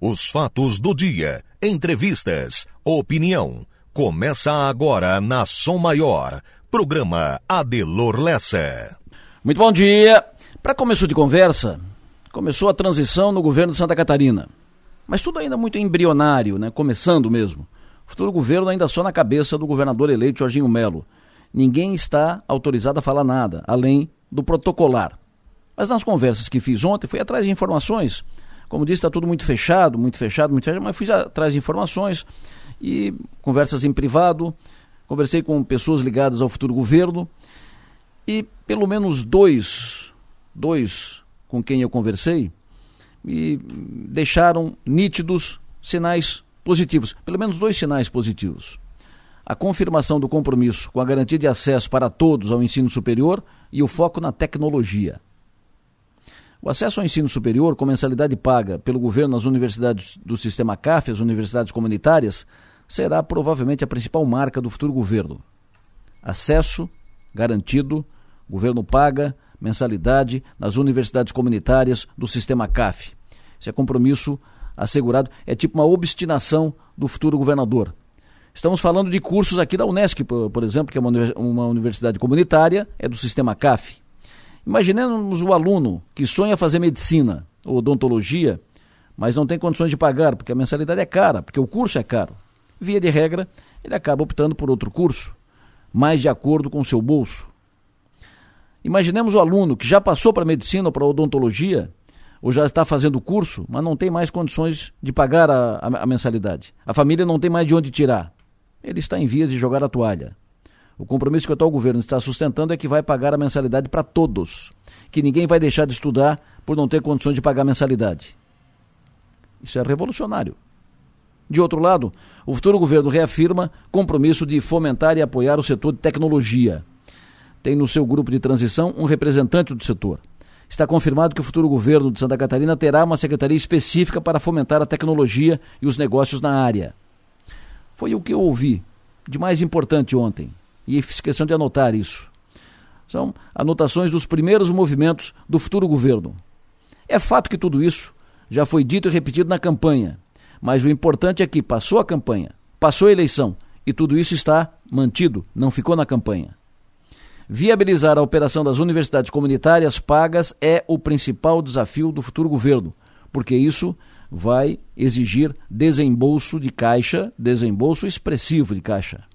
Os fatos do dia, entrevistas, opinião. Começa agora na Som Maior. Programa Adelor Lessa. Muito bom dia. Para começo de conversa, começou a transição no governo de Santa Catarina. Mas tudo ainda muito embrionário, né? Começando mesmo. O futuro governo ainda só na cabeça do governador eleito Jorginho Melo. Ninguém está autorizado a falar nada, além do protocolar. Mas nas conversas que fiz ontem, fui atrás de informações. Como disse, está tudo muito fechado, muito fechado, muito fechado, mas fui atrás de informações e conversas em privado. Conversei com pessoas ligadas ao futuro governo e pelo menos dois, dois com quem eu conversei, me deixaram nítidos sinais positivos, pelo menos dois sinais positivos. A confirmação do compromisso com a garantia de acesso para todos ao ensino superior e o foco na tecnologia. O acesso ao ensino superior com mensalidade paga pelo governo nas universidades do sistema CAF, as universidades comunitárias, será provavelmente a principal marca do futuro governo. Acesso garantido, governo paga mensalidade nas universidades comunitárias do sistema CAF. Esse é compromisso assegurado, é tipo uma obstinação do futuro governador. Estamos falando de cursos aqui da Unesc, por, exemplo, que é uma universidade comunitária, é do sistema CAF. Imaginemos o aluno que sonha fazer medicina ou odontologia, mas não tem condições de pagar, porque a mensalidade é cara, porque o curso é caro. Via de regra, ele acaba optando por outro curso, mais de acordo com o seu bolso. Imaginemos o aluno que já passou para medicina ou para odontologia, ou já está fazendo o curso, mas não tem mais condições de pagar a, a, a mensalidade. A família não tem mais de onde tirar. Ele está em vias de jogar a toalha. O compromisso que o atual governo está sustentando é que vai pagar a mensalidade para todos, que ninguém vai deixar de estudar por não ter condições de pagar a mensalidade. Isso é revolucionário. De outro lado, o futuro governo reafirma compromisso de fomentar e apoiar o setor de tecnologia. Tem no seu grupo de transição um representante do setor. Está confirmado que o futuro governo de Santa Catarina terá uma secretaria específica para fomentar a tecnologia e os negócios na área. Foi o que eu ouvi de mais importante ontem e fiz questão de anotar isso. São anotações dos primeiros movimentos do futuro governo. É fato que tudo isso já foi dito e repetido na campanha, mas o importante é que passou a campanha, passou a eleição e tudo isso está mantido, não ficou na campanha. Viabilizar a operação das universidades comunitárias pagas é o principal desafio do futuro governo, porque isso vai exigir desembolso de caixa, desembolso expressivo de caixa.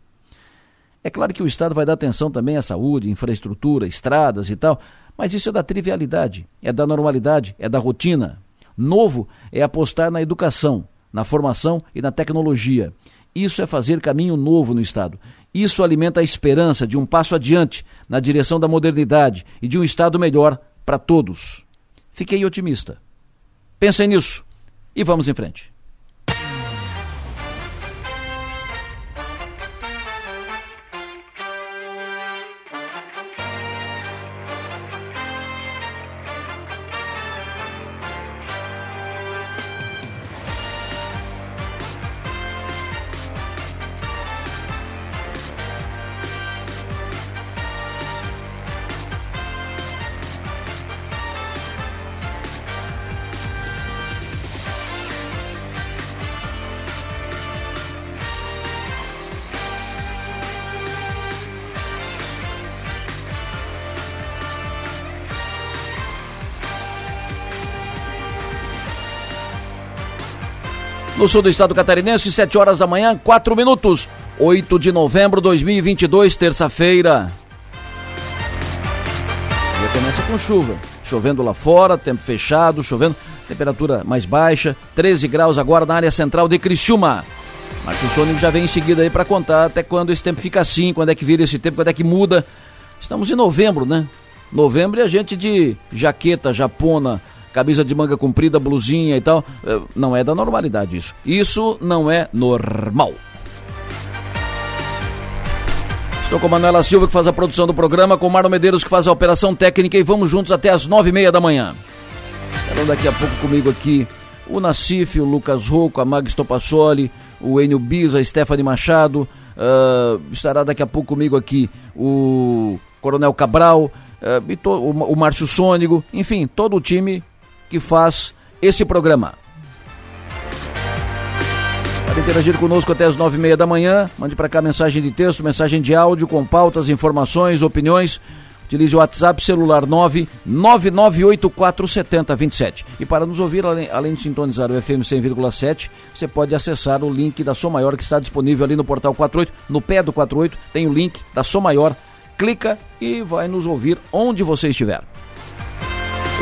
É claro que o Estado vai dar atenção também à saúde, infraestrutura, estradas e tal, mas isso é da trivialidade, é da normalidade, é da rotina. Novo é apostar na educação, na formação e na tecnologia. Isso é fazer caminho novo no Estado. Isso alimenta a esperança de um passo adiante na direção da modernidade e de um Estado melhor para todos. Fiquei otimista. Pensem nisso e vamos em frente. No sul do estado catarinense, 7 horas da manhã, 4 minutos. 8 de novembro de 2022, terça-feira. Dia começa com chuva. Chovendo lá fora, tempo fechado, chovendo, temperatura mais baixa, 13 graus agora na área central de Criciúma. Marcos Sônico já vem em seguida aí para contar até quando esse tempo fica assim, quando é que vira esse tempo, quando é que muda. Estamos em novembro, né? Novembro é a gente de jaqueta japona, camisa de manga comprida, blusinha e tal. Eh, não é da normalidade isso. Isso não é normal. Estou com Manuela Silva, que faz a produção do programa, com o Marlon Medeiros, que faz a operação técnica, e vamos juntos até as nove e meia da manhã. Estarão daqui a pouco comigo aqui o Nacife, o Lucas Rocco, a Mag Stopassoli, o Enio Biza, a Stephanie Machado. Uh, estará daqui a pouco comigo aqui o Coronel Cabral, uh, o, o Márcio Sônigo, enfim, todo o time que faz esse programa. Para interagir conosco até as nove e meia da manhã, mande para cá mensagem de texto, mensagem de áudio com pautas, informações, opiniões. Utilize o WhatsApp celular 999847027. E para nos ouvir, além, além de sintonizar o FM 100,7, você pode acessar o link da Som Maior que está disponível ali no portal 48. No pé do 48 tem o link da Som Maior. Clica e vai nos ouvir onde você estiver.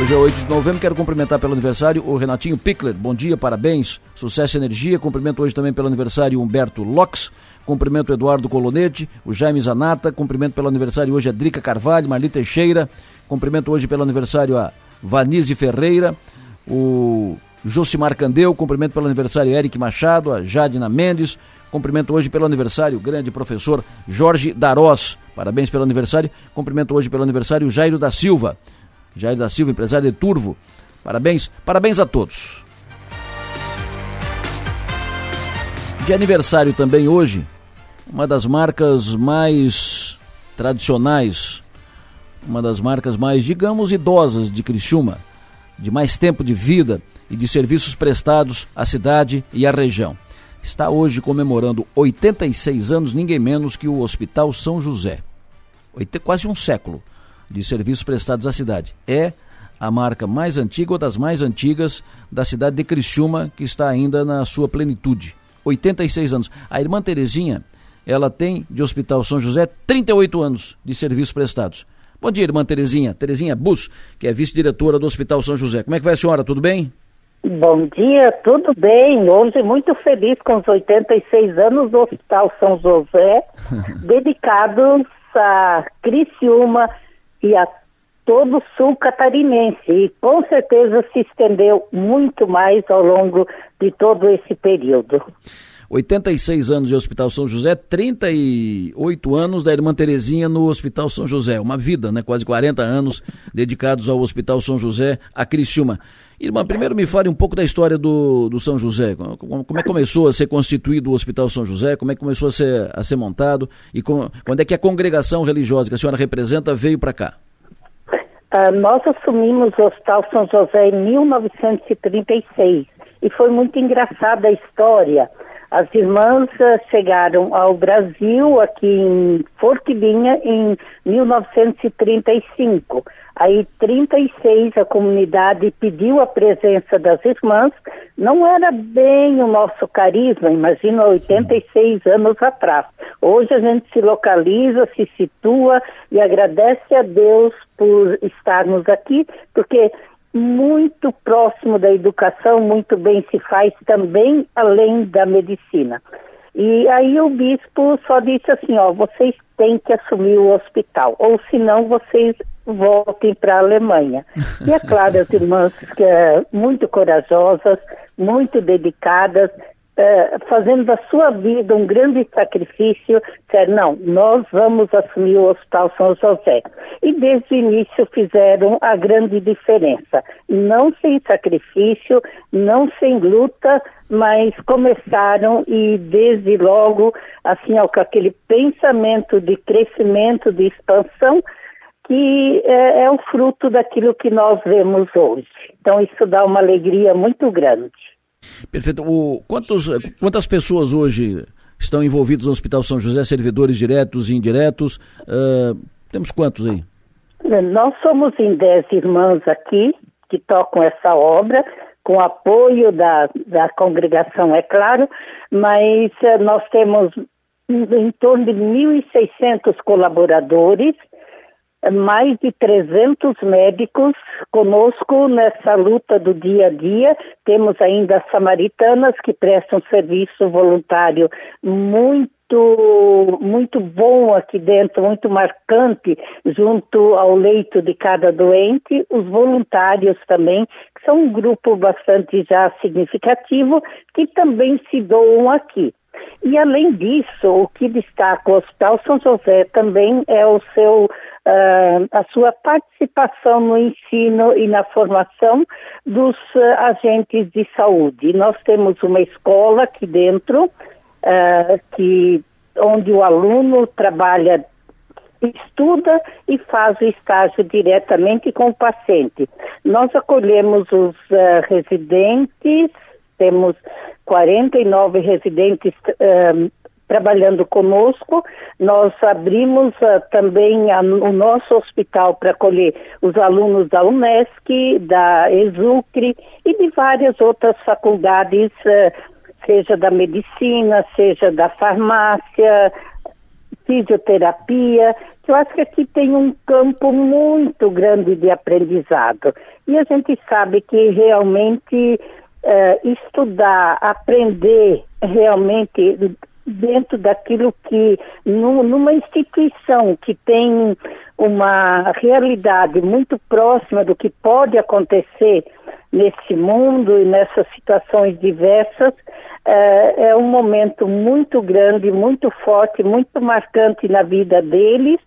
Hoje é 8 de novembro, quero cumprimentar pelo aniversário o Renatinho Pickler. Bom dia, parabéns, sucesso e energia. Cumprimento hoje também pelo aniversário Humberto Locks. Cumprimento o Eduardo Colonete, o Jaime Zanata. Cumprimento pelo aniversário hoje a Drica Carvalho, Marli Teixeira. Cumprimento hoje pelo aniversário a Vanise Ferreira, o Josimar Candeu. Cumprimento pelo aniversário Eric Machado, a Jadina Mendes. Cumprimento hoje pelo aniversário o grande professor Jorge Darós. Parabéns pelo aniversário. Cumprimento hoje pelo aniversário Jairo da Silva. Jair da Silva, empresário de Turvo. Parabéns, parabéns a todos. De aniversário também hoje, uma das marcas mais tradicionais, uma das marcas mais, digamos, idosas de Criciúma, de mais tempo de vida e de serviços prestados à cidade e à região. Está hoje comemorando 86 anos, ninguém menos que o Hospital São José. Quase um século de serviços prestados à cidade. É a marca mais antiga ou das mais antigas da cidade de Criciúma, que está ainda na sua plenitude. 86 anos. A irmã Terezinha, ela tem de Hospital São José 38 anos de serviços prestados. Bom dia, irmã Terezinha. Terezinha Bus, que é vice-diretora do Hospital São José. Como é que vai a senhora? Tudo bem? Bom dia, tudo bem. Hoje muito feliz com os 86 anos do Hospital São José, dedicados a Criciúma, e a todo o sul catarinense e com certeza se estendeu muito mais ao longo de todo esse período. 86 anos de Hospital São José, 38 anos da irmã Terezinha no Hospital São José. Uma vida, né? Quase 40 anos dedicados ao Hospital São José, a Criciúma. Irmã, primeiro me fale um pouco da história do, do São José. Como, como é que começou a ser constituído o Hospital São José? Como é que começou a ser, a ser montado? E com, quando é que a congregação religiosa que a senhora representa veio para cá? Uh, nós assumimos o Hospital São José em 1936 e foi muito engraçada a história. As irmãs uh, chegaram ao Brasil, aqui em Forquilinha, em 1935. Aí, 36, a comunidade pediu a presença das irmãs. Não era bem o nosso carisma, imagina 86 anos atrás. Hoje a gente se localiza, se situa e agradece a Deus por estarmos aqui, porque muito próximo da educação, muito bem se faz também além da medicina. E aí o bispo só disse assim, ó, vocês têm que assumir o hospital, ou senão vocês voltem para a Alemanha. E é claro, as irmãs que, é, muito corajosas, muito dedicadas, é, fazendo da sua vida um grande sacrifício, dizer, não, nós vamos assumir o Hospital São José. E desde o início fizeram a grande diferença. Não sem sacrifício, não sem luta, mas começaram e desde logo, assim, ó, com aquele pensamento de crescimento, de expansão, que é, é o fruto daquilo que nós vemos hoje. Então isso dá uma alegria muito grande. Perfeito. O, quantos, quantas pessoas hoje estão envolvidas no Hospital São José, servidores diretos e indiretos? Uh, temos quantos aí? Nós somos em dez irmãs aqui que tocam essa obra, com apoio da, da congregação, é claro, mas uh, nós temos em torno de 1.600 colaboradores mais de 300 médicos conosco nessa luta do dia a dia. Temos ainda as samaritanas que prestam serviço voluntário muito muito bom aqui dentro, muito marcante junto ao leito de cada doente, os voluntários também, que são um grupo bastante já significativo, que também se doam aqui. E além disso, o que destaca o Hospital São José também é o seu uh, a sua participação no ensino e na formação dos uh, agentes de saúde. Nós temos uma escola aqui dentro, uh, que, onde o aluno trabalha estuda e faz o estágio diretamente com o paciente. Nós acolhemos os uh, residentes, temos 49 residentes uh, trabalhando conosco. Nós abrimos uh, também a, o nosso hospital para acolher os alunos da Unesc, da Exucre e de várias outras faculdades, uh, seja da medicina, seja da farmácia, fisioterapia. Eu acho que aqui tem um campo muito grande de aprendizado. E a gente sabe que realmente uh, estudar, aprender realmente dentro daquilo que, numa instituição que tem uma realidade muito próxima do que pode acontecer nesse mundo e nessas situações diversas, é, é um momento muito grande, muito forte, muito marcante na vida deles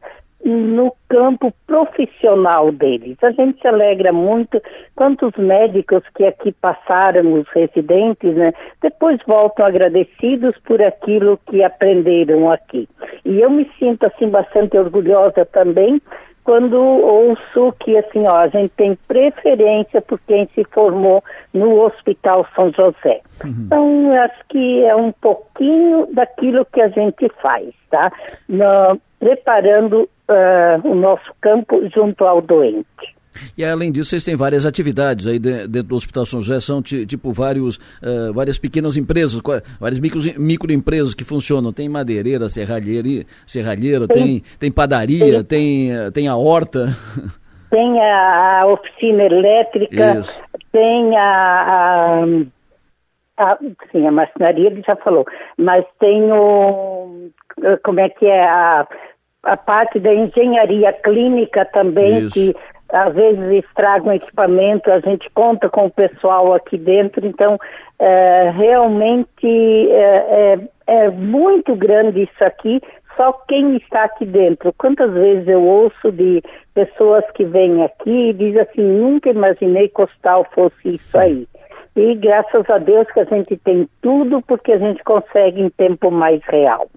no campo profissional deles. A gente se alegra muito quantos médicos que aqui passaram, os residentes, né, depois voltam agradecidos por aquilo que aprenderam aqui. E eu me sinto assim bastante orgulhosa também quando ouço que assim, ó, a gente tem preferência por quem se formou no Hospital São José. Uhum. Então, acho que é um pouquinho daquilo que a gente faz, tá? No, preparando uh, o nosso campo junto ao doente. E além disso, vocês têm várias atividades aí dentro do Hospital São José, são tipo vários, uh, várias pequenas empresas, várias micro, microempresas que funcionam. Tem madeireira, serralheira, serralheira tem, tem padaria, tem, tem, tem a horta. Tem a, a oficina elétrica, Isso. tem a, a, a, sim, a marcenaria ele já falou, mas tem o, como é que é, a, a parte da engenharia clínica também, Isso. que às vezes estragam equipamento, a gente conta com o pessoal aqui dentro, então é, realmente é, é, é, muito grande isso aqui, só quem está aqui dentro. Quantas vezes eu ouço de pessoas que vêm aqui e dizem assim, nunca imaginei que o hospital fosse isso aí. E graças a Deus que a gente tem tudo porque a gente consegue em tempo mais real.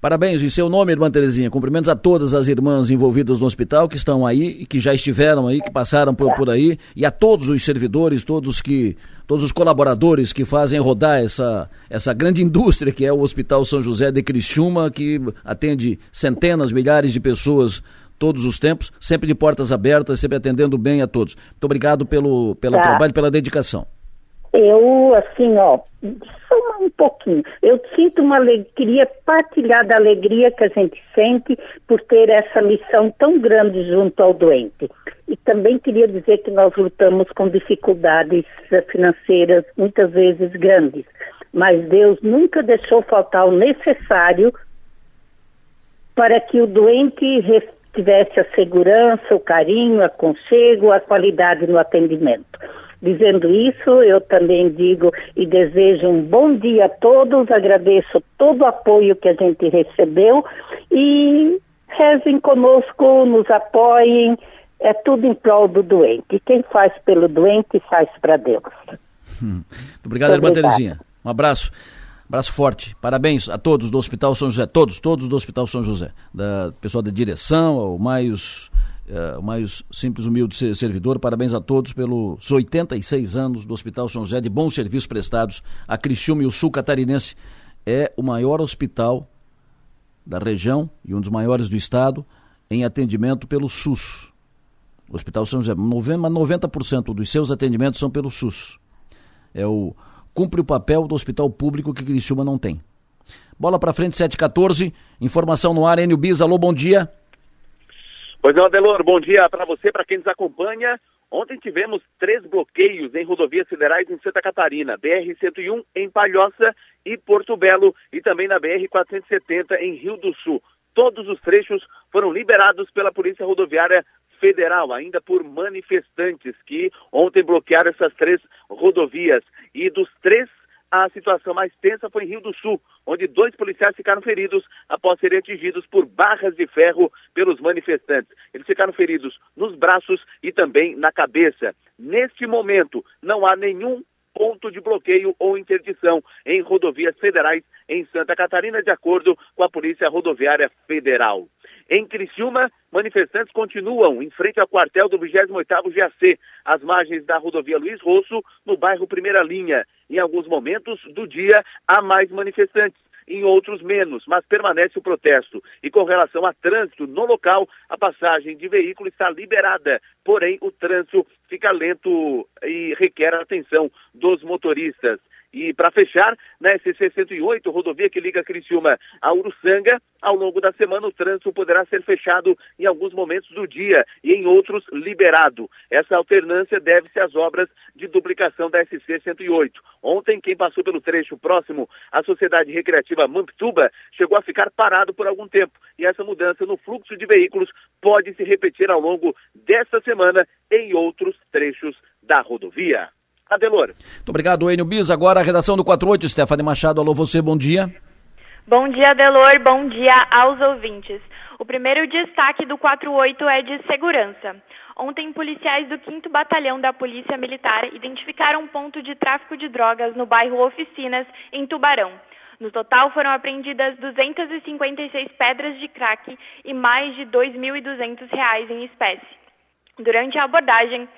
Parabéns em seu nome, irmã Terezinha. Cumprimentos a todas as irmãs envolvidas no hospital que estão aí, que já estiveram aí, que passaram por, por aí, e a todos os servidores, todos que, todos os colaboradores que fazem rodar essa, essa grande indústria que é o Hospital São José de Criciúma, que atende centenas, milhares de pessoas todos os tempos, sempre de portas abertas, sempre atendendo bem a todos. Muito obrigado pelo, pelo tá. trabalho, pela dedicação. Eu, assim, ó, só um pouquinho. Eu sinto uma alegria, partilhar da alegria que a gente sente por ter essa missão tão grande junto ao doente. E também queria dizer que nós lutamos com dificuldades financeiras muitas vezes grandes, mas Deus nunca deixou faltar o necessário para que o doente tivesse a segurança, o carinho, o aconchego, a qualidade no atendimento. Dizendo isso, eu também digo e desejo um bom dia a todos, agradeço todo o apoio que a gente recebeu e rezem conosco, nos apoiem, é tudo em prol do doente. Quem faz pelo doente faz para Deus. Hum. Obrigado, irmã Terezinha. Um abraço. Abraço forte. Parabéns a todos do Hospital São José, todos, todos do Hospital São José, da pessoal da direção, ao mais uh, mais simples, humilde servidor. Parabéns a todos pelos 86 anos do Hospital São José de bons serviços prestados a Criciúma e o Sul Catarinense. É o maior hospital da região e um dos maiores do estado em atendimento pelo SUS. O Hospital São José, 90% dos seus atendimentos são pelo SUS. É o cumpre o papel do hospital público que Criciúma não tem. Bola para frente 714, informação no ar, Enio Bis, alô, bom dia. Pois não, Adelor, bom dia para você, para quem nos acompanha. Ontem tivemos três bloqueios em rodovias federais em Santa Catarina, BR-101 em Palhoça e Porto Belo e também na BR-470 em Rio do Sul. Todos os trechos foram liberados pela Polícia Rodoviária Federal, ainda por manifestantes que ontem bloquearam essas três rodovias. E dos três a situação mais tensa foi em Rio do Sul, onde dois policiais ficaram feridos após serem atingidos por barras de ferro pelos manifestantes. Eles ficaram feridos nos braços e também na cabeça. Neste momento, não há nenhum ponto de bloqueio ou interdição em rodovias federais em Santa Catarina, de acordo com a Polícia Rodoviária Federal. Em Criciúma, manifestantes continuam em frente ao quartel do 28º GAC, às margens da rodovia Luiz Rosso, no bairro Primeira Linha. Em alguns momentos do dia, há mais manifestantes em outros menos, mas permanece o protesto. E com relação a trânsito no local, a passagem de veículo está liberada, porém o trânsito fica lento e requer a atenção dos motoristas. E para fechar, na SC 108, rodovia que liga Criciúma a Uruçanga, ao longo da semana o trânsito poderá ser fechado em alguns momentos do dia e em outros liberado. Essa alternância deve-se às obras de duplicação da SC 108. Ontem, quem passou pelo trecho próximo à Sociedade Recreativa Mamptuba chegou a ficar parado por algum tempo. E essa mudança no fluxo de veículos pode se repetir ao longo desta semana em outros trechos da rodovia. Adelor. Muito obrigado, Enio Bis. Agora a redação do 48, Stephanie Machado. Alô, você, bom dia. Bom dia, Adelor. Bom dia aos ouvintes. O primeiro destaque do 48 é de segurança. Ontem, policiais do 5 Batalhão da Polícia Militar identificaram um ponto de tráfico de drogas no bairro Oficinas, em Tubarão. No total, foram apreendidas 256 pedras de crack e mais de R$ 2.200 em espécie. Durante a abordagem,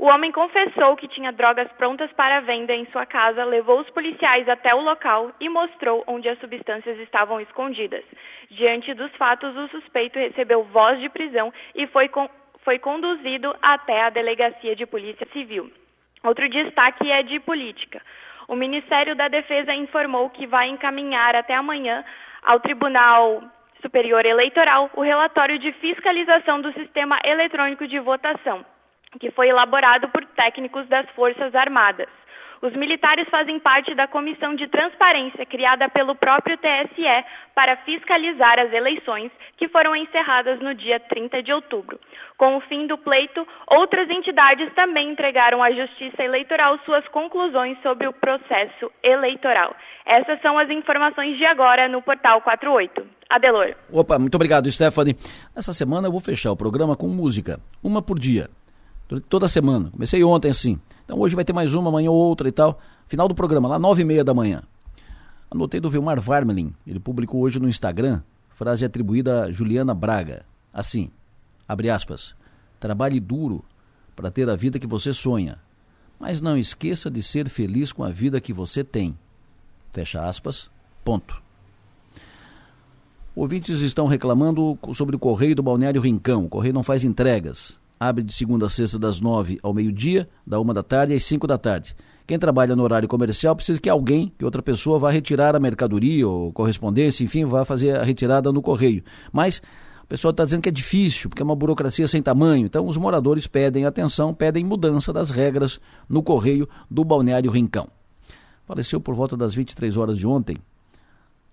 o homem confessou que tinha drogas prontas para venda em sua casa, levou os policiais até o local e mostrou onde as substâncias estavam escondidas. Diante dos fatos, o suspeito recebeu voz de prisão e foi, con foi conduzido até a Delegacia de Polícia Civil. Outro destaque é de política. O Ministério da Defesa informou que vai encaminhar até amanhã ao Tribunal Superior Eleitoral o relatório de fiscalização do sistema eletrônico de votação que foi elaborado por técnicos das Forças Armadas. Os militares fazem parte da comissão de transparência criada pelo próprio TSE para fiscalizar as eleições, que foram encerradas no dia 30 de outubro. Com o fim do pleito, outras entidades também entregaram à Justiça Eleitoral suas conclusões sobre o processo eleitoral. Essas são as informações de agora no Portal 48. Adelor. Opa, muito obrigado, Stephanie. Essa semana eu vou fechar o programa com música, uma por dia toda semana. Comecei ontem assim. Então hoje vai ter mais uma, amanhã outra e tal. Final do programa, lá nove e meia da manhã. Anotei do Vilmar Varmelin. Ele publicou hoje no Instagram, frase atribuída a Juliana Braga. Assim, abre aspas. Trabalhe duro para ter a vida que você sonha. Mas não esqueça de ser feliz com a vida que você tem. Fecha aspas. Ponto. Ouvintes estão reclamando sobre o correio do Balneário Rincão. O correio não faz entregas abre de segunda a sexta das nove ao meio-dia, da uma da tarde às cinco da tarde. Quem trabalha no horário comercial precisa que alguém, que outra pessoa, vá retirar a mercadoria ou correspondência, enfim, vá fazer a retirada no correio. Mas o pessoal está dizendo que é difícil, porque é uma burocracia sem tamanho. Então os moradores pedem atenção, pedem mudança das regras no correio do Balneário Rincão. Faleceu por volta das 23 horas de ontem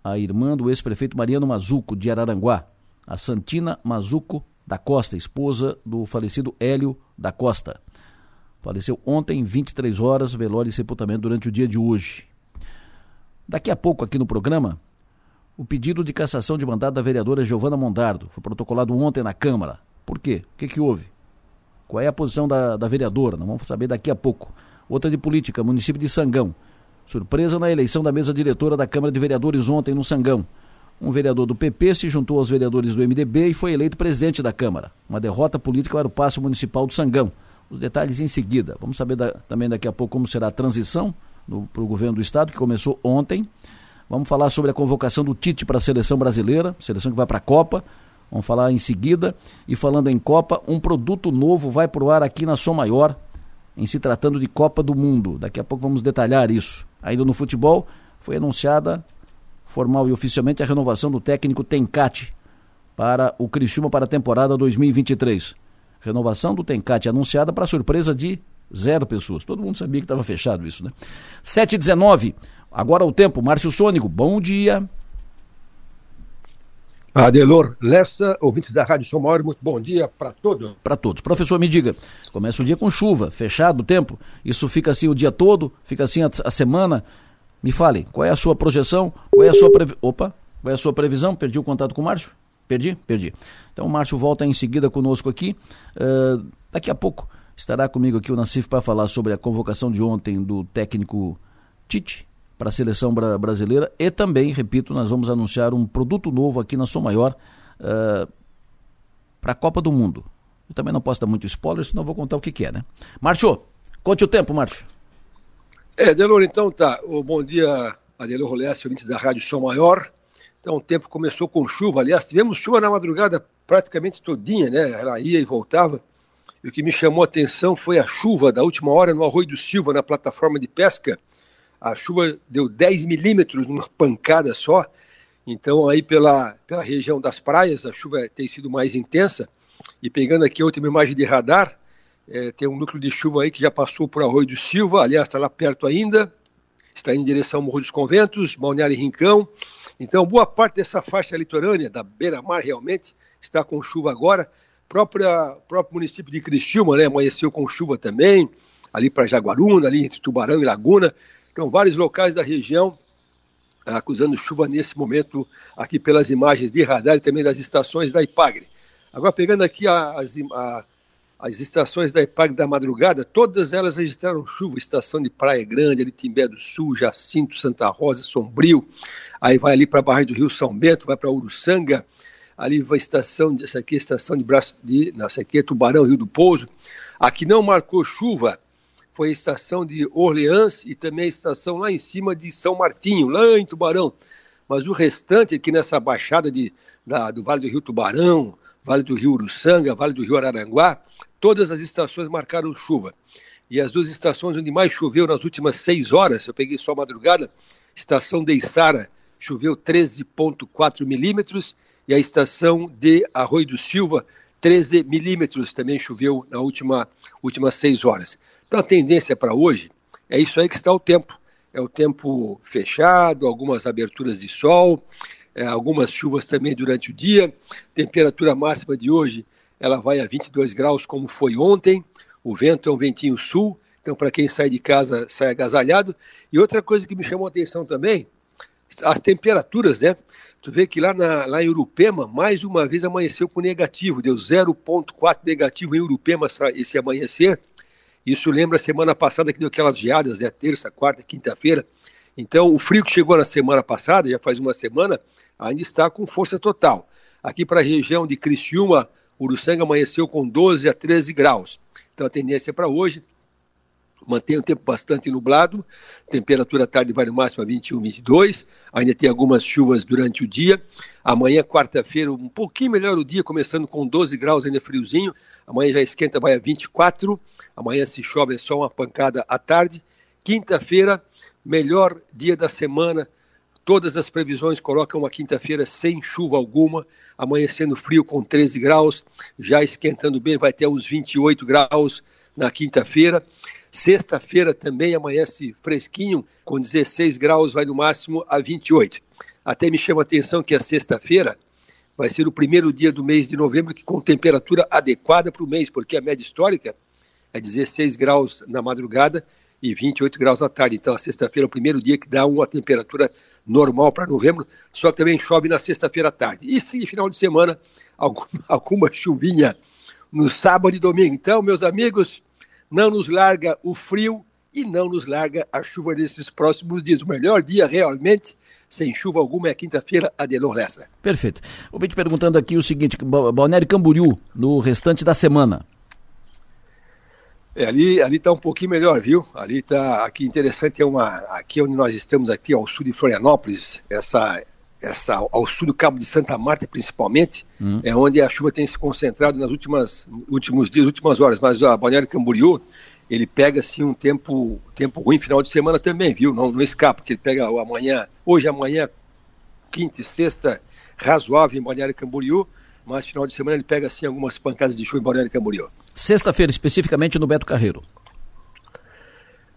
a irmã do ex-prefeito Mariano Mazuco, de Araranguá, a Santina Mazuco da Costa, esposa do falecido Hélio da Costa. Faleceu ontem, 23 horas, velório e sepultamento durante o dia de hoje. Daqui a pouco, aqui no programa, o pedido de cassação de mandato da vereadora Giovana Mondardo foi protocolado ontem na Câmara. Por quê? O que, que houve? Qual é a posição da, da vereadora? Nós vamos saber daqui a pouco. Outra de política, município de Sangão. Surpresa na eleição da mesa diretora da Câmara de Vereadores ontem no Sangão. Um vereador do PP se juntou aos vereadores do MDB e foi eleito presidente da Câmara. Uma derrota política para o Paço Municipal do Sangão. Os detalhes em seguida. Vamos saber da, também daqui a pouco como será a transição para o governo do Estado, que começou ontem. Vamos falar sobre a convocação do Tite para a seleção brasileira, seleção que vai para a Copa. Vamos falar em seguida. E falando em Copa, um produto novo vai para o ar aqui na Som Maior, em se tratando de Copa do Mundo. Daqui a pouco vamos detalhar isso. Ainda no futebol, foi anunciada formal e oficialmente a renovação do técnico Tencate para o Criciúma para a temporada 2023. Renovação do Tencate anunciada para surpresa de zero pessoas. Todo mundo sabia que estava fechado isso, né? 7h19, agora o tempo. Márcio Sônico, bom dia. Adelor Lessa, ouvintes da Rádio São Maior, muito bom dia para todos. Para todos. Professor, me diga, começa o dia com chuva, fechado o tempo, isso fica assim o dia todo, fica assim a, a semana, me fale, qual é a sua projeção? Qual é a sua previ... Opa, qual é a sua previsão? Perdi o contato com o Márcio? Perdi? Perdi. Então o Márcio volta em seguida conosco aqui. Uh, daqui a pouco Estará comigo aqui o Nassif para falar sobre a convocação de ontem do técnico Tite para a seleção brasileira e também, repito, nós vamos anunciar um produto novo aqui na Som Maior uh, para a Copa do Mundo. Eu também não posso dar muito spoiler, senão vou contar o que, que é, né? Márcio, conte o tempo, Márcio. É, Delor, então tá. O bom dia, Adelor Rolesse, ouvintes da Rádio Som Maior. Então o tempo começou com chuva, aliás, tivemos chuva na madrugada praticamente todinha, né? Ela ia e voltava. E o que me chamou a atenção foi a chuva da última hora no Arroio do Silva, na plataforma de pesca. A chuva deu 10 milímetros numa pancada só. Então, aí pela, pela região das praias, a chuva tem sido mais intensa. E pegando aqui a última imagem de radar, é, tem um núcleo de chuva aí que já passou por Arroio do Silva, aliás, está lá perto ainda, está em direção ao Morro dos Conventos, Balneário e Rincão. Então, boa parte dessa faixa litorânea, da beira-mar realmente, está com chuva agora. Própria, próprio município de Criciúma, né, amanheceu com chuva também, ali para Jaguaruna, ali entre Tubarão e Laguna. Então, vários locais da região acusando chuva nesse momento, aqui pelas imagens de radar e também das estações da IPAGRE. Agora, pegando aqui as, a, as estações da IPAGRE da madrugada, todas elas registraram chuva. Estação de Praia Grande, ali Timbé do Sul, Jacinto, Santa Rosa, Sombrio, aí vai ali para a Barra do Rio São Bento, vai para Uruçanga, ali vai a estação, essa aqui é a estação de Braço de, não, essa aqui é Tubarão, Rio do Pouso. Aqui não marcou chuva, foi a estação de Orleans e também a estação lá em cima de São Martinho, lá em Tubarão. Mas o restante aqui nessa baixada de, da, do Vale do Rio Tubarão, Vale do Rio Uruçanga, Vale do Rio Araranguá, todas as estações marcaram chuva. E as duas estações onde mais choveu nas últimas seis horas, eu peguei só madrugada, estação de Içara, choveu 13,4 milímetros, e a estação de Arroio do Silva, 13 milímetros, também choveu na última últimas seis horas. Então a tendência para hoje é isso aí que está o tempo. É o tempo fechado, algumas aberturas de sol, é, algumas chuvas também durante o dia. Temperatura máxima de hoje ela vai a 22 graus, como foi ontem. O vento é um ventinho sul, então para quem sai de casa sai agasalhado. E outra coisa que me chamou a atenção também, as temperaturas, né? Tu vê que lá, na, lá em Urupema, mais uma vez amanheceu com negativo, deu 0,4 negativo em Urupema esse amanhecer. Isso lembra a semana passada que deu aquelas geadas, né? Terça, quarta, quinta-feira. Então, o frio que chegou na semana passada, já faz uma semana, ainda está com força total. Aqui para a região de Criciúma, Uruçanga amanheceu com 12 a 13 graus. Então, a tendência para hoje mantém o tempo bastante nublado, temperatura à tarde vai no máximo a 21, 22, ainda tem algumas chuvas durante o dia. Amanhã, quarta-feira, um pouquinho melhor o dia, começando com 12 graus, ainda friozinho. Amanhã já esquenta, vai a 24. Amanhã se chove é só uma pancada à tarde. Quinta-feira, melhor dia da semana. Todas as previsões colocam uma quinta-feira sem chuva alguma, amanhecendo frio com 13 graus, já esquentando bem, vai ter uns 28 graus na quinta-feira. Sexta-feira também amanhece fresquinho, com 16 graus, vai no máximo a 28. Até me chama a atenção que a sexta-feira vai ser o primeiro dia do mês de novembro que com temperatura adequada para o mês, porque a média histórica é 16 graus na madrugada e 28 graus à tarde. Então, a sexta-feira é o primeiro dia que dá uma temperatura normal para novembro, só que também chove na sexta-feira à tarde. E sim, final de semana, alguma, alguma chuvinha no sábado e domingo. Então, meus amigos, não nos larga o frio e não nos larga a chuva nesses próximos dias. O melhor dia realmente sem chuva alguma é quinta-feira, Adelor Lessa. Perfeito. Vou te perguntando aqui o seguinte, Balneário Camboriú, no restante da semana. É, ali ali está um pouquinho melhor, viu? Ali está aqui interessante é uma aqui onde nós estamos aqui ao sul de Florianópolis, essa essa ao sul do Cabo de Santa Marta principalmente, hum. é onde a chuva tem se concentrado nas últimas últimos dias, últimas horas, mas a Balneário Camboriú ele pega assim um tempo tempo ruim final de semana também, viu? Não, não escapa, porque ele pega o amanhã, hoje amanhã, quinta e sexta, razoável em Balneário Camboriú, mas final de semana ele pega assim algumas pancadas de chuva em Balneário Camboriú. Sexta-feira, especificamente no Beto Carreiro.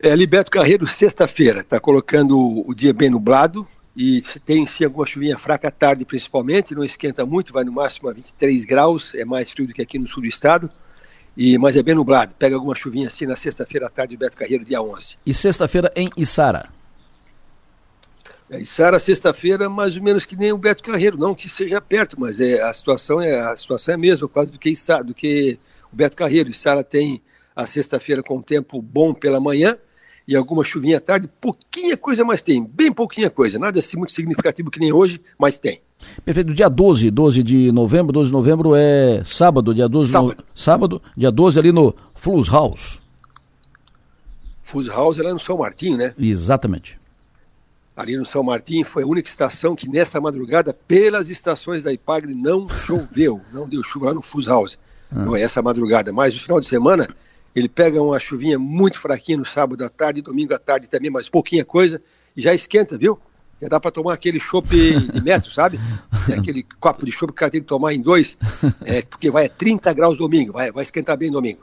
É, ali Beto Carreiro, sexta-feira, está colocando o dia bem nublado e tem sim alguma chuvinha fraca à tarde principalmente, não esquenta muito, vai no máximo a 23 graus, é mais frio do que aqui no sul do estado. E, mas é bem nublado. Pega alguma chuvinha assim na sexta-feira à tarde, Beto Carreiro, dia 11. E sexta-feira em Içara? É, Içara, sexta-feira, mais ou menos que nem o Beto Carreiro, não que seja perto, mas é, a, situação é, a situação é a mesma, quase do que, do que o Beto Carreiro. Içara tem a sexta-feira com tempo bom pela manhã e alguma chuvinha à tarde, pouquinha coisa mais tem, bem pouquinha coisa, nada assim muito significativo que nem hoje, mas tem. Perfeito, dia 12, 12 de novembro, 12 de novembro é sábado, dia 12 sábado, no... sábado dia 12 ali no Flus House. Flus House é lá no São Martinho, né? Exatamente. Ali no São Martinho foi a única estação que nessa madrugada, pelas estações da Ipagre, não choveu, não deu chuva lá no Flus House. Ah. Não é essa madrugada, mas no final de semana ele pega uma chuvinha muito fraquinha no sábado à tarde, domingo à tarde também, mas pouquinha coisa, e já esquenta, viu? Já dá para tomar aquele chopp de metro, sabe? É aquele copo de chopp que o cara tem que tomar em dois, é, porque vai a 30 graus domingo, vai, vai esquentar bem domingo.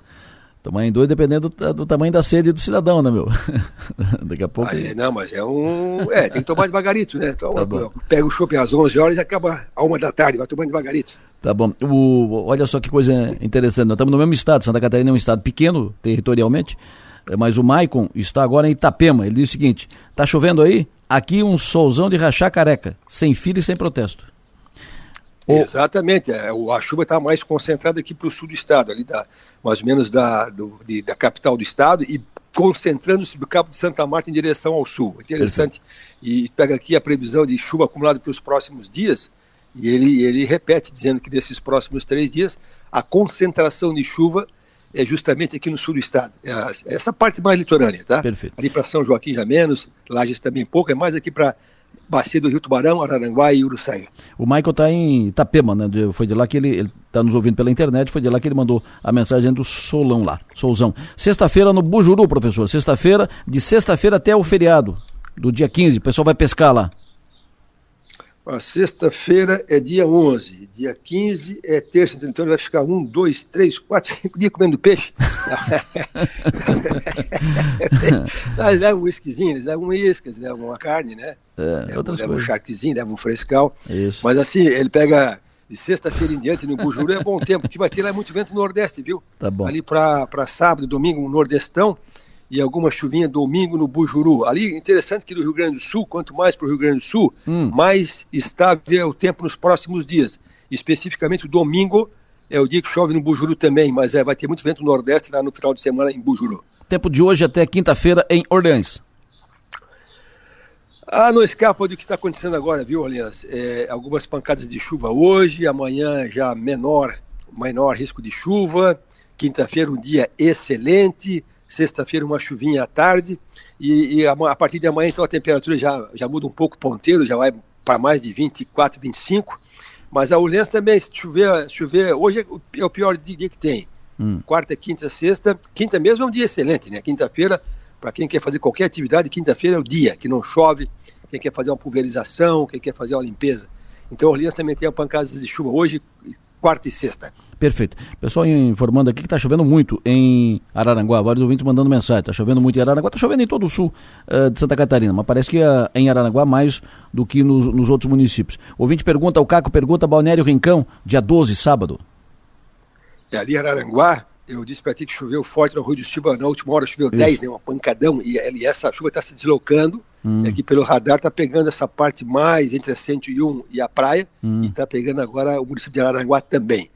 Tomar em dois dependendo do, do, tamanho da sede do cidadão, né, meu? Daqui a pouco. Ah, é, não, mas é um. É, tem que tomar devagarito, né? Então, tá pega o chopp às 11 horas e acaba a uma da tarde, vai tomando devagarito. Tá bom. O, olha só que coisa interessante. Nós estamos no mesmo estado. Santa Catarina é um estado pequeno, territorialmente, é, mas o Maicon está agora em Itapema. Ele diz o seguinte: tá chovendo aí? Aqui um solzão de rachar careca, sem filho e sem protesto. Exatamente, é, a chuva está mais concentrada aqui para o sul do estado, ali da, mais ou menos da, do, de, da capital do estado, e concentrando-se do Cabo de Santa Marta em direção ao sul. Interessante. E pega aqui a previsão de chuva acumulada para os próximos dias, e ele, ele repete, dizendo que nesses próximos três dias, a concentração de chuva é justamente aqui no sul do estado. É essa parte mais litorânea, tá? Perfeito. Ali para São Joaquim já menos, Lages também pouco, é mais aqui para Bacia do Rio Tubarão, Araranguá e Uruçanga. O Michael está em Itapema, né? Foi de lá que ele está nos ouvindo pela internet, foi de lá que ele mandou a mensagem do Solão lá, Souzão. Sexta-feira no Bujuru, professor. Sexta-feira, de sexta-feira até o feriado, do dia 15, o pessoal vai pescar lá. A sexta-feira é dia 11, dia 15 é terça, então ele vai ficar um, dois, três, quatro, cinco dias comendo peixe. eles levam um whiskyzinho, eles levam um isca, eles levam uma carne, né? É, levam, levam um charquezinho, levam um frescal. Isso. Mas assim, ele pega de sexta-feira em diante no Bujuru é bom tempo, porque vai ter lá muito vento no Nordeste, viu? Tá bom. Ali para sábado, domingo, um Nordestão e alguma chuvinha domingo no Bujuru. Ali, interessante que do Rio Grande do Sul, quanto mais para o Rio Grande do Sul, hum. mais estável é o tempo nos próximos dias. Especificamente o domingo é o dia que chove no Bujuru também, mas é, vai ter muito vento no Nordeste lá no final de semana em Bujuru. Tempo de hoje até quinta-feira em Orleans. Ah, não escapa do que está acontecendo agora, viu, Orleans? É, algumas pancadas de chuva hoje, amanhã já menor, menor risco de chuva. Quinta-feira um dia excelente sexta-feira uma chuvinha à tarde, e, e a, a, partir de amanhã então a temperatura já, já muda um pouco ponteiro, já vai para mais de 24, 25, mas a Orleans também, se chover, chover hoje é o pior dia que tem, hum. quarta, quinta, sexta, quinta mesmo é um dia excelente, né, quinta-feira, para quem quer fazer qualquer atividade, quinta-feira é o dia, que não chove, quem quer fazer uma pulverização, quem quer fazer uma limpeza, então a Orleans também tem pancadas de chuva hoje, quarta e sexta. Perfeito. Pessoal informando aqui que está chovendo muito em Araranguá. Vários ouvintes mandando mensagem. Está chovendo muito em Araranguá. Está chovendo em todo o sul uh, de Santa Catarina, mas parece que uh, em Araranguá mais do que nos, nos outros municípios. O ouvinte pergunta, o Caco pergunta, Balneário Rincão, dia 12, sábado. É ali em Araranguá, eu disse para ti que choveu forte no Rio de Silva, na última hora choveu Isso. 10, né, uma pancadão, e, e essa chuva está se deslocando, hum. aqui pelo radar está pegando essa parte mais entre a 101 e a praia, hum. e está pegando agora o município de Araranguá também.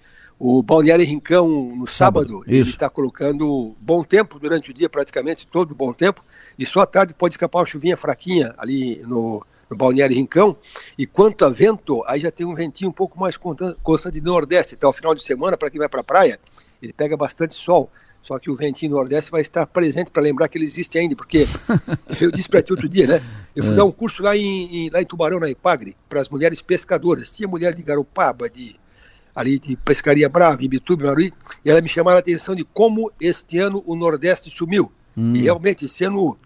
O Balneário Rincão, no sábado, sábado ele está colocando bom tempo durante o dia, praticamente todo bom tempo, e só à tarde pode escapar uma chuvinha fraquinha ali no, no Balneário Rincão. E quanto a vento, aí já tem um ventinho um pouco mais constante de nordeste. Até o final de semana, para quem vai para a praia, ele pega bastante sol. Só que o ventinho nordeste vai estar presente para lembrar que ele existe ainda, porque eu disse para ti outro dia, né? Eu fui é. dar um curso lá em, em, lá em Tubarão, na Ipagre, para as mulheres pescadoras. Tinha mulher de Garopaba, de ali de Pescaria Brava, em Bituba, Maruí, e ela me chamaram a atenção de como este ano o Nordeste sumiu. Hum. E realmente, esse ano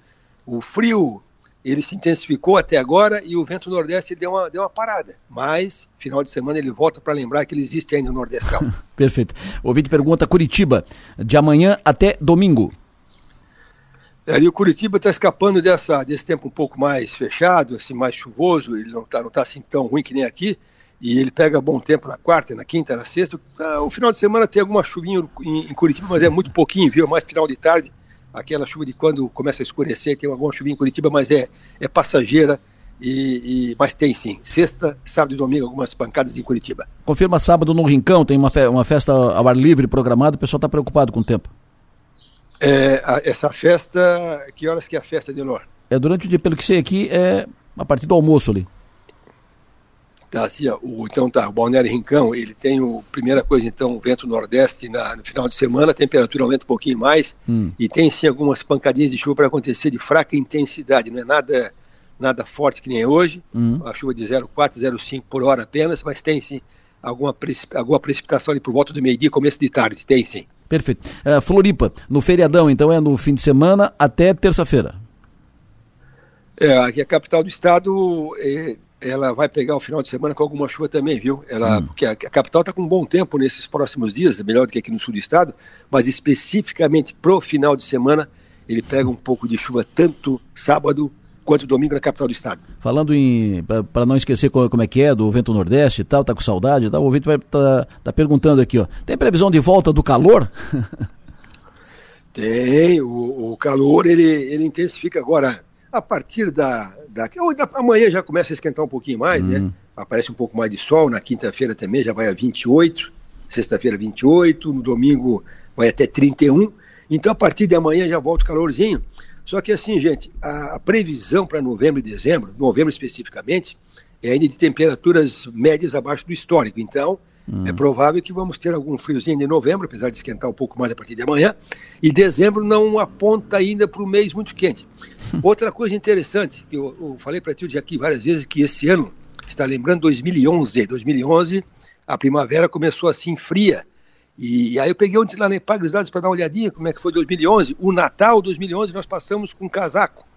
o frio ele se intensificou até agora e o vento nordeste deu uma, deu uma parada. Mas, final de semana, ele volta para lembrar que ele existe ainda no Nordestão. Perfeito. O ouvinte pergunta Curitiba, de amanhã até domingo. É, e o Curitiba está escapando dessa, desse tempo um pouco mais fechado, assim, mais chuvoso, ele não está não tá assim tão ruim que nem aqui e ele pega bom tempo na quarta, na quinta, na sexta. Ah, o final de semana tem alguma chuvinha em, Curitiba, mas é muito pouquinho, viu? Mais final de tarde, aquela chuva de quando começa a escurecer, tem alguma chuvinha em Curitiba, mas é, é passageira. E, e, mas tem sim, sexta, sábado e domingo, algumas pancadas em Curitiba. Confirma sábado no Rincão, tem uma, fe uma festa ao ar livre programada, o pessoal está preocupado com o tempo. É, a, essa festa, que horas que é a festa, Delor? É durante o dia, pelo que sei aqui, é a partir do almoço ali. Tá, assim, o, então tá, o Balneário Rincão, ele tem o, primeira coisa, então, vento nordeste na, no final de semana, a temperatura aumenta um pouquinho mais, Hum. e tem sim algumas pancadinhas de chuva para acontecer de fraca intensidade, não é nada, nada forte que nem hoje, Hum. a chuva de 0,4, 0,5 por hora apenas, mas tem sim alguma, precip- alguma precipitação ali por volta do meio-dia, começo de tarde, tem sim. Perfeito. É, Floripa, no feriadão, então é no fim de semana até terça-feira. É, aqui a capital do estado, é, ela vai pegar o final de semana com alguma chuva também, viu? Ela, Hum. Porque a, a capital está com um bom tempo nesses próximos dias, melhor do que aqui no sul do estado, mas especificamente pro final de semana, ele pega um pouco de chuva tanto sábado quanto domingo na capital do estado. Falando em. para não esquecer co- como é que é, do vento nordeste e tal, tá com saudade e tal, o ouvinte vai tá, tá perguntando aqui, ó. Tem previsão de volta do calor? Tem, o, o calor ele, ele intensifica agora a partir da, da, da- Amanhã já começa a esquentar um pouquinho mais, Hum. né? Aparece um pouco mais de sol, na quinta-feira também já vai a 28, sexta-feira 28, no domingo vai até 31. Então a partir de amanhã já volta o calorzinho. Só que assim, gente, a, a previsão para novembro e dezembro, novembro especificamente, é ainda de temperaturas médias abaixo do histórico. Então, é provável que vamos ter algum friozinho em novembro, apesar de esquentar um pouco mais a partir de amanhã. E dezembro não aponta ainda para o mês muito quente. Outra coisa interessante, que eu, eu falei para ti aqui várias vezes, que esse ano, está lembrando 2011, 2011, a primavera começou assim fria. E, e aí eu peguei ontem lá na Epagre para dar uma olhadinha como é que foi 2011. O Natal 2011 nós passamos com casaco.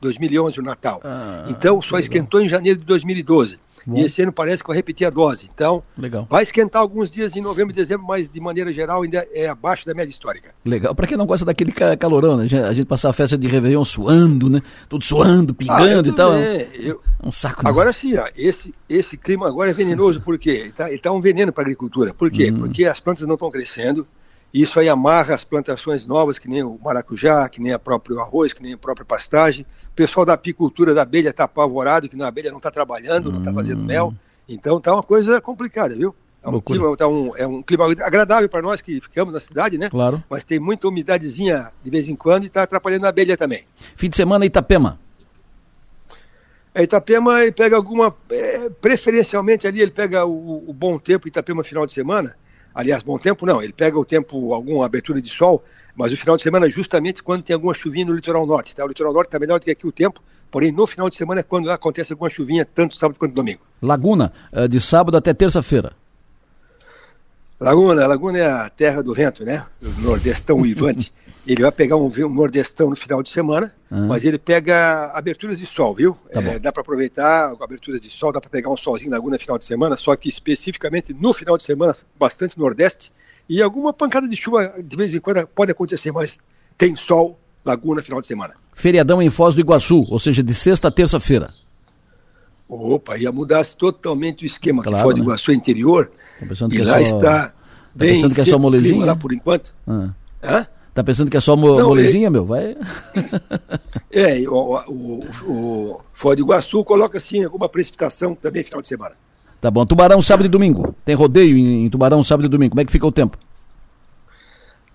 2011 o Natal. Ah, então só esquentou em janeiro de 2012. Bom. E esse ano parece que vai repetir a dose. Então Legal. vai esquentar alguns dias em novembro e dezembro, mas de maneira geral ainda é abaixo da média histórica. Legal. Pra quem não gosta daquele ca- calorão, né? A gente- passar a festa de Réveillon suando, né? Tudo suando, pingando eu e tal. é. Eu- um- saco. Agora sim, ó, esse, esse clima agora é venenoso, por quê? Ele tá, ele tá um veneno para a agricultura. Por quê? Hum. Porque as plantas não estão crescendo, e isso aí amarra as plantações novas, que nem o maracujá, que nem o próprio arroz, que nem a própria pastagem. O pessoal da apicultura da abelha está apavorado, que a abelha não está trabalhando, não está fazendo mel. Então tá uma coisa complicada, viu? É um, Loucura. clima, tá um, é um clima agradável para nós que ficamos na cidade, né? Claro. Mas tem muita umidadezinha de vez em quando e está atrapalhando a abelha também. Fim de semana Itapema. A Itapema ele pega alguma. é, preferencialmente ali ele pega o, o bom tempo Itapema final de semana. Aliás, bom tempo não, ele pega o tempo, alguma abertura de sol, mas o final de semana é justamente quando tem alguma chuvinha no litoral norte. Tá? O litoral norte está melhor do que aqui o tempo, porém no final de semana é quando lá acontece alguma chuvinha, tanto sábado quanto domingo. Laguna, eh, de sábado até terça-feira. Laguna, Laguna é a terra do vento, né? O nordestão uivante. ele vai pegar um, um nordestão no final de semana, Ah. mas ele pega aberturas de sol, viu? Tá É, dá para aproveitar aberturas de sol, dá para pegar um solzinho na Laguna no final de semana, só que especificamente no final de semana, bastante nordeste, e alguma pancada de chuva de vez em quando pode acontecer, mas tem sol, Laguna final de semana. Feriadão em Foz do Iguaçu, ou seja, de sexta a terça-feira. Opa, ia mudar totalmente o esquema, Claro, que foi do né? Iguaçu interior, Tá pensando e que é lá só- está bem pensando que é só molezinha, lá por enquanto. Ah. Hã? Tá pensando que é só mo Não, molezinha, meu? Vai. É, e o, o, o, o Foz do Iguaçu coloca assim alguma precipitação também final de semana. Tá bom. Tubarão, sábado e domingo. Tem rodeio em, em Tubarão, sábado e domingo. Como é que fica o tempo?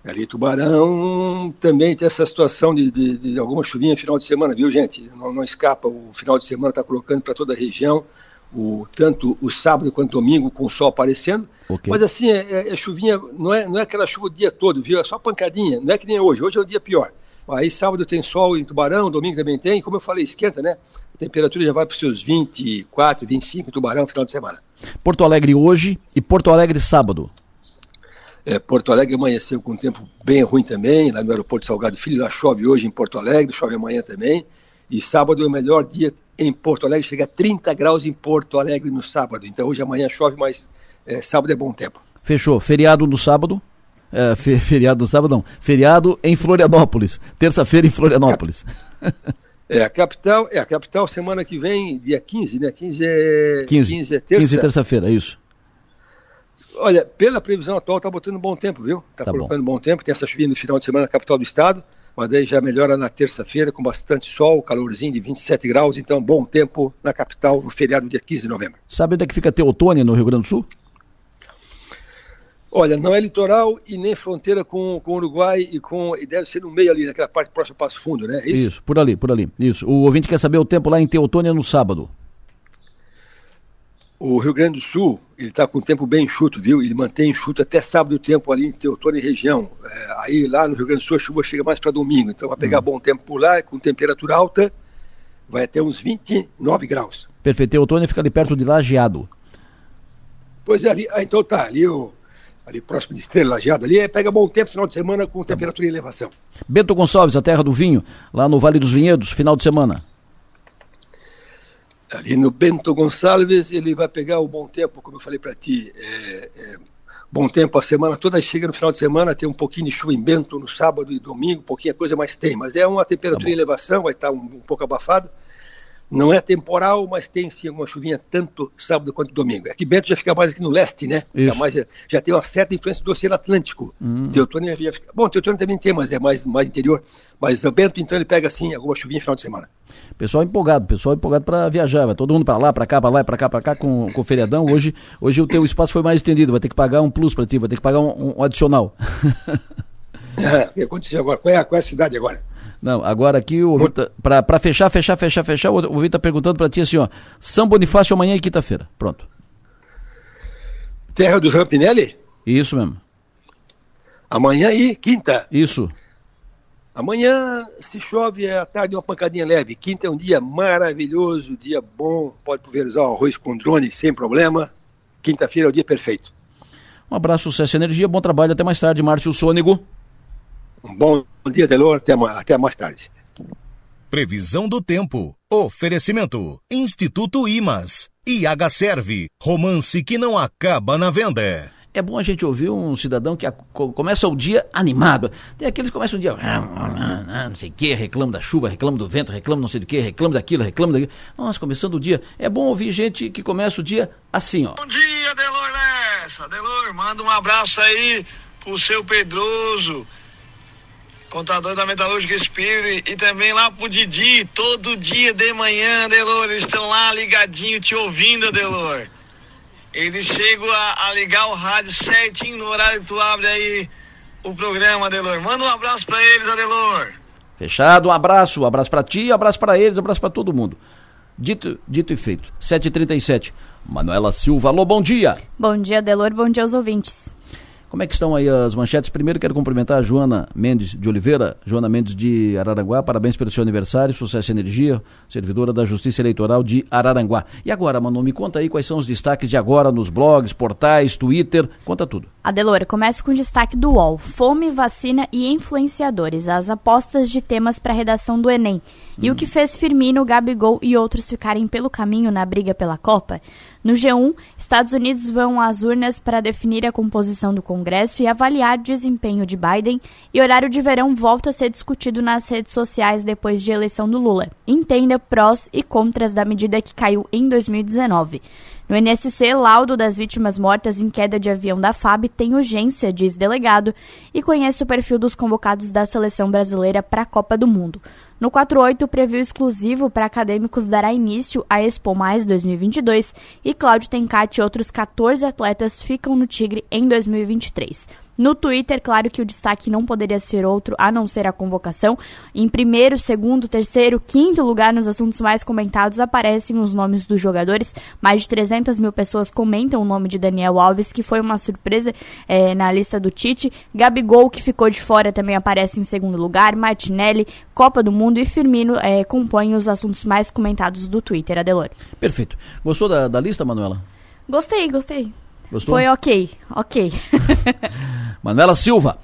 Ali Tubarão também tem essa situação de, de, de alguma chuvinha final de semana, viu gente? Não, não escapa, o final de semana está colocando para toda a região, o, tanto o sábado quanto o domingo com o sol aparecendo. Ok. Mas assim, é, é- é chuvinha, não é, não é aquela chuva o dia todo, viu? É só pancadinha, não é que nem hoje, hoje é o dia pior. Aí sábado tem sol em Tubarão, domingo também tem, como eu falei, esquenta, né? A temperatura já vai para os seus 24, 25 em Tubarão final de semana. Porto Alegre hoje e Porto Alegre sábado. É, Porto Alegre amanheceu com um tempo bem ruim também, lá no aeroporto Salgado Filho, lá chove hoje em Porto Alegre, chove amanhã também. E sábado é o melhor dia em Porto Alegre, chega a 30 graus em Porto Alegre no sábado. Então hoje amanhã chove, mas é, sábado é bom tempo. Fechou. Feriado no sábado. É, fe- feriado no sábado, não. Feriado em Florianópolis. Terça-feira em Florianópolis. É, a capital, é a capital semana que vem, dia 15, né? 15 é 15. 15 é terça. 15 terça-feira, é isso. Olha, pela previsão atual tá botando bom tempo, viu? Tá, Tá bom. colocando bom tempo, tem essa chuvinha no final de semana na capital do estado, mas daí já melhora na terça-feira com bastante sol, calorzinho de 27 graus, então bom tempo na capital no feriado dia 15 de novembro. Sabe onde é que fica Teotônia, no Rio Grande do Sul? Olha, não é litoral e nem fronteira com, com o Uruguai e com. E deve ser no meio ali, naquela parte próxima ao Passo Fundo, né? É isso? isso, por ali, por ali. Isso. O ouvinte quer saber o tempo lá em Teotônia no sábado. O Rio Grande do Sul, ele está com o tempo bem enxuto, viu? Ele mantém enxuto até sábado o tempo ali em Teotônia e região. É, aí lá no Rio Grande do Sul a chuva chega mais para domingo, então vai pegar hum. bom tempo por lá, com temperatura alta, vai até uns 29 graus. Perfeito. Teotônia fica ali perto de Lajeado. Pois é, ali, ah, então tá, ali o ali próximo de Estrela Lajeado, ali é, pega bom tempo final de semana com temperatura em elevação. Bento Gonçalves, a terra do vinho, lá no Vale dos Vinhedos, final de semana ali no Bento Gonçalves, ele vai pegar o bom tempo, como eu falei para ti, é, é, bom tempo a semana toda, chega no final de semana, tem um pouquinho de chuva em Bento no sábado e domingo, pouquinha coisa, mas tem, mas é uma temperatura tá em elevação, vai estar um, um pouco abafado, não é temporal, mas tem sim alguma chuvinha tanto sábado quanto domingo. É que Bento já fica mais aqui no leste, né? Já, mais, já tem uma certa influência do Oceano Atlântico. Hum. Teutônia já fica. Bom, Teutônia também tem, mas é mais, mais interior. Mas o Bento, então, ele pega assim alguma chuvinha no final de semana. Pessoal empolgado, pessoal empolgado para viajar. Vai todo mundo para lá, para cá, para lá, para cá, para cá com, com o feriadão. Hoje, hoje o teu espaço foi mais estendido. Vai ter que pagar um plus para ti, vai ter que pagar um, um adicional. é, o que aconteceu agora? Qual é, qual é a cidade agora? Não, agora aqui o para fechar, fechar, fechar, fechar, o Vitor está perguntando para ti assim, ó, São Bonifácio amanhã e quinta-feira. Pronto. Terra dos Rampinelli? Isso mesmo. Amanhã e quinta. Isso. Amanhã, se chove, é à tarde uma pancadinha leve. Quinta é um dia maravilhoso, dia bom, pode pulverizar o arroz com drone sem problema. Quinta-feira é o dia perfeito. Um abraço, sucesso e energia, bom trabalho, até mais tarde, Márcio Sônego. Um bom dia, Delor. Até, até mais tarde. Previsão do tempo. Oferecimento. Instituto Imas. IH Serve. Romance que não acaba na venda. É bom a gente ouvir um cidadão que começa o dia animado. Tem aqueles que começam o dia, não sei o que, reclama da chuva, reclama do vento, reclama não sei do que, reclama daquilo, reclama daquilo. Nossa, começando o dia. É bom ouvir gente que começa o dia assim, ó. Bom dia, Delor Lessa. Delor, manda um abraço aí pro seu Pedroso contador da Metalúrgica Espírito e também lá pro Didi, todo dia de manhã, Adelor, eles estão lá ligadinho te ouvindo, Adelor. Eles chegam a, a, ligar o rádio certinho no horário que tu abre aí o programa, Adelor. Manda um abraço para eles, Adelor. Fechado, um abraço, um abraço para ti, um abraço para eles, um abraço para todo mundo. Dito, dito e feito. 7h37. Manuela Silva, alô, bom dia. Bom dia, Adelor, bom dia aos ouvintes. Como é que estão aí as manchetes? Primeiro quero cumprimentar a Joana Mendes de Oliveira, Joana Mendes de Araranguá, parabéns pelo seu aniversário, sucesso e energia, servidora da Justiça Eleitoral de Araranguá. E agora, Manu, me conta aí quais são os destaques de agora nos blogs, portais, Twitter, conta tudo. Adelora, começo com o destaque do UOL, fome, vacina e influenciadores, as apostas de temas para a redação do Enem. E o que fez Firmino, Gabigol e outros ficarem pelo caminho na briga pela Copa? No G1, Estados Unidos vão às urnas para definir a composição do Congresso e avaliar o desempenho de Biden, e horário de verão volta a ser discutido nas redes sociais depois de eleição do Lula. Entenda prós e contras da medida que caiu em 2019. No NSC, laudo das vítimas mortas em queda de avião da FAB tem urgência, diz delegado, e conhece o perfil dos convocados da seleção brasileira para a Copa do Mundo. No 48, o preview exclusivo para acadêmicos dará início à Expo Mais 2022 e Cláudio Tencati e outros 14 atletas ficam no Tigre em 2023. No Twitter, claro que o destaque não poderia ser outro a não ser a convocação. Em primeiro, segundo, terceiro, quinto lugar nos assuntos mais comentados aparecem os nomes dos jogadores. Mais de 300 mil pessoas comentam o nome de Daniel Alves, que foi uma surpresa é, na lista do Tite. Gabigol, que ficou de fora, também aparece em segundo lugar. Martinelli, Copa do Mundo e Firmino é, compõem os assuntos mais comentados do Twitter, Adelor. Perfeito. Gostou da, da lista, Manuela? Gostei, gostei. Gostou? Foi ok, ok. Manuela Silva,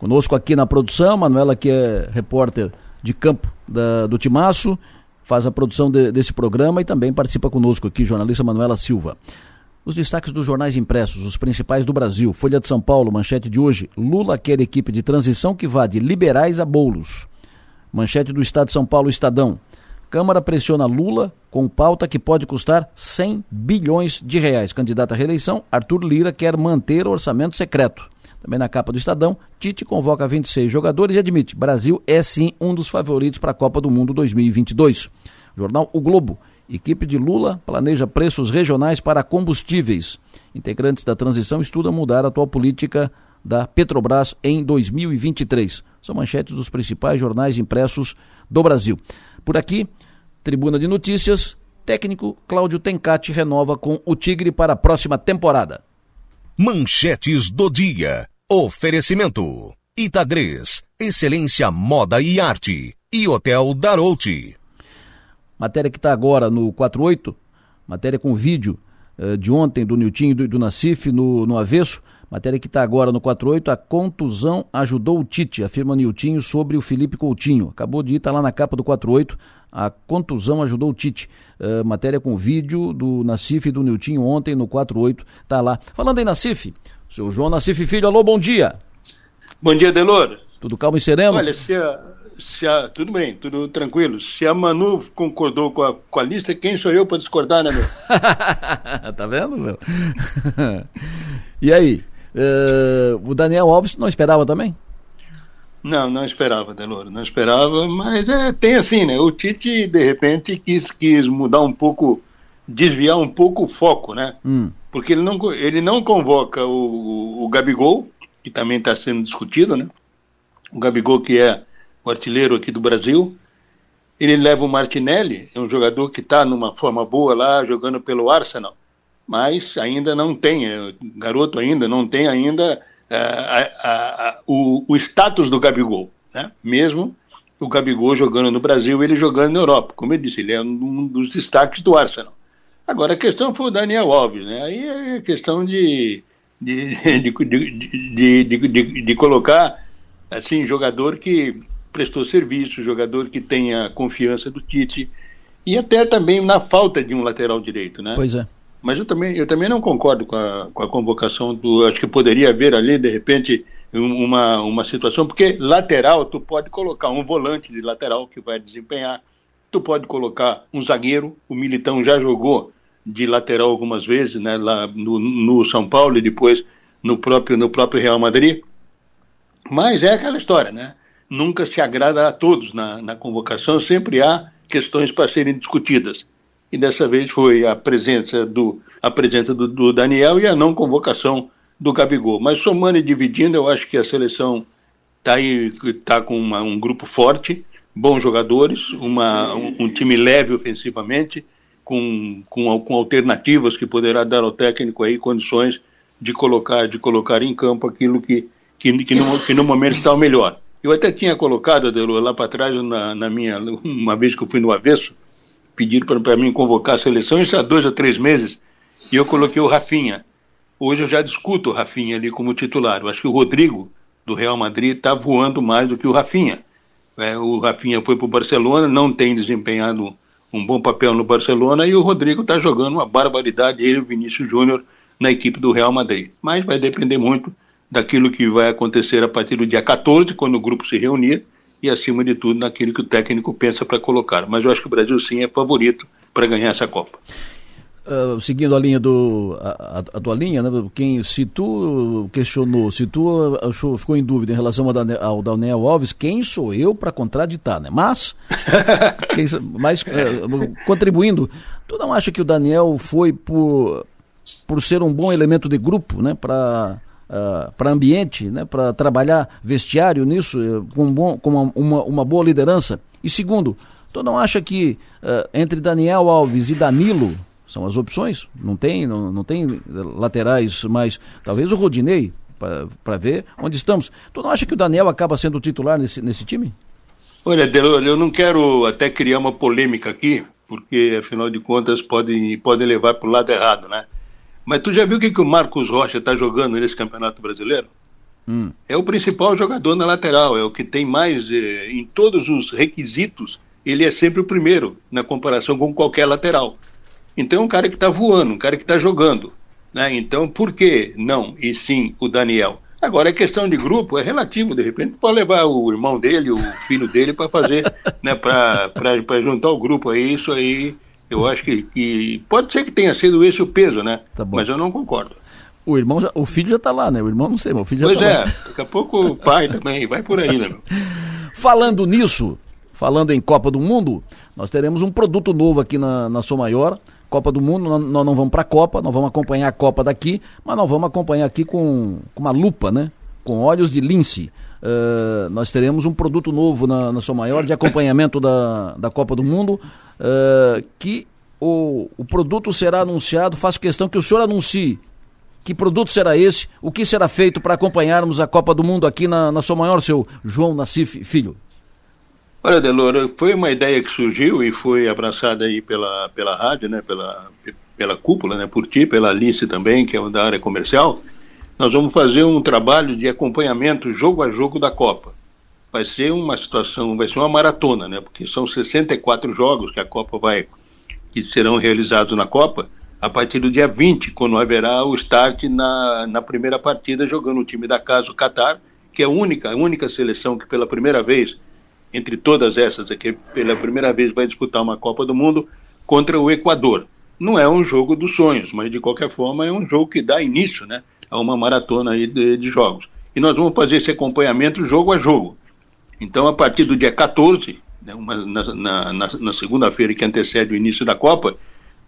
conosco aqui na produção. Manuela, que é repórter de campo da, do Timaço, faz a produção de, desse programa e também participa conosco aqui, jornalista Manuela Silva. Os destaques dos jornais impressos, os principais do Brasil. Folha de São Paulo, manchete de hoje. Lula quer equipe de transição que vá de liberais a bolos. Manchete do Estado de São Paulo, Estadão. Câmara pressiona Lula com pauta que pode custar 100 bilhões de reais. Candidato à reeleição, Arthur Lira quer manter o orçamento secreto. Também na capa do Estadão, Tite convoca 26 jogadores e admite: Brasil é sim um dos favoritos para a Copa do Mundo 2022. Jornal O Globo. Equipe de Lula planeja preços regionais para combustíveis. Integrantes da transição estudam mudar a atual política da Petrobras em 2023. São manchetes dos principais jornais impressos do Brasil. Por aqui, Tribuna de Notícias, técnico Cláudio Tencati renova com o Tigre para a próxima temporada. Manchetes do dia. Oferecimento. Itagres, Excelência Moda e Arte. E Hotel Darouti. Matéria que está agora no 48, matéria com vídeo uh, de ontem do Niltinho e do, do Nacif no, no avesso. Matéria que está agora no 48, a contusão ajudou o Tite, afirma Niltinho sobre o Felipe Coutinho. Acabou de ir, está lá na capa do 48, a contusão ajudou o Tite. Uh, matéria com vídeo do Nacif e do Niltinho ontem no 48, está lá. Falando em Nacif, seu João Nacif Filho, alô, bom dia. Bom dia, Delor. Tudo calmo e sereno? Olha, se a, se a, tudo bem, tudo tranquilo. Se a Manu concordou com a, com a lista, quem sou eu para discordar, né, meu? tá vendo, meu? e aí? Uh, o Daniel Alves não esperava também? Não, não esperava, Delor, não esperava, mas é, tem assim, né? O Tite, de repente, quis, quis mudar um pouco, desviar um pouco o foco, né? Hum. Porque ele não, ele não convoca o, o Gabigol, que também está sendo discutido, né? O Gabigol, que é o artilheiro aqui do Brasil. Ele leva o Martinelli, é um jogador que está numa forma boa lá, jogando pelo Arsenal, mas ainda não tem, é, garoto ainda não tem ainda a, o, o, status do Gabigol, né? Mesmo o Gabigol jogando no Brasil, ele jogando na Europa. Como eu disse, ele é um dos destaques do Arsenal. Agora, a questão foi o Daniel Alves, né? Aí é questão de, de, de, de, de, de colocar assim, jogador que prestou serviço, jogador que tenha confiança do Tite e até também na falta de um lateral direito, né? Pois é. Mas eu também, eu também não concordo com a, com a convocação do. Acho que poderia haver ali, de repente, uma, uma situação, porque lateral, tu pode colocar um volante de lateral que vai desempenhar, tu pode colocar um zagueiro, o Militão já jogou de lateral algumas vezes, né, lá no, no São Paulo e depois no próprio, no próprio Real Madrid. Mas é aquela história, né? nunca se agrada a todos na, na convocação, sempre há questões para serem discutidas. E dessa vez foi a presença do, a presença do, do Daniel e a não convocação do Gabigol. Mas somando e dividindo, eu acho que a seleção está tá com uma, um grupo forte, bons jogadores, uma, um, um, time leve ofensivamente, com, com, com alternativas que poderá dar ao técnico aí condições de colocar, de colocar em campo aquilo que, que, que, no, que no momento está o melhor. Eu até tinha colocado, Adelo, lá para trás, na, na, minha, uma vez que eu fui no avesso, pediram para mim convocar a seleção, isso há dois ou três meses, e eu coloquei o Rafinha. Hoje eu já discuto o Rafinha ali como titular. Eu acho que o Rodrigo, do Real Madrid, está voando mais do que o Rafinha. É, o Rafinha foi para o Barcelona, não tem desempenhado um bom papel no Barcelona, e o Rodrigo está jogando uma barbaridade, ele e o Vinícius Júnior, na equipe do Real Madrid. Mas vai depender muito daquilo que vai acontecer a partir do dia 14, quando o grupo se reunir, e acima de tudo naquilo que o técnico pensa para colocar. Mas eu acho que o Brasil sim é favorito para ganhar essa Copa. Uh, seguindo a linha do a, a, tua linha, né? Quem se tu questionou, se tu achou, ficou em dúvida em relação ao, Daniel, ao Daniel Alves, quem sou eu para contraditar, né? Mas, quem, mas uh, contribuindo, tu não acha que o Daniel foi por por ser um bom elemento de grupo, né? Para ah, para ambiente, né, para trabalhar vestiário nisso, eh, com, bom, com uma, uma, boa liderança? E segundo, tu não acha que uh, entre Daniel Alves e Danilo são as opções? Não tem, não, não tem laterais, mas talvez o Rodinei, para ver onde estamos. Tu não acha que o Daniel acaba sendo titular nesse, nesse time? Olha, eu não quero até criar uma polêmica aqui, porque afinal de contas pode, pode levar para o lado errado, né? Mas tu já viu o que, que o Marcos Rocha está jogando nesse Campeonato Brasileiro? Hum. É o principal jogador na lateral, é o que tem mais, eh, em todos os requisitos, ele é sempre o primeiro, na comparação com qualquer lateral. Então é um cara que está voando, um cara que está jogando. Né? Então, por que não? E sim, o Daniel. Agora, a questão de grupo é relativo, de repente pode levar o irmão dele, o filho dele, para fazer, né, para juntar o grupo aí, isso aí eu acho que, que, pode ser que tenha sido esse o peso, né? Tá mas eu não concordo. O irmão, já, o filho já está lá, né? O irmão não sei, mas o filho já pois tá é, lá. daqui a pouco o pai também, vai por aí, né? Falando nisso, falando em Copa do Mundo, nós teremos um produto novo aqui na, na Sou Maior. Copa do Mundo, nós, nós não vamos para a Copa, nós vamos acompanhar a Copa daqui, mas nós vamos acompanhar aqui com, com uma lupa, né? Com olhos de lince. Uh, nós teremos um produto novo na, na Sou Maior de acompanhamento da, da Copa do Mundo, uh, que o, o produto será anunciado. Faço questão que o senhor anuncie que produto será esse, o que será feito para acompanharmos a Copa do Mundo aqui na, na Sou Maior, seu João Nassif Filho. Olha, Delora, foi uma ideia que surgiu e foi abraçada aí pela, pela rádio, né, pela, pela cúpula, né, por ti, pela Alice também, que é da área comercial. Nós vamos fazer um trabalho de acompanhamento jogo a jogo da Copa. Vai ser uma situação, vai ser uma maratona, né, porque são 64 jogos que a Copa vai, que serão realizados na Copa, a partir do dia 20, quando haverá o start na, na primeira partida, jogando o time da casa, o Qatar, que é a única, a única seleção que pela primeira vez entre todas essas, é que pela primeira vez vai disputar uma Copa do Mundo contra o Equador. Não é um jogo dos sonhos, mas de qualquer forma é um jogo que dá início né, a uma maratona aí de, de jogos. E nós vamos fazer esse acompanhamento jogo a jogo. Então, a partir do dia 14, né, uma, na, na, na, segunda-feira que antecede o início da Copa,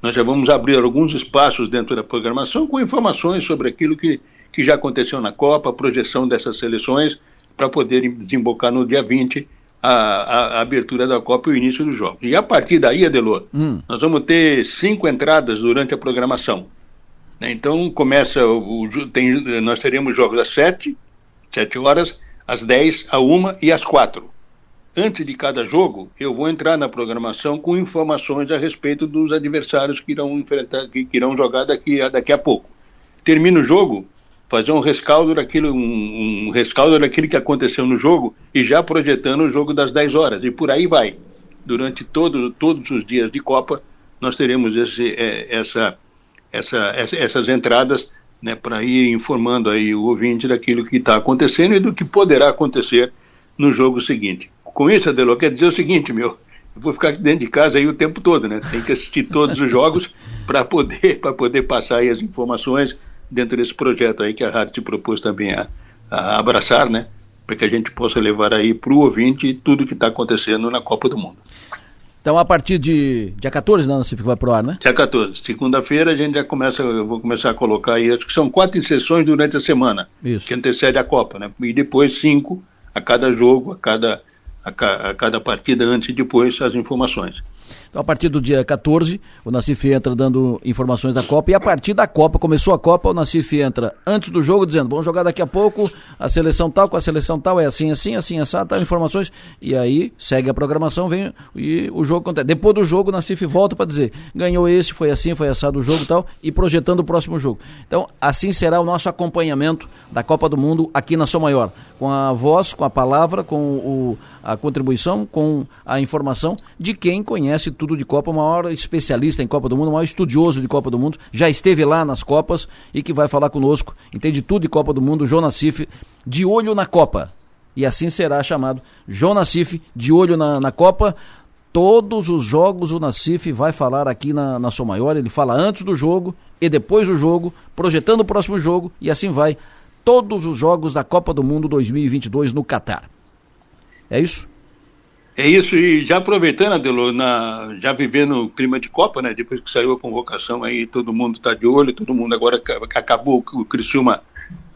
nós já vamos abrir alguns espaços dentro da programação com informações sobre aquilo que, que já aconteceu na Copa, a projeção dessas seleções, para poder desembocar no dia 20 a, a, a, abertura da Copa e o início dos jogos. E a partir daí, Adelor, hum. nós vamos ter cinco entradas durante a programação. Né? Então começa o, tem, nós teremos jogos às sete, sete horas, às dez, à uma e às quatro. Antes de cada jogo, eu vou entrar na programação com informações a respeito dos adversários que irão enfrentar, que, que irão jogar daqui a, daqui a pouco. Termina o jogo, fazer um rescaldo daquilo, um, um rescaldo daquilo que aconteceu no jogo e já projetando o jogo das 10 horas. E por aí vai. Durante todo, todos os dias de Copa, nós teremos esse, é, essa, essa, essa, essas entradas né, para ir informando aí o ouvinte daquilo que está acontecendo e do que poderá acontecer no jogo seguinte. Com isso, Adelô, quer dizer o seguinte, meu, eu vou ficar dentro de casa aí o tempo todo, né? Tem que assistir todos os jogos para poder, poder passar aí as informações dentro desse projeto aí que a rádio te propôs também a, a abraçar, né? Para que a gente possa levar aí para o ouvinte tudo que está acontecendo na Copa do Mundo. Então, a partir de dia 14, não, você vai pro ar, né? Dia 14. Segunda-feira a gente já começa, eu vou começar a colocar aí, acho que são quatro sessões durante a semana, Isso. que antecede a Copa, né? E depois cinco a cada jogo, a cada, a, a cada partida, antes e depois as informações. Então, a partir do dia 14, o Nacife entra dando informações da Copa. E a partir da Copa, começou a Copa, o Nacife entra antes do jogo dizendo: vamos jogar daqui a pouco a seleção tal, com a seleção tal, é assim, assim, assim, assim, tal, informações. E aí segue a programação, vem e o jogo acontece. Depois do jogo, o Nacife volta para dizer: ganhou esse, foi assim, foi assado o jogo tal, e projetando o próximo jogo. Então, assim será o nosso acompanhamento da Copa do Mundo aqui na Sou Maior. Com a voz, com a palavra, com o, a contribuição, com a informação de quem conhece tudo de Copa, o maior especialista em Copa do Mundo, o maior estudioso de Copa do Mundo, já esteve lá nas Copas e que vai falar conosco, entende tudo de Copa do Mundo, João Nassif, de olho na Copa. E assim será chamado João Nassif, de olho na, na Copa. Todos os jogos o Nassif vai falar aqui na, na Sua Maior, ele fala antes do jogo e depois do jogo, projetando o próximo jogo e assim vai todos os jogos da Copa do Mundo 2022 no Catar. É isso? É isso, e já aproveitando, Adelo, na, já vivendo o clima de Copa, né? Depois que saiu a convocação aí, todo mundo está de olho, todo mundo agora acabou o Criciúma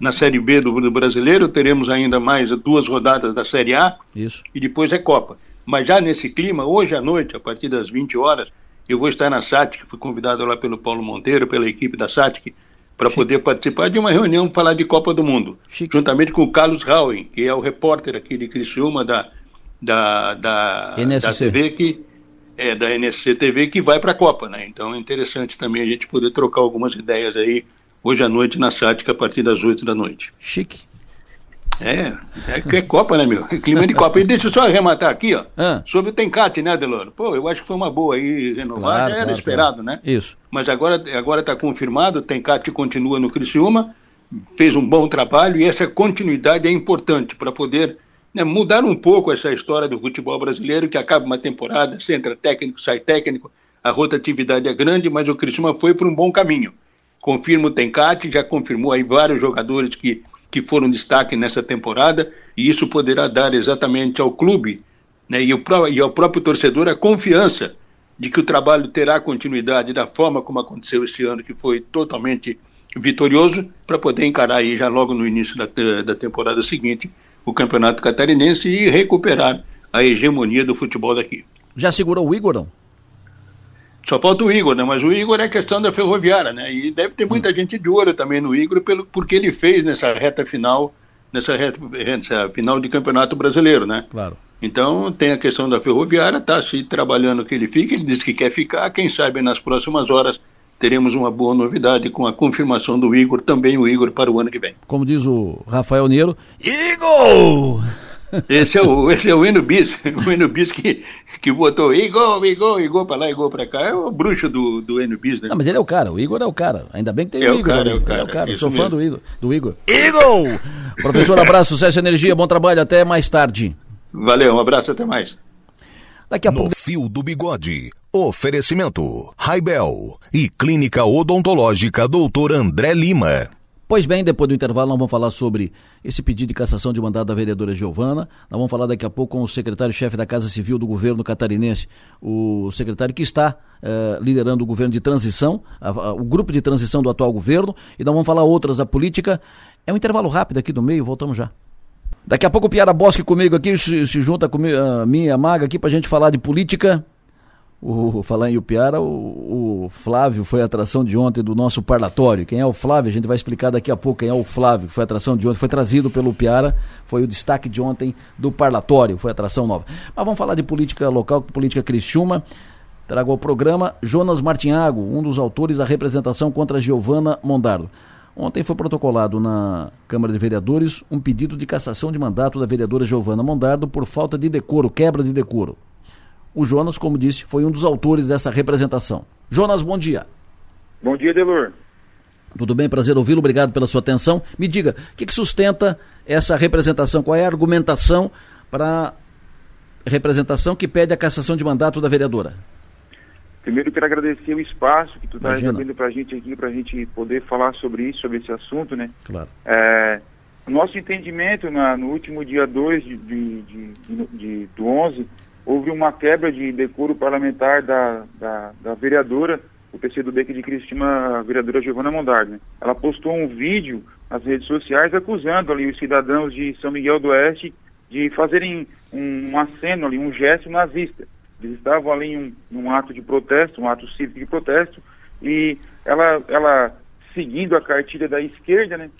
na Série B do, do, Brasileiro, teremos ainda mais duas rodadas da Série A isso. e depois é Copa. Mas já nesse clima, hoje à noite, a partir das 20 horas, eu vou estar na SATIC, fui convidado lá pelo Paulo Monteiro, pela equipe da SATIC, para poder participar de uma reunião para falar de Copa do Mundo, Chique. juntamente com o Carlos Rauen, que é o repórter aqui de Criciúma da da, da, da TV que é da NSC TV que vai para a Copa, né? Então é interessante também a gente poder trocar algumas ideias aí hoje à noite na Sática a partir das 8 da noite. Chique. É, é, é Copa, né, meu? É clima de Copa. E deixa eu só arrematar aqui, ó, ah. sobre o Tencate, né, Delano? Pô, eu acho que foi uma boa aí renovar, claro, era claro, esperado, claro. né? Isso. Mas agora agora está confirmado, o Tencate continua no Criciúma, fez um bom trabalho e essa continuidade é importante para poder né, mudar um pouco essa história do futebol brasileiro, que acaba uma temporada, você entra técnico, sai técnico, a rotatividade é grande, mas o Criciúma foi por um bom caminho. Confirma o Tencate, já confirmou aí vários jogadores que, que foram destaque nessa temporada, e isso poderá dar exatamente ao clube né, e, o, e ao próprio torcedor a confiança de que o trabalho terá continuidade da forma como aconteceu esse ano, que foi totalmente vitorioso, para poder encarar aí já logo no início da, da temporada seguinte o Campeonato Catarinense e recuperar a hegemonia do futebol daqui. Já segurou o Igor, não? Só falta o Igor, né? Mas o Igor é questão da ferroviária, né? E deve ter muita hum. gente de olho também no Igor, pelo, porque ele fez nessa reta final, nessa reta, nessa final de campeonato brasileiro, né? Claro. Então tem a questão da ferroviária, tá se trabalhando que ele fique, ele disse que quer ficar, quem sabe nas próximas horas teremos uma boa novidade com a confirmação do Igor, também o Igor para o ano que vem. Como diz o Rafael Neiro, Igor! Esse é o, esse é o Eno Bis, o Eno Bis que, que botou Igor, Igor, Igor pra lá, Igor pra cá. É o bruxo do, do Eno Bis, né? Não, mas ele é o cara, o Igor é o cara. Ainda bem que tem é o Igor. Cara, é o cara, é o cara. Sou mesmo. fã do Igor, do Igor. Igor! Professor, abraço, sucesso e energia, bom trabalho, até mais tarde. Valeu, um abraço, até mais. Daqui a no pouco. Fio do Bigode. Oferecimento: Raibel e Clínica Odontológica Doutor André Lima. Pois bem, depois do intervalo nós vamos falar sobre esse pedido de cassação de mandato da vereadora Giovana. Nós vamos falar daqui a pouco com o secretário-chefe da Casa Civil do governo catarinense, o secretário que está eh, liderando o governo de transição, a, a, o grupo de transição do atual governo. E nós vamos falar outras da política. É um intervalo rápido aqui do meio, voltamos já. Daqui a pouco o Piara Bosque comigo aqui, se, se junta com a minha maga aqui para a gente falar de política. O, falar em Upiara, o, o, Flávio foi a atração de ontem do nosso parlatório. Quem é o Flávio? A gente vai explicar daqui a pouco quem é o Flávio, que foi a atração de ontem, foi trazido pelo Upiara, foi o destaque de ontem do parlatório, foi a atração nova. Mas vamos falar de política local, política Criciúma. Trago ao programa Jonas Martinhago, um dos autores da representação contra Giovana Mondardo. Ontem foi protocolado na Câmara de Vereadores um pedido de cassação de mandato da vereadora Giovana Mondardo por falta de decoro, quebra de decoro. O Jonas, como disse, foi um dos autores dessa representação. Jonas, bom dia. Bom dia, Delor. Tudo bem, prazer ouvi-lo, obrigado pela sua atenção. Me diga, o que, que sustenta essa representação? Qual é a argumentação para a representação que pede a cassação de mandato da vereadora? Primeiro, quero agradecer o espaço que tu está recebendo para a gente aqui, para a gente poder falar sobre isso, sobre esse assunto, né? Claro. É, nosso entendimento, na, no último dia 2 de, de, de, de, do 11, houve uma quebra de decoro parlamentar da, da, da vereadora, o PCdoB de Cristina, a vereadora Giovana Mondardo. Né? Ela postou um vídeo nas redes sociais acusando ali os cidadãos de São Miguel do Oeste de fazerem um, um aceno ali, um gesto nazista. Eles estavam ali em um, um, ato de protesto, um ato cívico de protesto, e ela, ela seguindo a cartilha da esquerda, né,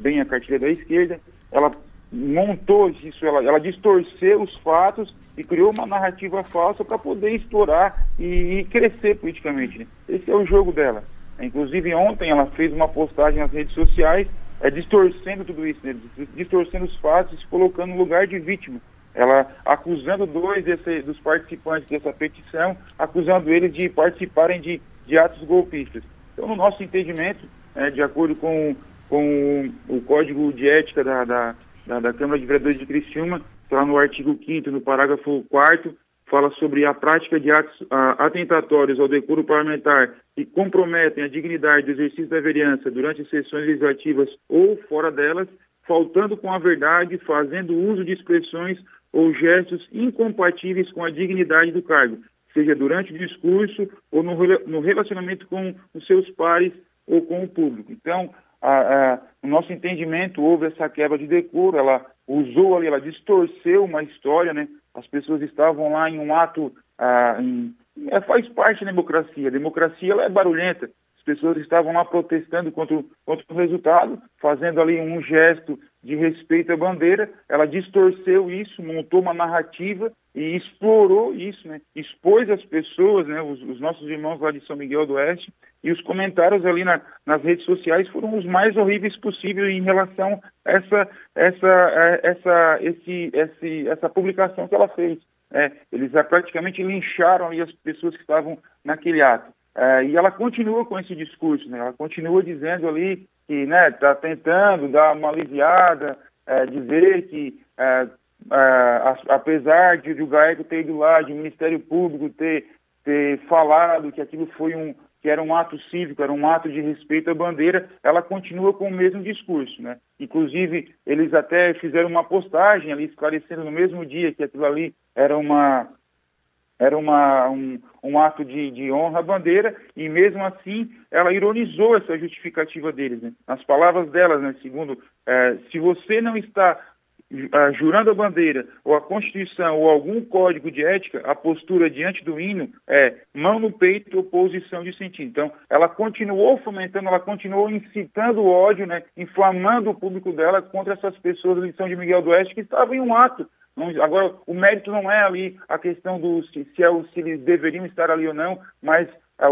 bem a cartilha da esquerda, ela montou isso, ela, ela distorceu os fatos e criou uma narrativa falsa para poder explorar e, e crescer politicamente. Esse é o jogo dela. Inclusive ontem ela fez uma postagem nas redes sociais é, distorcendo tudo isso, né? distorcendo os fatos e se colocando no lugar de vítima. Ela acusando dois desse, dos participantes dessa petição, acusando eles de participarem de, de atos golpistas. Então, no nosso entendimento, é, de acordo com, com o Código de Ética da, da, da, da Câmara de Vereadores de Criciúma, está no artigo 5 no parágrafo 4 fala sobre a prática de atos atentatórios ao decoro parlamentar que comprometem a dignidade do exercício da vereança durante sessões legislativas ou fora delas, faltando com a verdade, fazendo uso de expressões ou gestos incompatíveis com a dignidade do cargo, seja durante o discurso ou no, no relacionamento com os seus pares ou com o público. Então, a, a, no nosso entendimento, houve essa quebra de decoro, ela usou ali, ela distorceu uma história, né? As pessoas estavam lá em um ato, ah, em, é, faz parte da democracia. A democracia ela é barulhenta. As pessoas estavam lá protestando contra, contra o resultado, fazendo ali um gesto de respeito à bandeira. Ela distorceu isso, montou uma narrativa e explorou isso, né? Expôs as pessoas, né? Os, os nossos irmãos lá de São Miguel do Oeste e os comentários ali na, nas redes sociais foram os mais horríveis possíveis em relação a essa, essa, essa, esse, esse, essa publicação que ela fez. É, eles praticamente lincharam ali as pessoas que estavam naquele ato. É, e ela continua com esse discurso, né? ela continua dizendo ali que está né, tá tentando dar uma aliviada, é, dizer que é, é apesar de o GAECO ter ido lá, de o Ministério Público ter, ter falado que aquilo foi um que era um ato cívico, era um ato de respeito à bandeira, ela continua com o mesmo discurso, né? Inclusive, eles até fizeram uma postagem ali esclarecendo no mesmo dia que aquilo ali era uma era uma, um, um ato de, de, honra à bandeira, e mesmo assim ela ironizou essa justificativa deles. Né? As palavras delas, né, segundo, é, se você não está uh, jurando a bandeira, ou a Constituição, ou algum código de ética, a postura diante do hino é mão no peito ou posição de sentido. Então, ela continuou fomentando, ela continuou incitando o ódio, né, inflamando o público dela contra essas pessoas de São de Miguel do Oeste que estavam em um ato Agora, o mérito não é ali a questão do se, se, é, se eles deveriam estar ali ou não, mas é,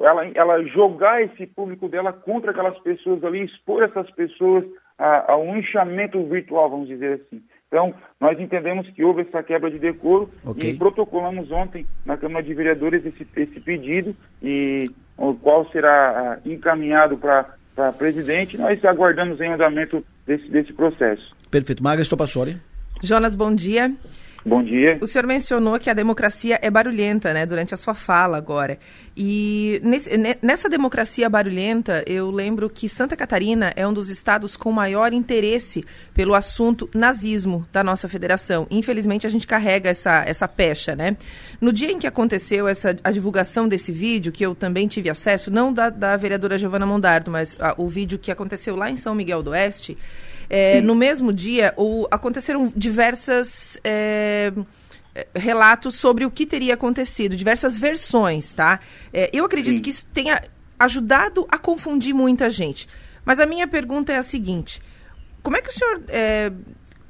ela, ela, jogar esse público dela contra aquelas pessoas ali, expor essas pessoas a, a, um inchamento virtual, vamos dizer assim. Então, nós entendemos que houve essa quebra de decoro okay. e protocolamos ontem na Câmara de Vereadores esse, esse pedido e o qual será encaminhado para presidente. Nós aguardamos em andamento desse, desse processo. Perfeito. Maga Estopassori. Jonas, bom dia. Bom dia. O senhor mencionou que a democracia é barulhenta, né, durante a sua fala agora. E nesse, nessa democracia barulhenta, eu lembro que Santa Catarina é um dos estados com maior interesse pelo assunto nazismo da nossa federação. Infelizmente, a gente carrega essa, essa pecha, né? No dia em que aconteceu essa, a divulgação desse vídeo, que eu também tive acesso, não da, da vereadora Giovana Mondardo, mas a, o vídeo que aconteceu lá em São Miguel do Oeste, é, no mesmo dia, o, aconteceram diversas. É, relatos sobre o que teria acontecido, diversas versões, tá? É, eu acredito Sim. que isso tenha ajudado a confundir muita gente. Mas a minha pergunta é a seguinte: como é que o senhor é,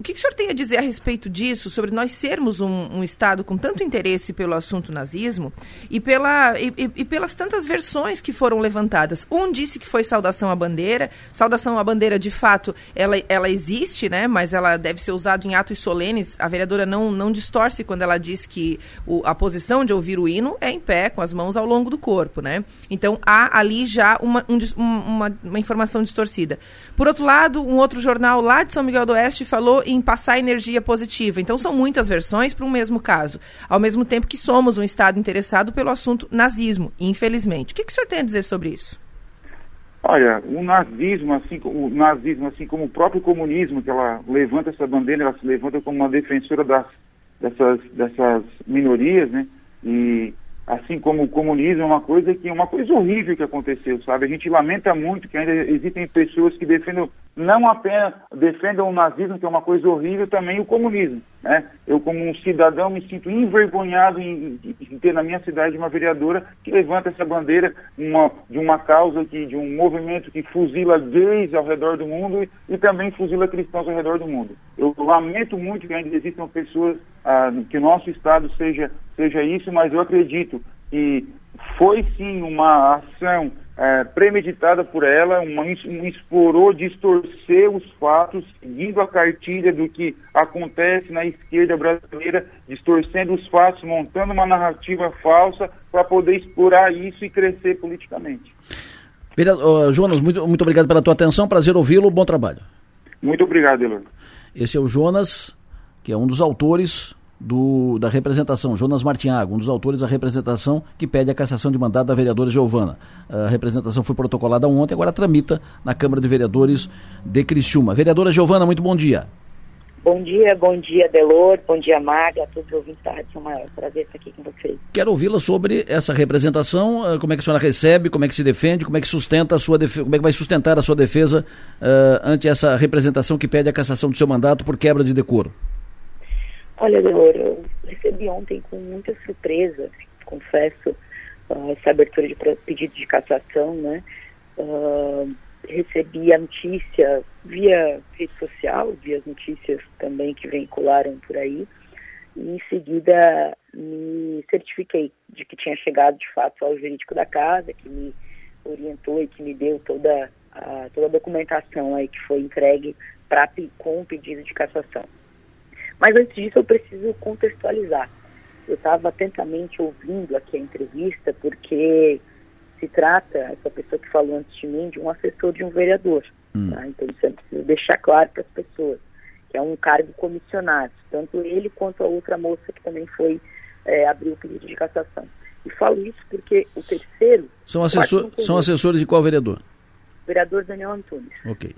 o que, que o senhor tem a dizer a respeito disso, sobre nós sermos um, um Estado com tanto interesse pelo assunto nazismo e, pela, e, e, e, pelas tantas versões que foram levantadas? Um disse que foi saudação à bandeira. Saudação à bandeira, de fato, ela, ela existe, né? mas ela deve ser usada em atos solenes. A vereadora não, não distorce quando ela diz que o, a posição de ouvir o hino é em pé, com as mãos ao longo do corpo. Né? Então, há ali já uma, um, uma, uma informação distorcida. Por outro lado, um outro jornal lá de São Miguel do Oeste falou em passar energia positiva. Então, são muitas versões para um mesmo caso. Ao mesmo tempo que somos um Estado interessado pelo assunto nazismo, infelizmente. O que, que o senhor tem a dizer sobre isso? Olha, o nazismo, assim, o nazismo, assim como o próprio comunismo, que ela levanta essa bandeira, ela se levanta como uma defensora das, dessas, dessas minorias, né? E assim como o comunismo é uma coisa que é uma coisa horrível que aconteceu, sabe? A gente lamenta muito que ainda existem pessoas que defendem não apenas defendam o nazismo, que é uma coisa horrível, também o comunismo. Né? Eu, como um cidadão, me sinto envergonhado em, em, ter na minha cidade uma vereadora que levanta essa bandeira uma, de uma causa, que, de um movimento que fuzila gays ao redor do mundo e, e também fuzila cristãos ao redor do mundo. Eu lamento muito que ainda existam pessoas, ah, que o nosso Estado seja, seja isso, mas eu acredito que foi sim uma ação é, premeditada por ela, uma, um explorou distorcer os fatos, seguindo a cartilha do que acontece na esquerda brasileira, distorcendo os fatos, montando uma narrativa falsa para poder explorar isso e crescer politicamente. Vereador, Jonas, muito, muito obrigado pela tua atenção, prazer ouvi-lo, bom trabalho. Muito obrigado, Elon. Esse é o Jonas, que é um dos autores do, da representação, Jonas Martinhago, um dos autores da representação que pede a cassação de mandato da vereadora Giovana. A representação foi protocolada ontem, agora tramita na Câmara de Vereadores de Criciúma. Vereadora Giovana, muito bom dia. Bom dia, bom dia, Delor, bom dia, Maga, a todos os ouvintes da Rádio Maior. Prazer estar aqui com vocês. Quero ouvi-la sobre essa representação, eh, como é que a senhora recebe, como é que se defende, como é que sustenta a sua como é que vai sustentar a sua defesa uh, ante essa representação que pede a cassação do seu mandato por quebra de decoro. Olha, Delor, eu recebi ontem com muita surpresa, confesso, uh, essa abertura de pedido de cassação, né? Uh, recebi a notícia via rede social, via as notícias também que veicularam por aí, e em seguida me certifiquei de que tinha chegado de fato ao jurídico da casa, que me orientou e que me deu toda a, toda a documentação aí que foi entregue pra, com o pedido de cassação. Mas antes disso, eu preciso contextualizar. Eu estava atentamente ouvindo aqui a entrevista, porque se trata, essa pessoa que falou antes de mim, de um assessor de um vereador. Hum. Tá? Então, isso é preciso deixar claro para as pessoas, que é um cargo comissionado, tanto ele quanto a outra moça que também foi é, abrir o pedido de cassação. E falo isso porque o terceiro. São, assessor, são assessores de qual vereador? Vereador Daniel Antunes. Ok.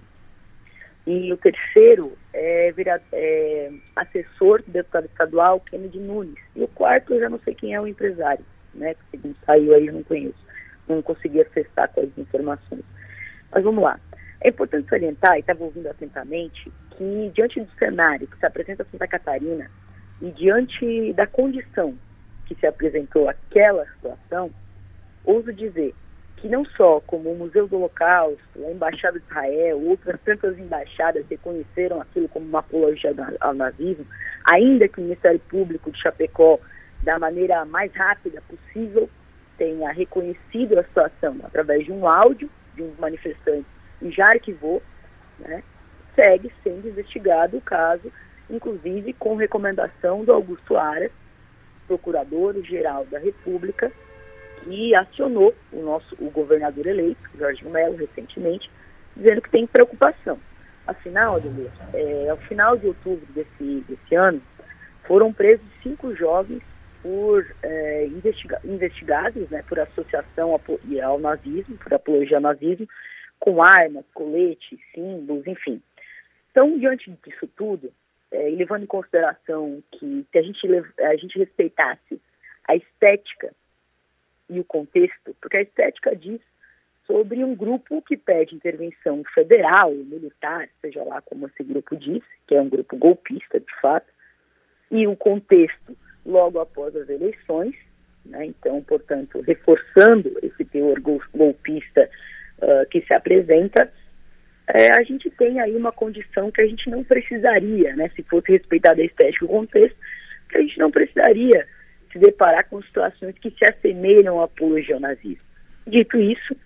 E o terceiro é, é, assessor do deputado estadual, Kennedy Nunes. E o quarto eu já não sei quem é o empresário, né? Que saiu aí, eu não conheço. Não consegui acessar com as informações. Mas vamos lá. É importante salientar, e estava ouvindo atentamente, que diante do cenário que se apresenta a Santa Catarina e diante da condição que se apresentou aquela situação, ouso dizer que não só como o Museu do Holocausto, a Embaixada de Israel, outras tantas embaixadas reconheceram aquilo como uma apologia ao nazismo, ainda que o Ministério Público de Chapecó, da maneira mais rápida possível, tenha reconhecido a situação através de um áudio de um manifestante e já arquivou, né, segue sendo investigado o caso, inclusive com recomendação do Augusto Aras, procurador-geral da República, que acionou o nosso o governador eleito, Jorge Melo, recentemente, dizendo que tem preocupação. Afinal, Adelio, é, ao final de outubro desse, desse ano, foram presos cinco jovens por é, investiga investigados né, por associação ao nazismo, por apologia ao nazismo, com armas, coletes, símbolos, enfim. Então, diante disso tudo, é, levando em consideração que se a gente, a gente respeitasse a estética e o contexto, porque a estética diz sobre um grupo que pede intervenção federal, militar, seja lá como esse grupo diz, que é um grupo golpista de fato, e o contexto logo após as eleições, né? então, portanto, reforçando esse teor golpista uh, que se apresenta, é, a gente tem aí uma condição que a gente não precisaria, né, se fosse respeitada a estética e o contexto, que a gente não precisaria se deparar com situações que se assemelham ao apologia ao nazismo. Dito isso,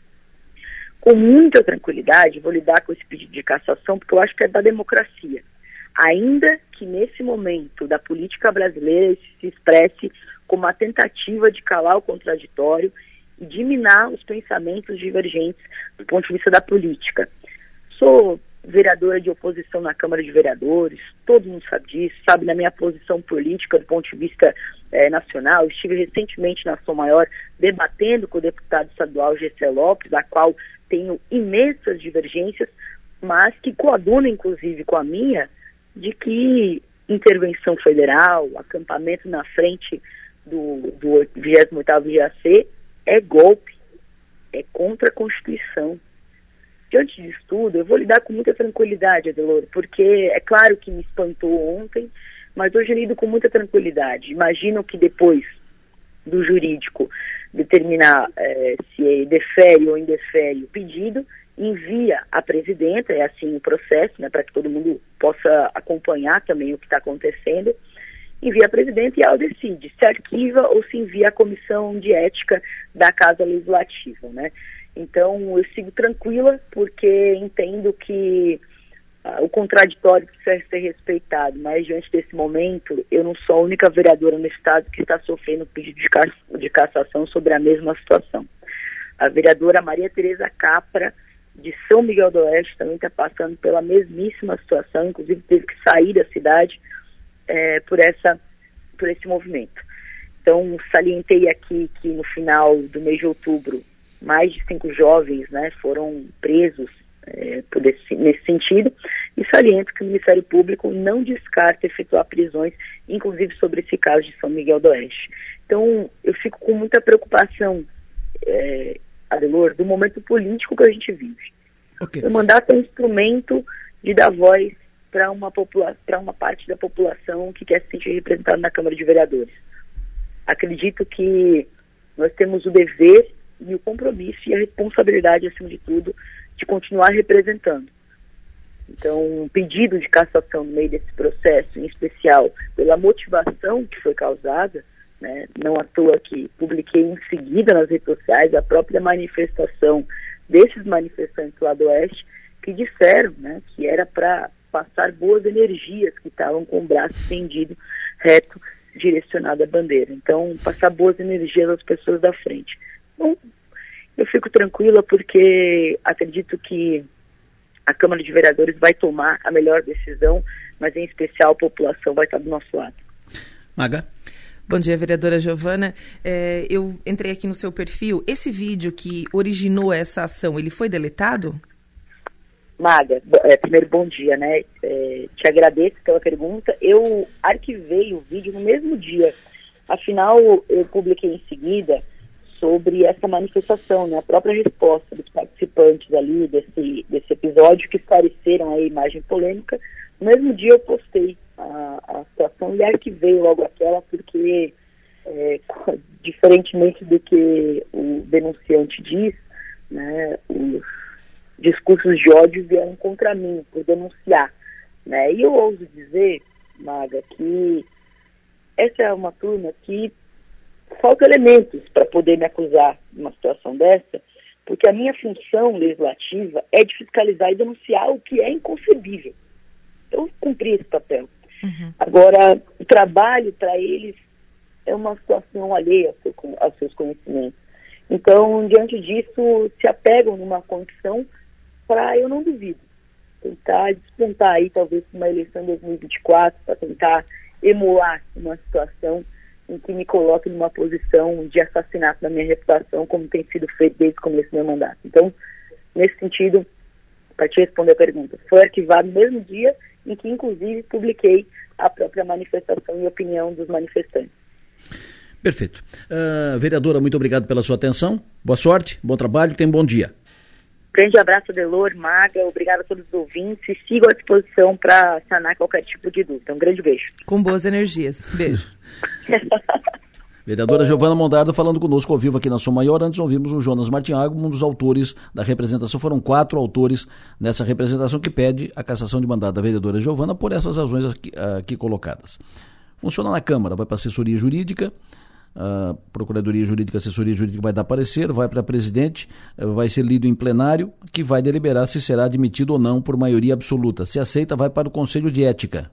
com muita tranquilidade, vou lidar com esse pedido de cassação, porque eu acho que é da democracia. Ainda que nesse momento da política brasileira se expresse como uma tentativa de calar o contraditório e diminar os pensamentos divergentes do ponto de vista da política. Sou vereadora de oposição na Câmara de Vereadores, todo mundo sabe disso, sabe da minha posição política do ponto de vista eh, nacional. Estive recentemente na Som Maior debatendo com o deputado estadual Gessé Lopes, a qual tenho imensas divergências, mas que coaduna inclusive com a minha, de que intervenção federal, acampamento na frente do, do 28º GAC é golpe, é contra a Constituição. Diante disso tudo, eu vou lidar com muita tranquilidade, Adelor, porque é claro que me espantou ontem, mas hoje eu lido com muita tranquilidade. Imagino que depois do jurídico determinar é, se defere ou indefere o pedido, envia à presidenta, é assim o processo, né, para que todo mundo possa acompanhar também o que está acontecendo, envia à presidenta e ela decide se arquiva ou se envia à comissão de ética da Casa Legislativa, né. Então, eu sigo tranquila porque entendo que o contraditório precisa ser respeitado, mas diante desse momento, eu não sou a única vereadora no Estado que está sofrendo pedido de, ca de cassação sobre a mesma situação. A vereadora Maria Tereza Capra, de São Miguel do Oeste, também está passando pela mesmíssima situação, inclusive teve que sair da cidade é, por, essa, por esse movimento. Então, salientei aqui que no final do mês de outubro, mais de cinco jovens né, foram presos é, esse, nesse sentido, e saliento que o Ministério Público não descarta efetuar prisões, inclusive sobre esse caso de São Miguel do Oeste. Então, eu fico com muita preocupação, é, Adelor, do momento político que a gente vive. Okay. O mandato é um instrumento de dar voz para uma, para uma parte da população que quer se sentir representada na Câmara de Vereadores. Acredito que nós temos o dever e o compromisso e a responsabilidade, acima de tudo, de continuar representando. Então, um pedido de cassação no meio desse processo, em especial pela motivação que foi causada, né, não à toa que publiquei em seguida nas redes sociais a própria manifestação desses manifestantes lá do Oeste, que disseram né, que era para passar boas energias que estavam com o braço estendido reto, direcionado à bandeira. Então, passar boas energias às pessoas da frente. Eu fico tranquila porque acredito que a Câmara de Vereadores vai tomar a melhor decisão, mas em especial a população vai estar do nosso lado. Maga? Bom dia, vereadora Giovana. É, eu entrei aqui no seu perfil. Esse vídeo que originou essa ação, ele foi deletado? Maga, é, primeiro bom dia, né? É, te agradeço pela pergunta. Eu arquivei o vídeo no mesmo dia. Afinal, eu publiquei em seguida sobre essa manifestação, né? A própria resposta dos participantes ali desse, desse episódio que esclareceram a imagem polêmica. No mesmo dia eu postei a, a situação e arquivei logo aquela porque, é, diferentemente do que o denunciante diz, né? Os discursos de ódio vieram contra mim por denunciar. Né? E eu ouso dizer, Maga, que essa é uma turma que falta elementos para poder me acusar de uma situação dessa, porque a minha função legislativa é de fiscalizar e denunciar o que é inconcebível. Eu cumpri esse papel. Uhum. Agora, o trabalho para eles é uma situação alheia aos seus conhecimentos. Então, diante disso, se apegam numa condição para, eu não duvido, tentar despontar aí, talvez, uma eleição em 2024, para tentar emular uma situação em que me coloque numa posição de assassinato da minha reputação, como tem sido feito desde o começo do meu mandato. Então, nesse sentido, para te responder a pergunta, foi arquivado no mesmo dia em que, inclusive, publiquei a própria manifestação e opinião dos manifestantes. Perfeito. Uh, vereadora, muito obrigado pela sua atenção. Boa sorte, bom trabalho, tenha um bom dia. Grande abraço, Delor, Maga, obrigada a todos os ouvintes e sigo à disposição para sanar qualquer tipo de dúvida. Um grande beijo. Com boas energias. Beijo. Vereadora Giovana Mondardo falando conosco ao vivo aqui na Som Maior. Antes ouvimos o Jonas Martinhago, um dos autores da representação. Foram quatro autores nessa representação que pede a cassação de mandato da vereadora Giovana por essas razões aqui, aqui colocadas. Funciona na Câmara, vai para assessoria jurídica, a Procuradoria Jurídica, Assessoria Jurídica vai dar parecer, vai para presidente, eh, vai ser lido em plenário, que vai deliberar se será admitido ou não por maioria absoluta. Se aceita, vai para o Conselho de Ética.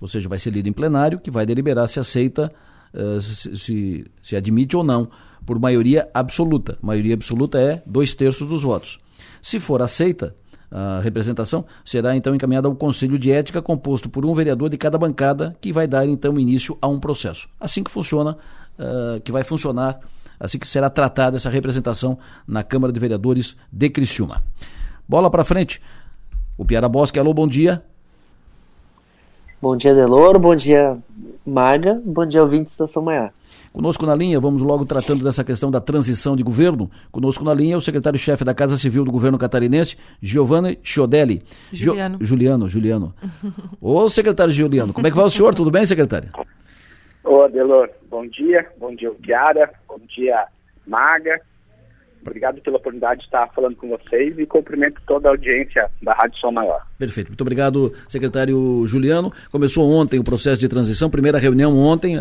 Ou seja, vai ser lido em plenário, que vai deliberar se aceita, uh, se, se, se admite ou não, por maioria absoluta. Maioria absoluta é dois terços dos votos. Se for aceita, a representação será então encaminhada ao Conselho de Ética, composto por um vereador de cada bancada, que vai dar então início a um processo. Assim que funciona uh, que vai funcionar, assim que será tratada essa representação na Câmara de Vereadores de Criciúma. Bola para frente. O Piara Bosque, alô, bom dia. Bom dia, Deloro, bom dia, Maga, bom dia, ouvintes da São Maior. Conosco na linha, vamos logo tratando dessa questão da transição de governo. Conosco na linha, o secretário-chefe da Casa Civil do governo catarinense, Giovanni Chiodelli. Juliano. Jo... Juliano, Juliano. Ô, secretário Juliano, como é que vai o senhor? Tudo bem, secretário? Ô, Adelor, bom dia. Bom dia, Kiara. Bom dia, Maga. Obrigado pela oportunidade de estar falando com vocês e cumprimento toda a audiência da Rádio Som Maior. Perfeito. Muito obrigado, secretário Juliano. Começou ontem o processo de transição, primeira reunião ontem,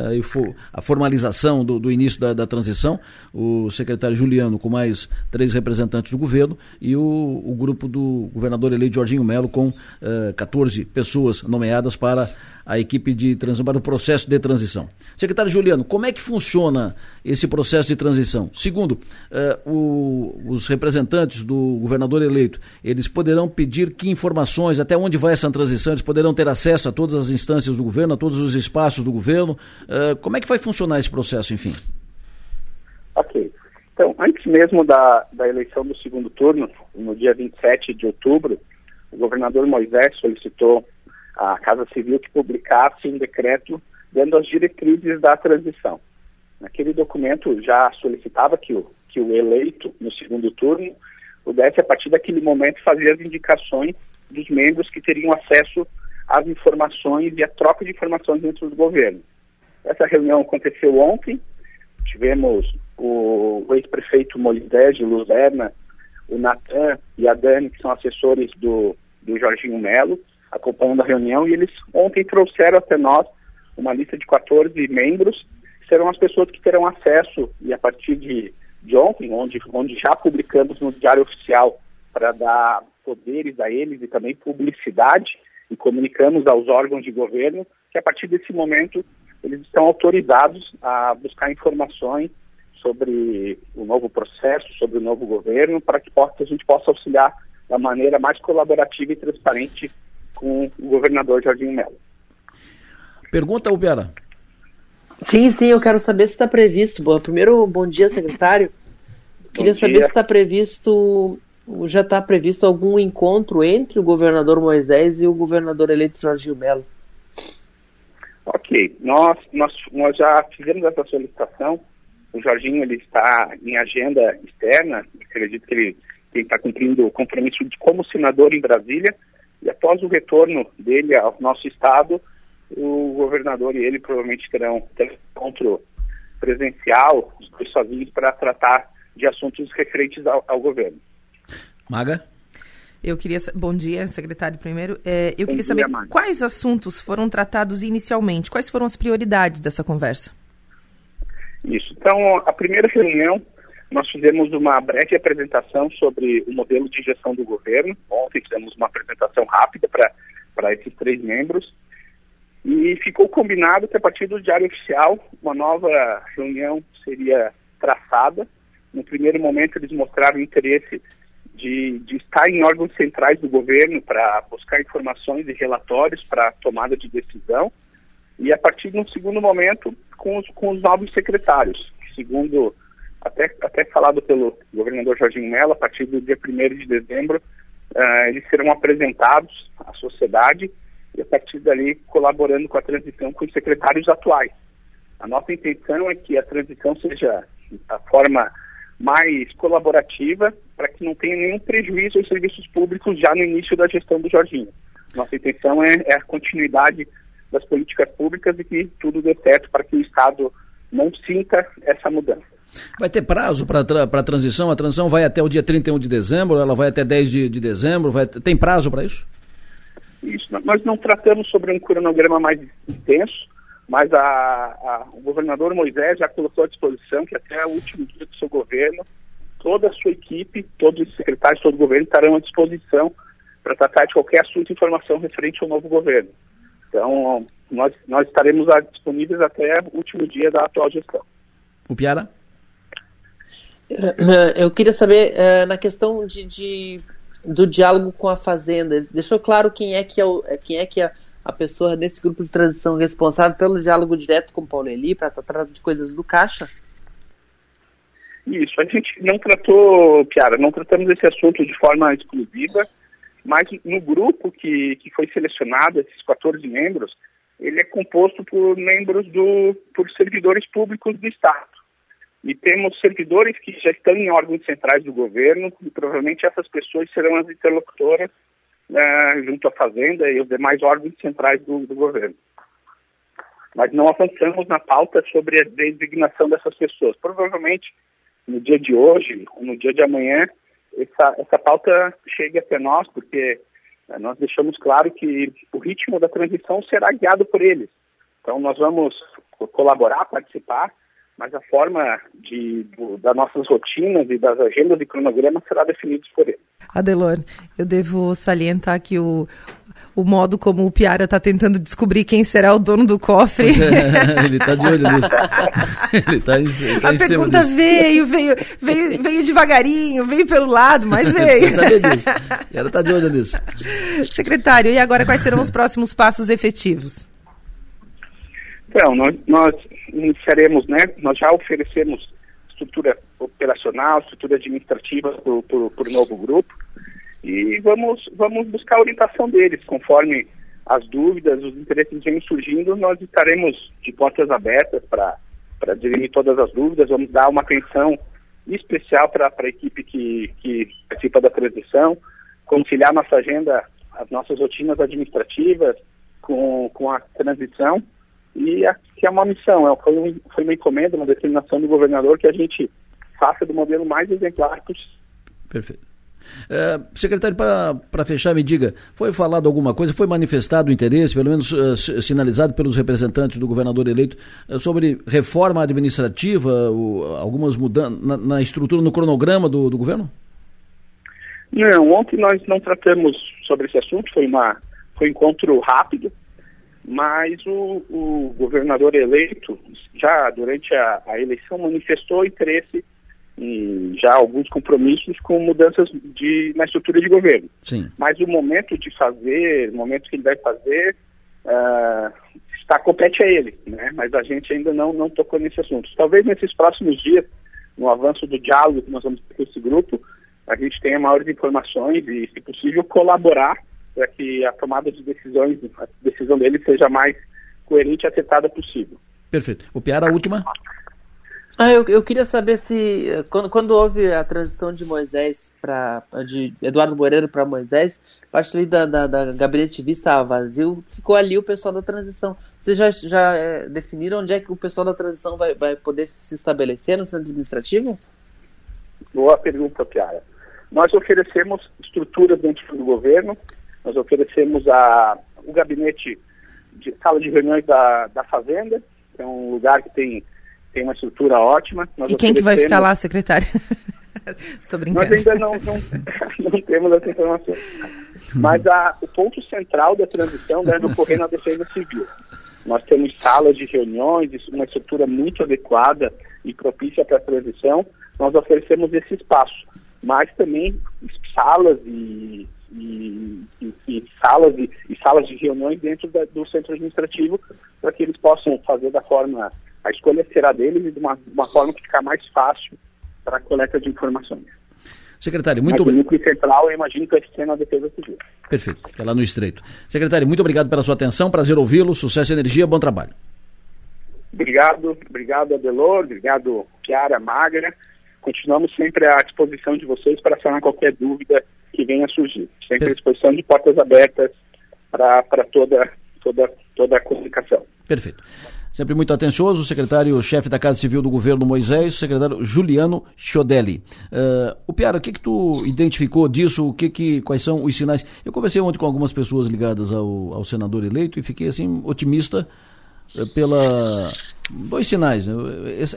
a formalização do, do início da, da, transição. O secretário Juliano, com mais três representantes do governo, e o, o grupo do governador eleito Jorginho Melo, com uh, eh, 14 pessoas nomeadas para a equipe de transição, para o processo de transição. Secretário Juliano, como é que funciona esse processo de transição? Segundo, uh, o, os representantes do governador eleito, eles poderão pedir que informações, até onde vai essa transição, eles poderão ter acesso a todas as instâncias do governo, a todos os espaços do governo. Uh, como é que vai funcionar esse processo, enfim? Ok. Então, antes mesmo da, da eleição do segundo turno, no dia 27 de outubro, o governador Moisés solicitou a Casa Civil que publicasse um decreto dando as diretrizes da transição. Naquele documento já solicitava que o, que o eleito no segundo turno pudesse, a partir daquele momento, fazer as indicações dos membros que teriam acesso às informações e à troca de informações dentro do governo. Essa reunião aconteceu ontem, tivemos o, ex-prefeito Moisés de Luzerna, o Natan e a Dani, que são assessores do, do Jorginho Melo, acompanhando a reunião e eles ontem trouxeram até nós uma lista de 14 membros, que serão as pessoas que terão acesso, e a partir de, de ontem, onde, onde já publicamos no Diário Oficial para dar poderes a eles e também publicidade, e comunicamos aos órgãos de governo que a partir desse momento eles estão autorizados a buscar informações sobre o novo processo, sobre o novo governo, para que a gente possa auxiliar da maneira mais colaborativa e transparente com o governador Jardim Melo. Pergunta, Ubiara. Sim, sim, eu quero saber se está previsto. Bom, primeiro, bom dia, secretário. Queria saber se está previsto, já está previsto algum encontro entre o governador Moisés e o governador eleito Jorginho Melo. Ok, nós, nós, nós já fizemos essa solicitação. O Jorginho ele está em agenda externa, acredito que ele, está cumprindo o compromisso de como senador em Brasília. E após o retorno dele ao nosso estado, o governador e ele provavelmente terão, terão encontro presencial, os dois sozinhos, para tratar de assuntos referentes ao, ao governo. Maga? Eu queria. Bom dia, secretário, primeiro. É, eu Bom queria saber quais assuntos foram tratados inicialmente, quais foram as prioridades dessa conversa? Isso. Então, a primeira reunião, nós fizemos uma breve apresentação sobre o modelo de gestão do governo. Ontem fizemos uma apresentação rápida para esses três membros. E ficou combinado que a partir do Diário Oficial, uma nova reunião seria traçada. No primeiro momento, eles mostraram interesse de, de estar em órgãos centrais do governo para buscar informações e relatórios para tomada de decisão. E a partir de um segundo momento, com os, com os novos secretários, segundo até, até falado pelo governador Jorginho Mello, a partir do dia 1 de dezembro, uh, eles serão apresentados à sociedade e a partir dali colaborando com a transição com os secretários atuais. A nossa intenção é que a transição seja a forma mais colaborativa para que não tenha nenhum prejuízo aos serviços públicos já no início da gestão do Jorginho. Nossa intenção é, é a continuidade das políticas públicas e que tudo dê certo para que o Estado não sinta essa mudança. Vai ter prazo para a transição? A transição vai até o dia 31 de dezembro, ela vai até 10 de, de dezembro? Vai, tem prazo para isso? Isso, nós não tratamos sobre um cronograma mais intenso, mas a, a, o governador Moisés já colocou à disposição que até o último dia do seu governo, toda a sua equipe, todos os secretários, todo o governo estarão à disposição para tratar de qualquer assunto e informação referente ao novo governo. Então, nós, nós estaremos disponíveis até o último dia da atual gestão. O Piara? Eu queria saber, eh, na questão de, de do diálogo com a Fazenda. Deixou claro quem é que é, o, quem é, que é a pessoa desse grupo de transição responsável pelo diálogo direto com o Paulo Eli para tratar de coisas do Caixa? Isso, a gente não tratou, Piara, não tratamos esse assunto de forma exclusiva, mas no grupo que, que foi selecionado, esses 14 membros, ele é composto por membros do, por servidores públicos do Estado. E temos servidores que já estão em órgãos centrais do governo e provavelmente essas pessoas serão as interlocutoras né, junto à Fazenda e os demais órgãos centrais do, do governo. Mas não avançamos na pauta sobre a designação dessas pessoas. Provavelmente no dia de hoje ou no dia de amanhã essa, essa pauta chegue até nós, porque né, nós deixamos claro que o ritmo da transição será guiado por eles. Então nós vamos colaborar, participar, mas a forma de, do, das nossas rotinas e das agendas e cronogramas será definida por ele. Adelor, eu devo salientar que o, o modo como o Piara está tentando descobrir quem será o dono do cofre. É, ele está de olho nisso. ele tá em, tá A pergunta veio, veio, veio, veio devagarinho, veio pelo lado, mas veio. saber disso. Ela está de olho nisso. Secretário, e agora quais serão os próximos passos efetivos? Então, nós, nós iniciaremos, né, nós já oferecemos estrutura operacional, estrutura administrativa para o novo grupo e vamos, vamos buscar a orientação deles, conforme as dúvidas, os interesses vêm surgindo, nós estaremos de portas abertas para dirimir todas as dúvidas, vamos dar uma atenção especial para a equipe que, que participa da transição, conciliar nossa agenda, as nossas rotinas administrativas com, com a transição e que é uma missão, é, foi, um, foi uma encomenda, uma determinação do governador que a gente faça do modelo mais exemplar possível. Perfeito. É, secretário, para fechar, me diga, foi falado alguma coisa, foi manifestado interesse, pelo menos uh, sinalizado pelos representantes do governador eleito, uh, sobre reforma administrativa, uh, algumas mudanças na, na, estrutura, no cronograma do, do, governo? Não, ontem nós não tratamos sobre esse assunto, foi, uma, foi um encontro rápido, mas o, o governador eleito, já durante a, a, eleição, manifestou interesse em já alguns compromissos com mudanças de, na estrutura de governo. Sim. Mas o momento de fazer, o momento que ele vai fazer, uh, tá, compete a ele, né? Mas a gente ainda não, não tocou nesse assunto. Talvez nesses próximos dias, no avanço do diálogo que nós vamos ter com esse grupo, a gente tenha maiores informações e, se possível, colaborar para que a tomada de decisões, a decisão dele seja mais coerente e acertada possível. Perfeito. O Piara, a última. Ah, eu, eu queria saber se quando, quando houve a transição de Moisés para de Eduardo Moreira para Moisés, parte ali da, da, da gabinete vista estava vazio, ficou ali o pessoal da transição. Vocês já, já é, definiram onde é que o pessoal da transição vai, vai poder se estabelecer no centro administrativo? Boa pergunta, Piara. Nós oferecemos estruturas dentro do governo, nós oferecemos a, o gabinete de sala de reuniões da, da Fazenda, é um lugar que tem, tem uma estrutura ótima. Nós e quem que vai ficar lá, secretário? Estou brincando. Nós ainda não, não, não temos essa informação. Mas a, o ponto central da transição deve ocorrer na defesa civil. Nós temos salas de reuniões, uma estrutura muito adequada e propícia para a transição. Nós oferecemos esse espaço, mas também salas e e, e, e salas e, e, salas de reuniões dentro da, do centro administrativo para que eles possam fazer da forma a escolha será deles e de uma, uma forma que ficar mais fácil para a coleta de informações. Secretário, muito obrigado. Núcleo central, eu imagino que vai ser na defesa civil. Perfeito, é lá no Estreito. Secretário, muito obrigado pela sua atenção, prazer ouvi-lo, sucesso e energia, bom trabalho. Obrigado, obrigado Adelor, obrigado Chiara, Magra. Continuamos sempre à disposição de vocês para sanar qualquer dúvida que venha a surgir. Sempre à disposição de portas abertas para toda, toda, toda a comunicação. Perfeito. Sempre muito atencioso, o secretário-chefe da Casa Civil do Governo Moisés, o secretário Juliano Chodelli. Uh, o Piara, o que que tu identificou disso? O que que, quais são os sinais? Eu conversei ontem com algumas pessoas ligadas ao, ao senador eleito e fiquei assim otimista pela dois sinais. Né?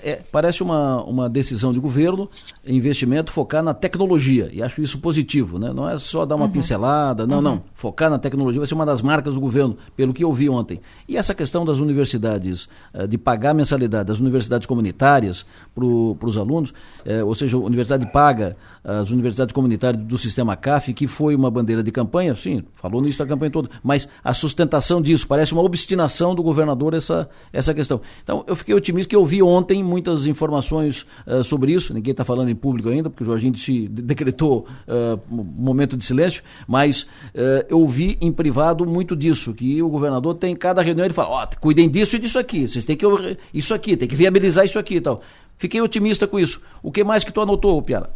É, parece uma, uma decisão de governo, investimento, focar na tecnologia. E acho isso positivo. Né? Não é só dar uma uhum. pincelada, não, uhum. não. Focar na tecnologia vai ser uma das marcas do governo, pelo que eu vi ontem. E essa questão das universidades, uh, de pagar mensalidade das universidades comunitárias para os alunos, uh, ou seja, a universidade paga as universidades comunitárias do sistema CAF, que foi uma bandeira de campanha, sim, falou nisso da campanha toda, mas a sustentação disso, parece uma obstinação do governador essa, essa questão. Então, eu fiquei otimista que eu vi ontem muitas informações uh, sobre isso. Ninguém está falando em público ainda, porque o Jorginho se decretou uh, momento de silêncio, mas uh, eu vi em privado muito disso, que o governador tem cada reunião ele fala, ó, oh, cuidem disso e disso aqui, vocês têm que isso aqui, tem que viabilizar isso aqui e tal. Fiquei otimista com isso. O que mais que tu anotou, Piara?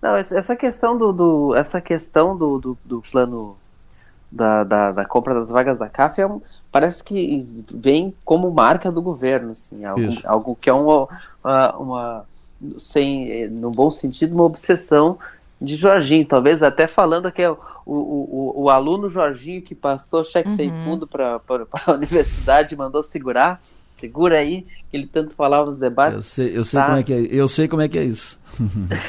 Não, essa questão do, do essa questão do, do, do plano da, da, da, compra das vagas da CAF é um, parece que vem como marca do governo, assim, algo, algo que é uma, uma, sem, no bom sentido, uma obsessão de Jorginho, talvez até falando que é o, o, o, aluno Jorginho que passou cheque uhum. sem fundo para a universidade e mandou segurar, segura aí, que ele tanto falava nos debates. Eu sei, eu sei, tá? como, é que é, eu sei como é que é isso.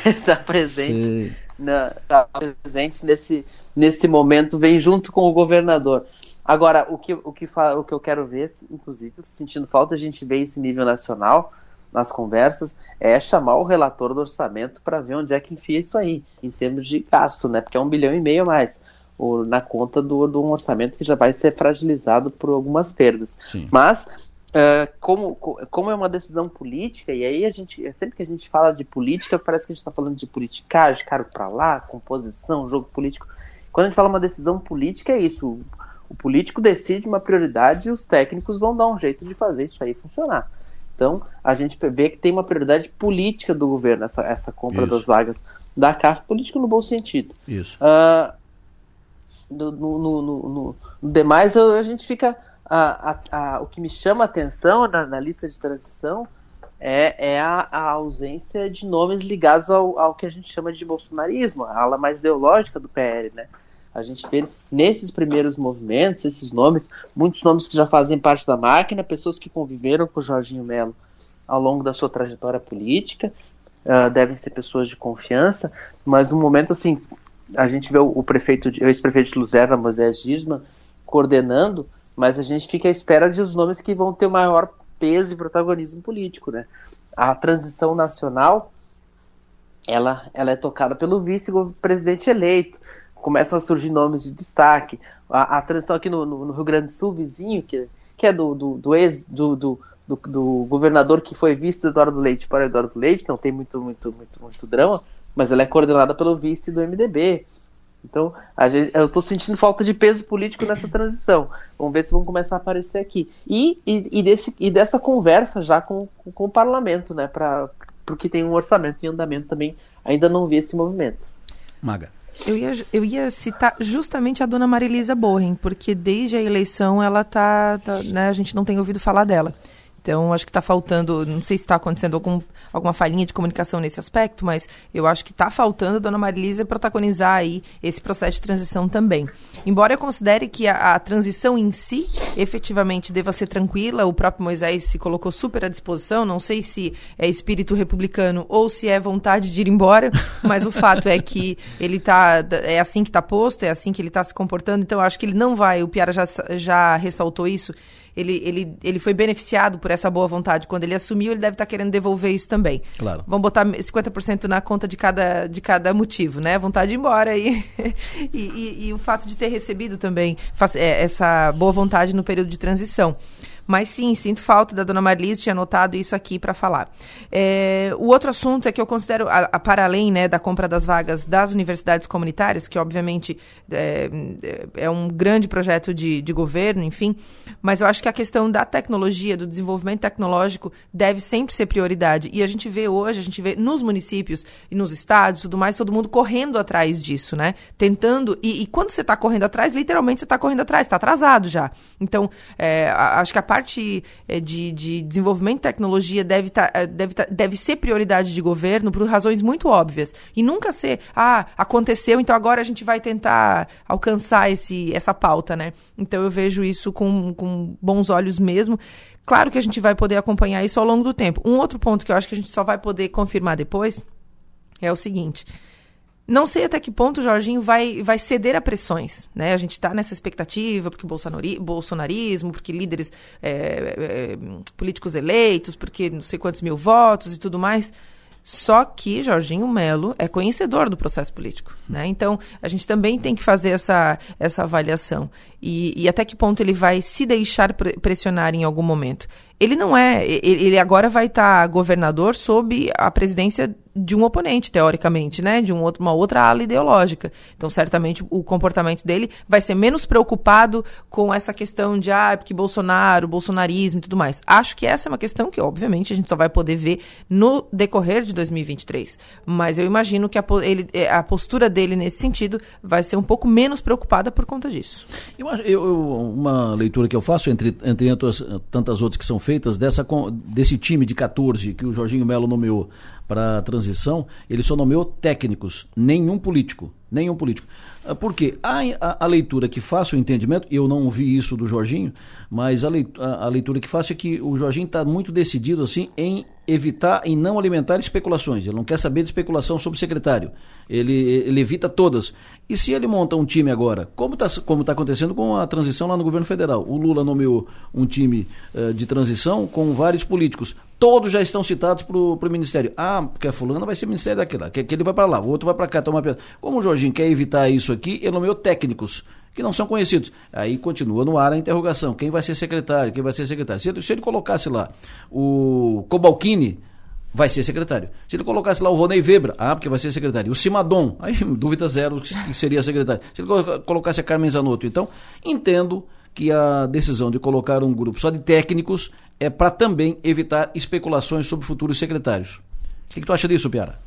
Está presente, na, tá presente nesse, nesse momento, vem junto com o governador. Agora, o que, o que, o que eu quero ver, inclusive, sentindo falta, a gente vê esse nível nacional nas conversas, é chamar o relator do orçamento para ver onde é que enfia isso aí, em termos de gasto, né? Porque é um bilhão e meio a mais o, na conta do, do um orçamento que já vai ser fragilizado por algumas perdas. Sim. Mas Uh, como, como é uma decisão política, e aí a gente, sempre que a gente fala de política, parece que a gente está falando de politicagem, caro para lá, composição, jogo político. Quando a gente fala uma decisão política, é isso. O político decide uma prioridade e os técnicos vão dar um jeito de fazer isso aí funcionar. Então, a gente vê que tem uma prioridade política do governo, essa, essa compra isso. das vagas da CAF, política no bom sentido. Isso. Uh, no, no, no, no, demais, a gente fica. A, a, a, o que me chama a atenção na, na lista de transição é, é a, a, ausência de nomes ligados ao, ao, que a gente chama de bolsonarismo, a ala mais ideológica do PL, né? A gente vê nesses primeiros movimentos, esses nomes, muitos nomes que já fazem parte da máquina, pessoas que conviveram com o Jorginho Melo ao longo da sua trajetória política, uh, devem ser pessoas de confiança, mas no momento assim, a gente vê o, o prefeito, o ex-prefeito de Luzerna, Moisés Gisman, coordenando, mas a gente fica à espera de os nomes que vão ter maior peso e protagonismo político, né? A transição nacional, ela, ela é tocada pelo vice-presidente eleito, começam a surgir nomes de destaque. a, a transição aqui no, no, no, Rio Grande do Sul, vizinho, que, que é do, do, do ex do, do, do, do, governador que foi vice do Eduardo Leite para Eduardo Leite, não tem muito, muito, muito, muito drama, mas ela é coordenada pelo vice do MDB. Então, gente, eu estou sentindo falta de peso político nessa transição. Vamos ver se vão começar a aparecer aqui. E, e, e, desse, e dessa conversa já com, com, com o parlamento, né? Pra, porque tem um orçamento em andamento também. Ainda não vi esse movimento. Maga. Eu ia, eu ia citar justamente a dona Marilisa Borren, porque desde a eleição ela tá, tá né, a gente não tem ouvido falar dela. Então, acho que está faltando, não sei se está acontecendo algum, alguma falhinha de comunicação nesse aspecto, mas eu acho que está faltando a dona Marilisa protagonizar aí esse processo de transição também. Embora eu considere que a, a, transição em si, efetivamente, deva ser tranquila, o próprio Moisés se colocou super à disposição, não sei se é espírito republicano ou se é vontade de ir embora, mas o fato é que ele tá, é assim que está posto, é assim que ele está se comportando, então acho que ele não vai, o Piara já, já ressaltou isso, ele, ele, ele foi beneficiado por essa boa vontade. Quando ele assumiu, ele deve estar tá querendo devolver isso também. Claro. Vamos botar 50% na conta de cada, de cada motivo, né? Vontade de ir embora e, e, e, e o fato de ter recebido também é, essa boa vontade no período de transição. Mas sim, sinto falta da dona Marlise, tinha anotado isso aqui para falar. É, o outro assunto é que eu considero, a, a, para além né, da compra das vagas das universidades comunitárias, que obviamente é, é um grande projeto de, de governo, enfim, mas eu acho que a questão da tecnologia, do desenvolvimento tecnológico, deve sempre ser prioridade. E a gente vê hoje, a gente vê nos municípios e nos estados tudo mais, todo mundo correndo atrás disso, né? Tentando. E, e quando você está correndo atrás, literalmente você está correndo atrás, está atrasado já. Então, é, acho que a parte é, de, de, desenvolvimento de tecnologia deve, tá, é, deve, tá, deve ser prioridade de governo por razões muito óbvias. E nunca ser, ah, aconteceu, então agora a gente vai tentar alcançar esse, essa pauta, né? Então eu vejo isso com, com bons olhos mesmo. Claro que a gente vai poder acompanhar isso ao longo do tempo. Um outro ponto que eu acho que a gente só vai poder confirmar depois é o seguinte. Não sei até que ponto o Jorginho vai, vai ceder a pressões. Né? A gente está nessa expectativa, porque bolsonari, bolsonarismo, porque líderes é, é, políticos eleitos, porque não sei quantos mil votos e tudo mais. Só que Jorginho Melo é conhecedor do processo político. Né? Então, a gente também tem que fazer essa, essa avaliação. E, e até que ponto ele vai se deixar pressionar em algum momento. Ele não é. Ele agora vai estar tá governador sob a presidência de um oponente, teoricamente, né? De um outro, uma outra ala ideológica. Então, certamente, o comportamento dele vai ser menos preocupado com essa questão de, ah, porque Bolsonaro, bolsonarismo e tudo mais. Acho que essa é uma questão que, obviamente, a gente só vai poder ver no decorrer de 2023. Mas eu imagino que a, ele, é, a postura dele nesse sentido vai ser um pouco menos preocupada por conta disso. Eu, eu, uma leitura que eu faço, entre, entre tantas outras que são feitas, dessa, desse time de 14 que o Jorginho Melo nomeou para a transição, ele só nomeou técnicos, nenhum político. Nenhum político. Ah, porque a, a, a, leitura que faço, o entendimento, eu não ouvi isso do Jorginho, mas a leitura, a leitura que faço é que o Jorginho está muito decidido assim em evitar, em não alimentar especulações. Ele não quer saber de especulação sobre secretário. Ele, ele evita todas. E se ele monta um time agora, como está como tá acontecendo com a transição lá no governo federal? O Lula nomeou um time uh, de transição com vários políticos. Todos já estão citados para o Ministério. Ah, porque a fulana vai ser Ministério daquela, que, que ele vai para lá, o outro vai para cá, toma Como o Jorginho quer evitar isso aqui, ele nomeou técnicos que não são conhecidos. Aí continua no ar a interrogação. Quem vai ser secretário? Quem vai ser secretário? Se ele, se ele colocasse lá o Cobalcini, vai ser secretário. Se ele colocasse lá o Ronei Weber, ah, porque vai ser secretário. O Simadon, aí dúvida zero que seria secretário. Se ele colocasse a Carmen Zanotto, então, entendo que a decisão de colocar um grupo só de técnicos é para também evitar especulações sobre futuros secretários. O que, que tu acha disso, Piara?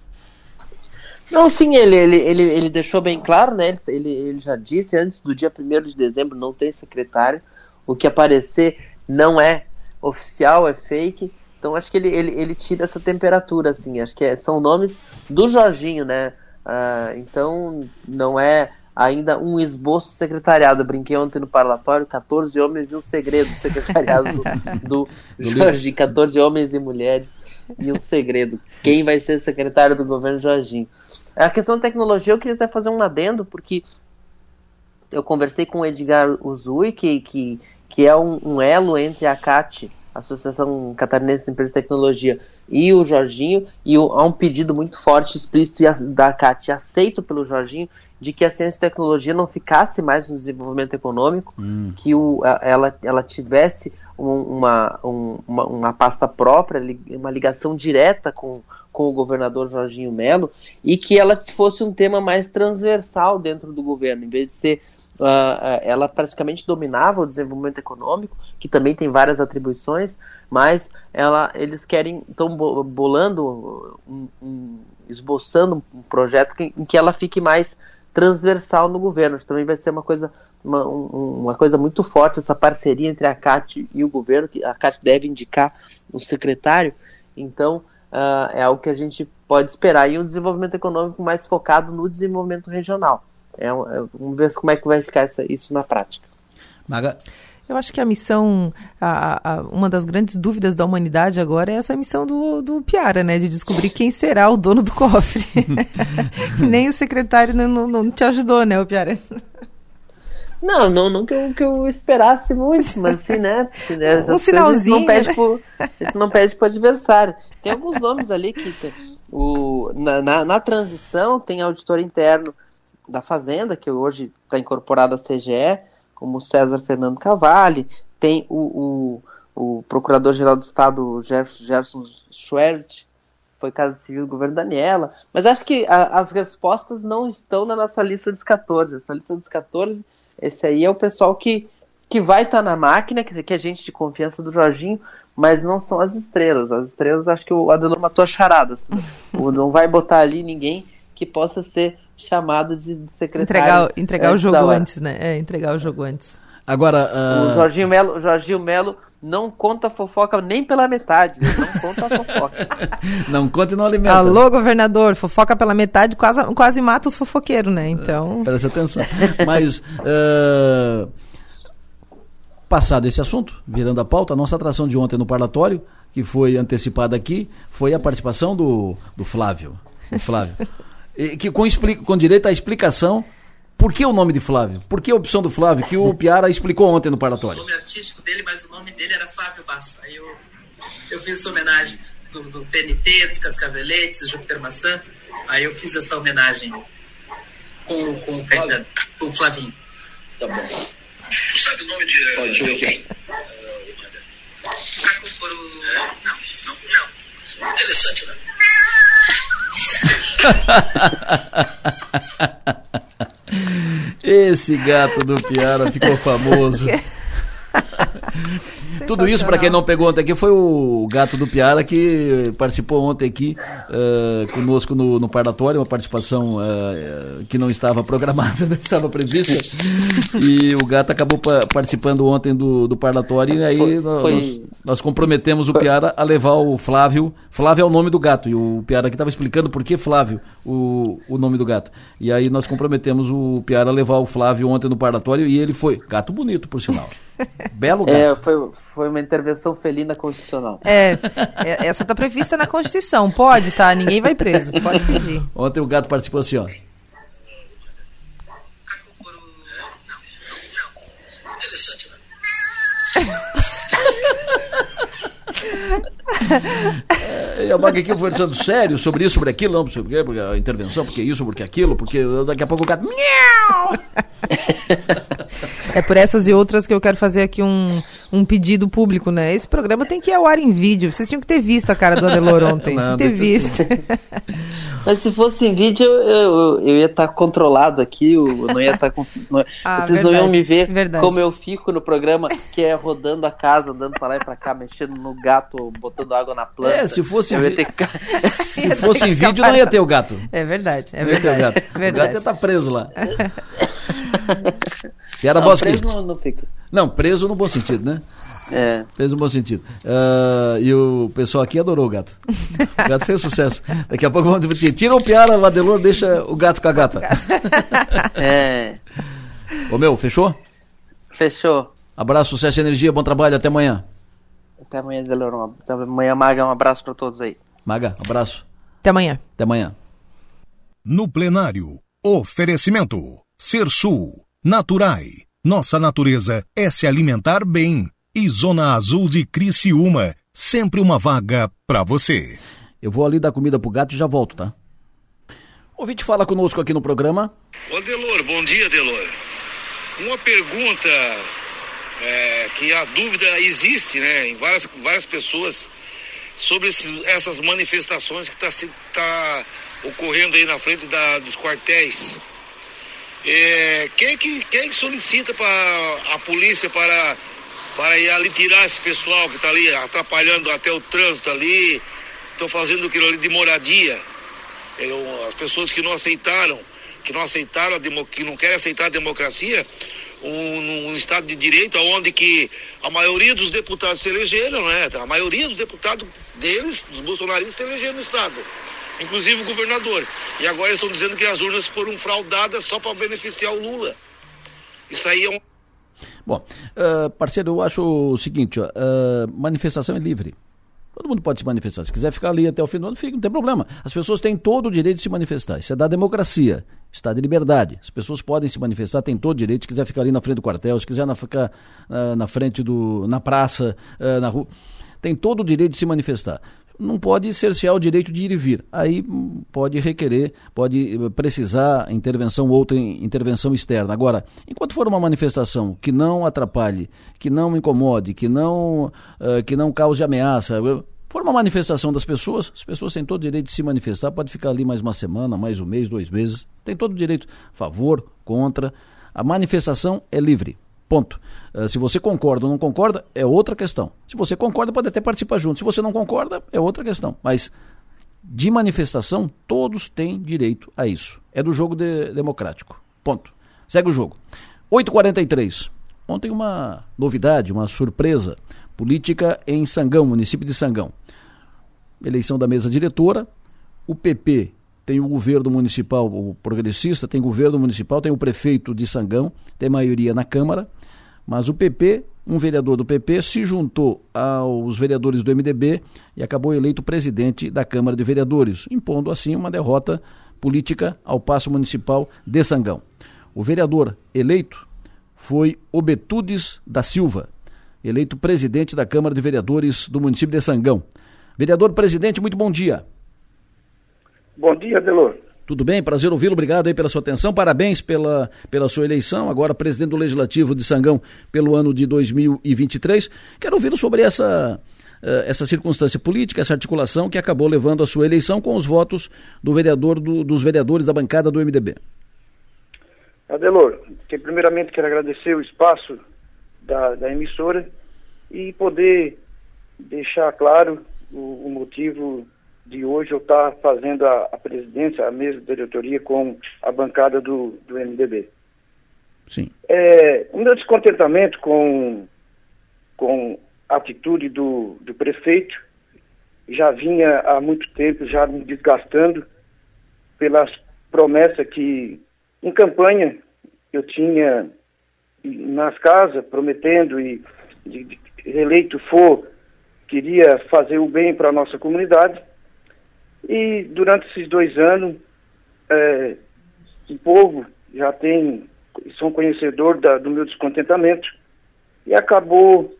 Não, sim, ele, ele, ele, ele deixou bem claro, né? Ele, ele já disse antes do dia 1 de dezembro não tem secretário. O que aparecer não é oficial, é fake. Então acho que ele, ele, ele tira essa temperatura, assim. Acho que é, são nomes do Jorginho, né? Ah, então não é ainda um esboço secretariado. Eu brinquei ontem no parlatório, 14 homens e um segredo secretariado do, do Jorginho, 14 homens e mulheres e um segredo. Quem vai ser secretário do governo Jorginho? A questão da tecnologia, eu queria até fazer um adendo, porque eu conversei com o Edgar Uzui, que, que, que é um, um elo entre a CAT Associação Catarinense de Empresas de Tecnologia e o Jorginho, e o, há um pedido muito forte, explícito a, da CAT, aceito pelo Jorginho, de que a ciência e tecnologia não ficasse mais no desenvolvimento econômico, Hum. que o, ela, ela tivesse um- uma, um- uma, uma pasta própria, uma ligação direta com, com o governador Jorginho Melo, e que ela fosse um tema mais transversal dentro do governo, em vez de ser. ah, ela praticamente dominava o desenvolvimento econômico, que também tem várias atribuições, mas ela, eles querem estão bolando, um- um- esboçando um projeto que- em que ela fique mais transversal no governo. Também vai ser uma coisa uma, um- uma coisa muito forte essa parceria entre a CAT e o governo, que a CAT deve indicar o secretário. Então ah, é algo que a gente pode esperar e um desenvolvimento econômico mais focado no desenvolvimento regional. É, é- vamos ver como é que vai ficar essa- isso na prática. Maga. Eu acho que a missão, a- a- uma das grandes dúvidas da humanidade agora é essa missão do, do Piara, né? De descobrir quem será o dono do cofre. Nem o secretário não, não, não te ajudou, né, o Piara? Não, não, não que eu, que eu esperasse muito, mas assim, né? Um sinalzinho, Não pede né? pro, isso não pede pro adversário. Tem alguns nomes ali que tem, o, na, na, na transição tem auditor interno da Fazenda, que hoje está incorporado à CGE, como César Fernando Cavalli, tem o, o, o Procurador-Geral do Estado, Gerson, Schwertz, foi Casa Civil do governo Daniela, mas acho que a- as respostas não estão na nossa lista dos 14. Essa lista dos 14, esse aí é o pessoal que, que vai estar na máquina, que, que é gente de confiança do Jorginho, mas não são as estrelas. As estrelas, acho que o Adelor matou a charada. Não vai botar ali ninguém que possa ser chamado de secretário. Entregar, entregar o jogo antes, né? É, entregar o jogo antes. Agora, O ah, Jorginho Melo, o Jorginho Melo não conta fofoca nem pela metade, ele não conta a fofoca. não conta e não alimenta. Alô, governador, fofoca pela metade, quase, quase mata os fofoqueiros, né? Então. Presta atenção. Mas, ah, passado esse assunto, virando a pauta, a nossa atração de ontem no parlatório, que foi antecipada aqui, foi a participação do, do Flávio. O Flávio. Que com, com direito à explicação. Por que o nome de Flávio? Por que a opção do Flávio? Que o Piara explicou ontem no o parlatório. nome artístico dele, mas o nome dele era Flávio Basso. Aí eu, eu fiz essa homenagem do, do TNT, dos Cascaveletes, Júpiter Maçã. Aí eu fiz essa homenagem com, com o Caetano, com o Flavinho. Tá bom. Tu sabe o nome de. Eu ver aqui. É, não, não, não. Interessante, né? Esse gato do Piara ficou famoso. Tudo isso, para quem não pegou ontem aqui, foi o gato do Piara que participou ontem aqui eh, conosco no, no parlatório, uma participação eh, que não estava programada, não estava prevista. E o gato acabou pa- participando ontem do, do parlatório e aí Foi- nós, foi- nós- nós comprometemos o Piara a levar o Flávio. Flávio é o nome do gato, e o Piara aqui estava explicando por que Flávio, o, o nome do gato. E aí nós comprometemos o Piara a levar o Flávio ontem no parlatório e ele foi. Gato bonito, por sinal. Belo gato. É, foi, foi uma intervenção felina constitucional. É, é, essa tá prevista na Constituição. Pode, tá? Ninguém vai preso. Pode pedir. Ontem o gato participou assim, ó. Né? E a Maga aqui conversando sério sobre isso, sobre aquilo, não, sobre o quê, porque a intervenção, porque isso, porque aquilo, porque daqui a pouco o gato. Miau! É por essas e outras que eu quero fazer aqui um, um pedido público, né? Esse programa tem que ir ao ar em vídeo. Vocês tinham que ter visto a cara do Adelor ontem. Não, Tinham que ter visto. Mas se fosse em vídeo, eu, eu, eu ia estar controlado aqui, eu não ia estar conseguindo. Ah, vocês não iam verdade, me ver verdade. como eu fico no programa, que é rodando a casa, andando pra lá e pra cá, mexendo no gato, botando água na planta. É, se fosse eu ia ter que... Se fosse em vídeo, não ia ter o gato. É verdade, é ter o verdade. gato. O verdade. gato ia estar preso lá. Piara Não, Bosque. preso não, não fica. Não, preso no bom sentido, né? É. Preso no bom sentido. Ah, e o pessoal aqui adorou o gato. O gato fez sucesso. Daqui a pouco vamos dizer, tira o Piara, o Adelor, deixa o gato com a gata. É. Ô meu, fechou? Fechou. Abraço, sucesso e energia, bom trabalho, até amanhã. Até amanhã, Delorão. Até amanhã, Maga. Um abraço pra todos aí. Maga, abraço. Até amanhã. Até amanhã. No plenário, oferecimento. Ser Sul, Naturai. Nossa natureza é se alimentar bem. e Zona Azul de Criciúma. Sempre uma vaga para você. Eu vou ali dar comida pro gato e já volto, tá? Ouvinte fala conosco aqui no programa. Ô Delor, bom dia, Delor. Uma pergunta é, que a dúvida existe, né, em várias, várias pessoas sobre esses, essas manifestações que está tá ocorrendo aí na frente da, dos quartéis. É, quem, que, quem solicita para a polícia para, para ir ali tirar esse pessoal que está ali atrapalhando até o trânsito ali, estão fazendo aquilo ali de moradia? É, as pessoas que não aceitaram, que não aceitaram, que não querem aceitar a democracia, um, um, Estado de Direito onde que a maioria dos deputados se elegeram, né? A maioria dos deputados deles, dos bolsonaristas, se elegeram no Estado. Inclusive o governador. E agora estão dizendo que as urnas foram fraudadas só para beneficiar o Lula. Isso aí é um. Bom, uh, parceiro, eu acho o seguinte, uh, manifestação é livre. Todo mundo pode se manifestar. Se quiser ficar ali até o fim do ano, fica, não tem problema. As pessoas têm todo o direito de se manifestar. Isso é da democracia, Estado de liberdade. As pessoas podem se manifestar, têm todo o direito. Se quiser ficar ali na frente do quartel, se quiser na, ficar uh, na frente do. na praça, uh, na rua. Tem todo o direito de se manifestar não pode cercear o direito de ir e vir. Aí hum, pode requerer, pode eh, precisar intervenção outra intervenção externa. Agora, enquanto for uma manifestação que não atrapalhe, que não incomode, que não, uh, que não cause ameaça, eh, for uma manifestação das pessoas, as pessoas têm todo o direito de se manifestar, pode ficar ali mais uma semana, mais um mês, dois meses, tem todo o direito, favor, contra. A manifestação é livre. Ponto. Uh, se você concorda ou não concorda, é outra questão. Se você concorda, pode até participar junto. Se você não concorda, é outra questão. Mas de manifestação, todos têm direito a isso. É do jogo de, democrático. Ponto. Segue o jogo. 8h43. Ontem uma novidade, uma surpresa política em Sangão, município de Sangão. Eleição da mesa diretora. O PP tem o governo municipal, o progressista, tem governo municipal, tem o prefeito de Sangão, tem maioria na Câmara, mas o PP, um vereador do PP, se juntou aos vereadores do MDB e acabou eleito presidente da Câmara de Vereadores, impondo assim uma derrota política ao passo municipal de Sangão. O vereador eleito foi Obetudes da Silva, eleito presidente da Câmara de Vereadores do município de Sangão. Vereador presidente, muito bom dia. Bom dia, Delor. Tudo bem? Prazer ouvi-lo. Obrigado aí pela sua atenção. Parabéns pela, pela sua eleição, agora presidente do Legislativo de Sangão pelo ano de 2023. Quero ouvi-lo sobre essa, eh, essa circunstância política, essa articulação que acabou levando a sua eleição com os votos do vereador, do, dos vereadores da bancada do MDB. Adelor, que primeiramente quero agradecer o espaço da, da emissora e poder deixar claro o, o motivo de hoje eu estar tá fazendo a, a, presidência, a mesa de diretoria com a bancada do, do MDB. Sim. É, o meu descontentamento com, com a atitude do, do prefeito já vinha há muito tempo já me desgastando pelas promessas que em campanha eu tinha nas casas prometendo e de, de eleito for queria fazer o bem para a nossa comunidade e durante esses dois anos, é, o povo já tem, são conhecedor da, do meu descontentamento e acabou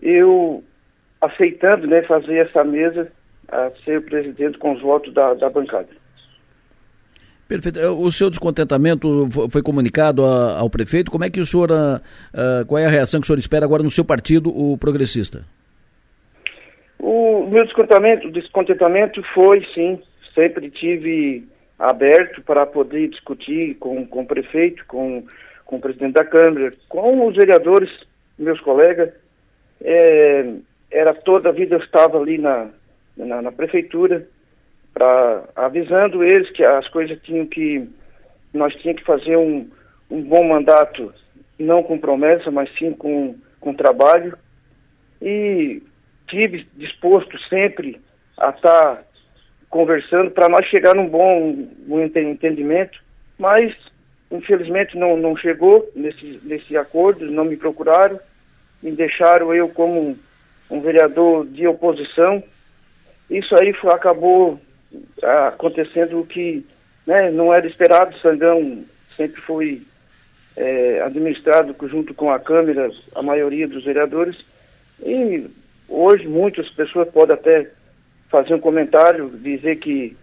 eu aceitando né, fazer essa mesa a ser o presidente com os votos da, da bancada. Perfeito. É, o seu descontentamento foi comunicado ao prefeito. Como é que o senhor, uh, qual é a reação que o senhor espera agora no seu partido, o progressista? O meu descontentamento, descontentamento foi, sim, sempre tive aberto para poder discutir com, com o prefeito, com, com o presidente da Câmara, com os vereadores, meus colegas. É, era toda a vida eu estava ali na, na, na prefeitura, pra, avisando eles que as coisas tinham que. Nós tínhamos que fazer um, um bom mandato, não com promessa, mas sim com, com trabalho. E tive disposto sempre a estar conversando para nós chegar num bom um entendimento, mas infelizmente não, não chegou nesse, nesse acordo, não me procuraram, me deixaram eu como um, um vereador de oposição. Isso aí foi, acabou ah, acontecendo o que né, não era esperado, Sangão sempre foi é, administrado junto com a Câmara, a maioria dos vereadores, E hoje muitas pessoas podem até fazer um comentário, dizer que,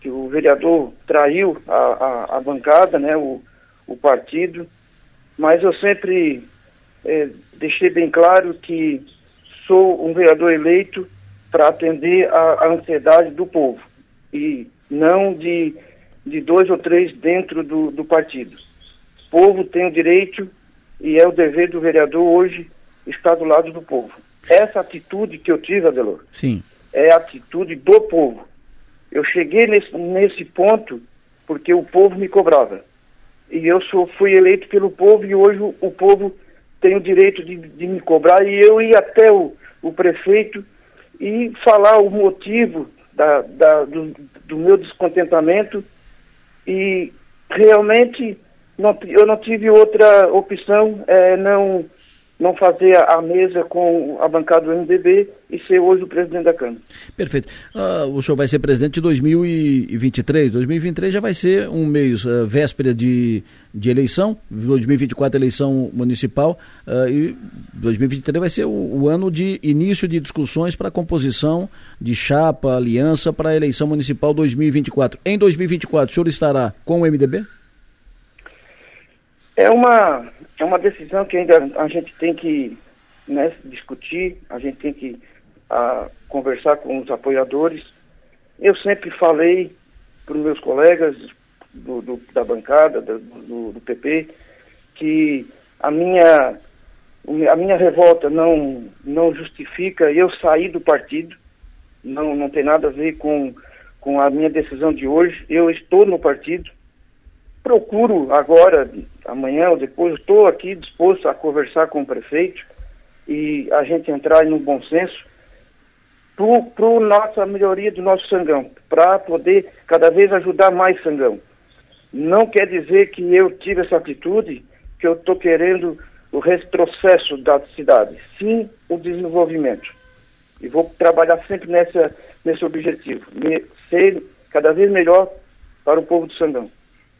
que o vereador traiu a, a, a bancada, né, o, o partido, mas eu sempre é, deixei bem claro que sou um vereador eleito para atender a, a, ansiedade do povo e não de, de dois ou três dentro do, do partido. O povo tem o direito e é o dever do vereador hoje estar do lado do povo. Essa atitude que eu tive, Adelor, Sim. é a atitude do povo. Eu cheguei nesse, nesse ponto porque o povo me cobrava. E eu sou, fui eleito pelo povo e hoje o, o povo tem o direito de, de, me cobrar. E eu ia até o, o prefeito e falar o motivo da, da, do, do meu descontentamento. E realmente não, eu não tive outra opção, é, não não fazer a mesa com a bancada do MDB e ser hoje o presidente da Câmara. Perfeito. Uh, o senhor vai ser presidente de 2023. 2023 já vai ser um mês, uh, véspera de, de eleição, 2024 eleição municipal uh, e 2023 vai ser o, o, ano de início de discussões para a composição de chapa, aliança para a eleição municipal 2024. Em 2024, o senhor estará com o MDB? É uma é uma decisão que ainda a gente tem que né, discutir, a gente tem que a, conversar com os apoiadores. Eu sempre falei para os meus colegas do, do, da bancada, do, do, PP, que a minha, a minha revolta não, não justifica eu sair do partido, não, não tem nada a ver com, com a minha decisão de hoje. Eu estou no partido, procuro agora, amanhã ou depois, estou aqui disposto a conversar com o prefeito e a gente entrar no bom senso para a nossa melhoria do nosso Sangão, para poder cada vez ajudar mais Sangão. Não quer dizer que eu tive essa atitude, que eu estou querendo o retrocesso da cidade, sim o desenvolvimento. E vou trabalhar sempre nessa, nesse objetivo, ser cada vez melhor para o povo do Sangão.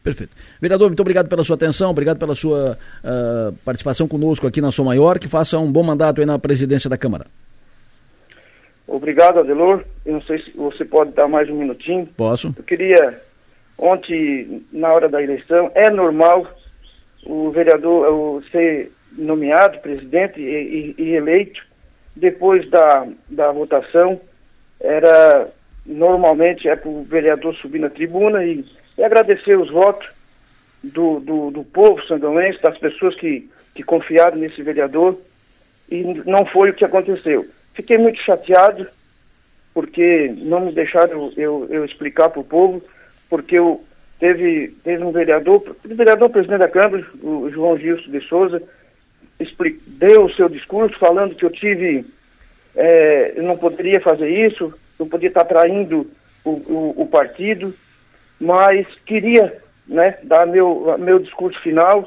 Perfeito. Vereador, muito obrigado pela sua atenção, obrigado pela sua uh, participação conosco aqui na Sou Maior, que faça um bom mandato aí na presidência da Câmara. Obrigado, Adelor. Eu não sei se você pode dar mais um minutinho. Posso. Eu queria, ontem, na hora da eleição, é normal o vereador o, ser nomeado presidente e, e, e eleito. Depois da, da votação, era normalmente é para o vereador subir na tribuna e e agradecer os votos do, do, do povo sandoense, das pessoas que, que confiaram nesse vereador, e não foi o que aconteceu. Fiquei muito chateado, porque não me deixaram eu, eu explicar para o povo, porque eu, teve, teve um vereador, o vereador presidente da Câmara, o João Gilson de Souza, deu o seu discurso falando que eu tive, é, eu não poderia fazer isso, eu podia estar traindo o, o, o partido, mas queria né, dar meu, meu discurso final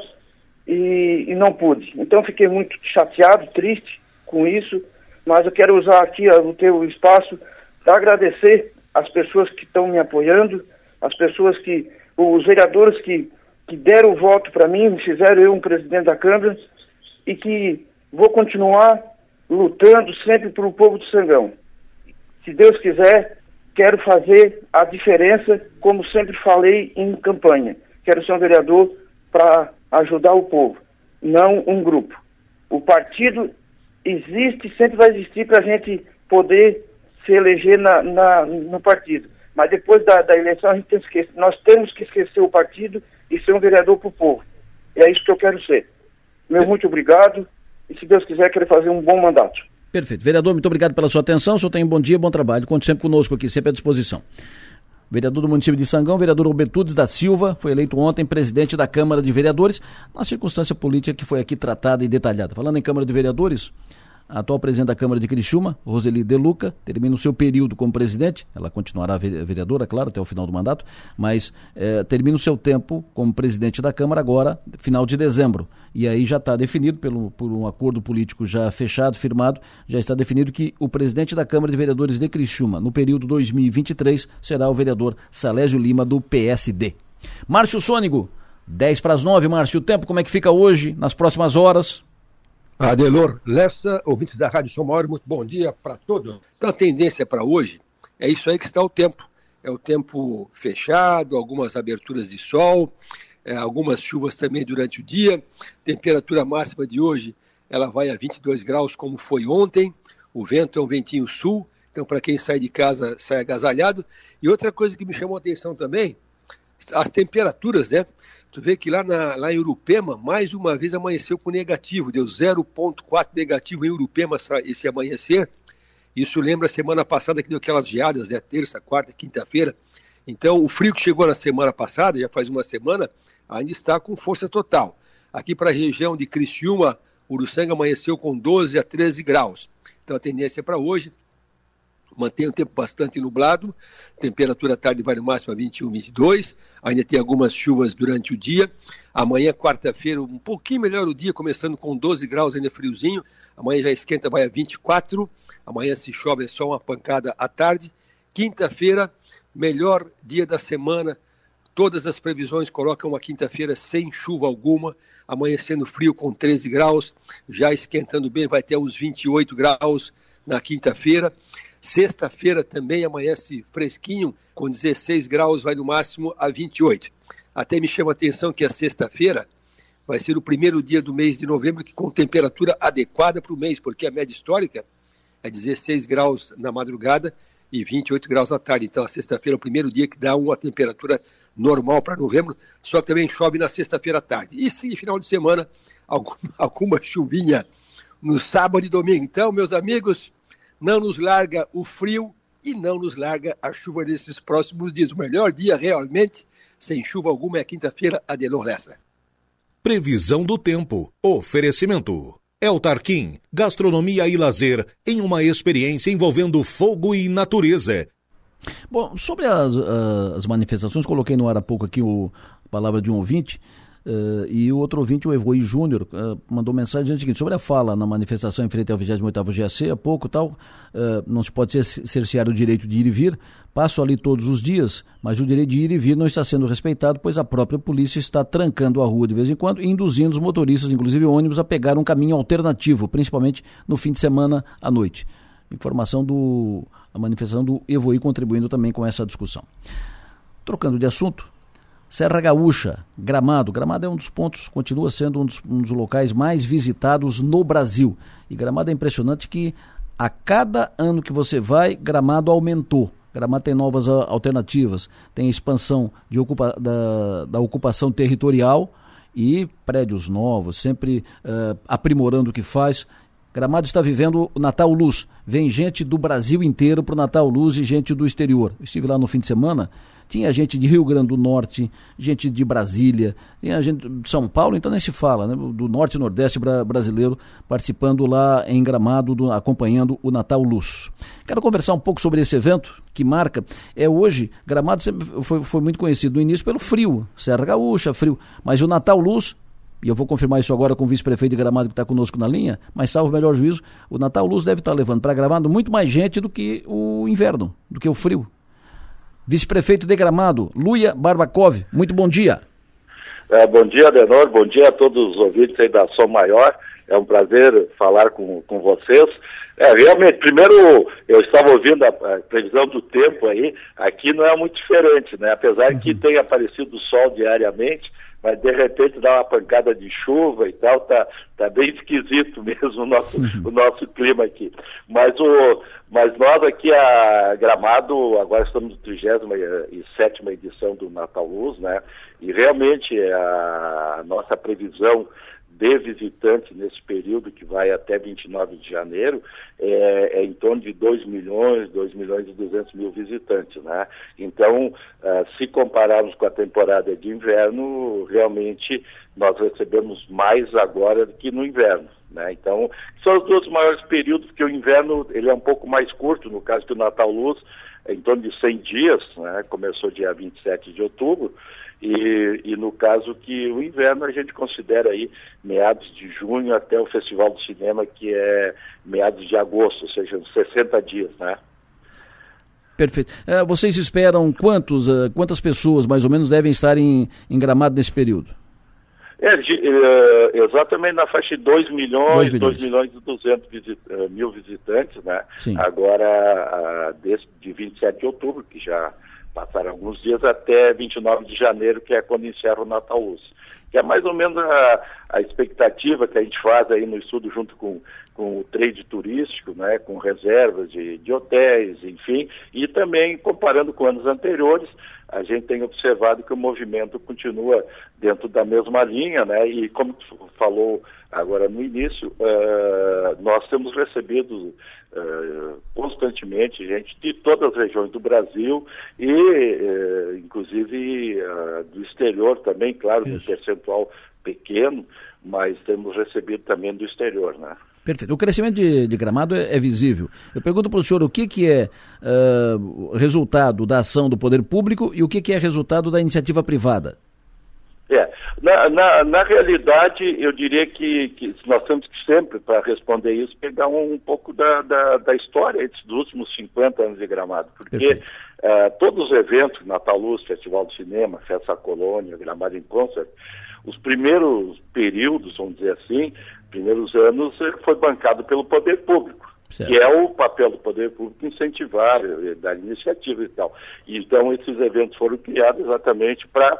e, e, não pude. Então fiquei muito chateado, triste com isso, mas eu quero usar aqui o teu espaço para agradecer as pessoas que estão me apoiando, as pessoas que, os vereadores que, que deram o voto para mim, me fizeram eu um presidente da Câmara e que vou continuar lutando sempre para o povo do Sangão. Se Deus quiser, quero fazer a diferença, como sempre falei em campanha. Quero ser um vereador para ajudar o povo, não um grupo. O partido existe, sempre vai existir para a gente poder se eleger na, na, no partido. Mas depois da, da eleição, a gente tem que esquecer, nós temos que esquecer o partido e ser um vereador para o povo. E é isso que eu quero ser. Meu muito obrigado e, se Deus quiser, quero fazer um bom mandato. Perfeito. Vereador, muito obrigado pela sua atenção. O senhor tem um bom dia, bom trabalho. Conte sempre conosco aqui, sempre à disposição. Vereador do município de Sangão, vereador Albertudes da Silva, foi eleito ontem presidente da Câmara de Vereadores, na circunstância política que foi aqui tratada e detalhada. Falando em Câmara de Vereadores, a atual presidente da Câmara de Criciúma, Roseli De Luca, termina o seu período como presidente. Ela continuará vereadora, claro, até o final do mandato, mas é, termina o seu tempo como presidente da Câmara agora, final de dezembro. E aí já está definido, pelo, por um acordo político já fechado, firmado, já está definido que o presidente da Câmara de Vereadores de Criciúma, no período 2023, será o vereador Salésio Lima, do PSD. Márcio Sônigo, 10 para as 9, Márcio. O tempo, como é que fica hoje, nas próximas horas? Adelor Lessa, ouvintes da Rádio São Maior, muito bom dia para todos. Então a tendência para hoje é isso aí que está o tempo. É o tempo fechado, algumas aberturas de sol, é, algumas chuvas também durante o dia. Temperatura máxima de hoje ela vai a 22 graus como foi ontem. O vento é um ventinho sul, então para quem sai de casa sai agasalhado. E outra coisa que me chamou a atenção também, as temperaturas, né? Tu vê que lá, na, lá em Urupema, mais uma vez amanheceu com negativo, deu 0,4 negativo em Urupema esse amanhecer. Isso lembra a semana passada que deu aquelas geadas, né? Terça, quarta, quinta-feira. Então, o frio que chegou na semana passada, já faz uma semana, ainda está com força total. Aqui para a região de Criciúma, Uruçanga amanheceu com 12 a 13 graus. Então, a tendência para hoje mantém o tempo bastante nublado, temperatura tarde vai no máximo a 21, 22, ainda tem algumas chuvas durante o dia. Amanhã, quarta-feira, um pouquinho melhor o dia, começando com 12 graus, ainda friozinho. Amanhã já esquenta, vai a 24. Amanhã, se chove, é só uma pancada à tarde. Quinta-feira, melhor dia da semana. Todas as previsões colocam uma quinta-feira sem chuva alguma, amanhecendo frio com 13 graus, já esquentando bem, vai ter uns 28 graus na quinta-feira. Sexta-feira também amanhece fresquinho, com 16 graus, vai no máximo a 28. Até me chama a atenção que a sexta-feira vai ser o primeiro dia do mês de novembro que com temperatura adequada para o mês, porque a média histórica é 16 graus na madrugada e 28 graus à tarde. Então a sexta-feira é o primeiro dia que dá uma temperatura normal para novembro, só que também chove na sexta-feira à tarde. E sim, final de semana, alguma chuvinha no sábado e domingo. Então, meus amigos, não nos larga o frio e não nos larga a chuva nesses próximos dias. O melhor dia realmente, sem chuva alguma, é quinta-feira, Adelor Lessa. Previsão do tempo. Oferecimento. El Tarquim, gastronomia e lazer em uma experiência envolvendo fogo e natureza. Bom, sobre as, as manifestações, coloquei no ar há pouco aqui o, a palavra de um ouvinte. Uh, e o outro ouvinte, o Evoi Júnior, uh, mandou mensagem dizendo o seguinte, sobre a fala na manifestação em frente ao 28º GAC, há pouco tal, uh, não se pode cercear o direito de ir e vir, passo ali todos os dias, mas o direito de ir e vir não está sendo respeitado, pois a própria polícia está trancando a rua de vez em quando e induzindo os motoristas, inclusive ônibus, a pegar um caminho alternativo, principalmente no fim de semana à noite. Informação do a manifestação do Evoi contribuindo também com essa discussão. Trocando de assunto, Serra Gaúcha, Gramado. Gramado é um dos pontos, continua sendo um dos, um dos, locais mais visitados no Brasil. E Gramado é impressionante que a cada ano que você vai, Gramado aumentou. Gramado tem novas uh, alternativas, tem expansão de ocupa, da, da ocupação territorial e prédios novos, sempre uh, aprimorando o que faz. Gramado está vivendo o Natal Luz. Vem gente do Brasil inteiro para o Natal Luz e gente do exterior. estive lá no fim de semana tinha gente de Rio Grande do Norte, gente de Brasília, tinha gente de São Paulo, então nem se fala, né? do Norte e Nordeste brasileiro participando lá em Gramado, do, acompanhando o Natal Luz. Quero conversar um pouco sobre esse evento que marca. É hoje, Gramado sempre foi, foi muito conhecido no início pelo frio, Serra Gaúcha, frio, mas o Natal Luz e eu vou confirmar isso agora com o vice-prefeito de Gramado que está conosco na linha, mas salvo o melhor juízo, o Natal Luz deve estar tá levando para Gramado muito mais gente do que o inverno, do que o frio. Vice-prefeito de Gramado, Luia Barbakov, muito bom dia. É, bom dia, Adenor, bom dia a todos os ouvintes aí da Som Maior. É um prazer falar com, com vocês. É, realmente, primeiro eu estava ouvindo a, a, previsão do tempo aí, aqui não é muito diferente, né? Apesar uhum. que tenha aparecido sol diariamente, mas de repente dá uma pancada de chuva e tal, tá, tá bem esquisito mesmo o nosso, o nosso clima aqui. Mas, o, mas nós aqui a Gramado, agora estamos na 37 edição do Natal Luz, né? E realmente a nossa previsão de visitantes nesse período, que vai até 29 de janeiro, é, é em torno de 2 milhões, 2 milhões e 200 mil visitantes. Né? Então, uh, se compararmos com a temporada de inverno, realmente nós recebemos mais agora do que no inverno. Né? Então, são os dois maiores períodos, porque o inverno ele é um pouco mais curto, no caso do Natal Luz, é em torno de 100 dias, né? começou dia 27 de outubro, e, e, no caso que o inverno a gente considera aí meados de junho até o Festival do Cinema, que é meados de agosto, ou seja, 60 dias, né? Perfeito. Uh, vocês esperam quantos, uh, quantas pessoas mais ou menos devem estar em, em Gramado nesse período? É, de, uh, exatamente na faixa de 2 milhões, 2 milhões, 2 milhões e 200 visit, mil visitantes, né? Sim. Agora, uh, desde, de 27 de outubro, que já passaram alguns dias, até 29 de janeiro, que é quando encerra o Natal Luz. Que é mais ou menos a, a expectativa que a gente faz aí no estudo junto com, com o trade turístico, né? Com reservas de, de hotéis, enfim, e também comparando com anos anteriores, a gente tem observado que o movimento continua dentro da mesma linha, né? E como falou agora no início, uh, nós temos recebido uh, constantemente gente de todas as regiões do Brasil e, uh, inclusive, do exterior também, claro, um percentual pequeno, mas temos recebido também do exterior, né? Perfeito. O crescimento de, de gramado é, é, visível. Eu pergunto para o senhor o que, que é uh, resultado da ação do poder público e o que, que é resultado da iniciativa privada. É, na, na, na realidade, eu diria que, que, nós temos que sempre, para responder isso, pegar um, um pouco da, da, da, história dos últimos 50 anos de Gramado, porque uh, todos os eventos, Natal Luz, Festival do Cinema, Festa Colônia, Gramado em Concert, os primeiros períodos, vamos dizer assim, primeiros anos eh, foi bancado pelo poder público, certo. que é o papel do poder público incentivar, eh, dar iniciativa e tal. Então esses eventos foram criados exatamente para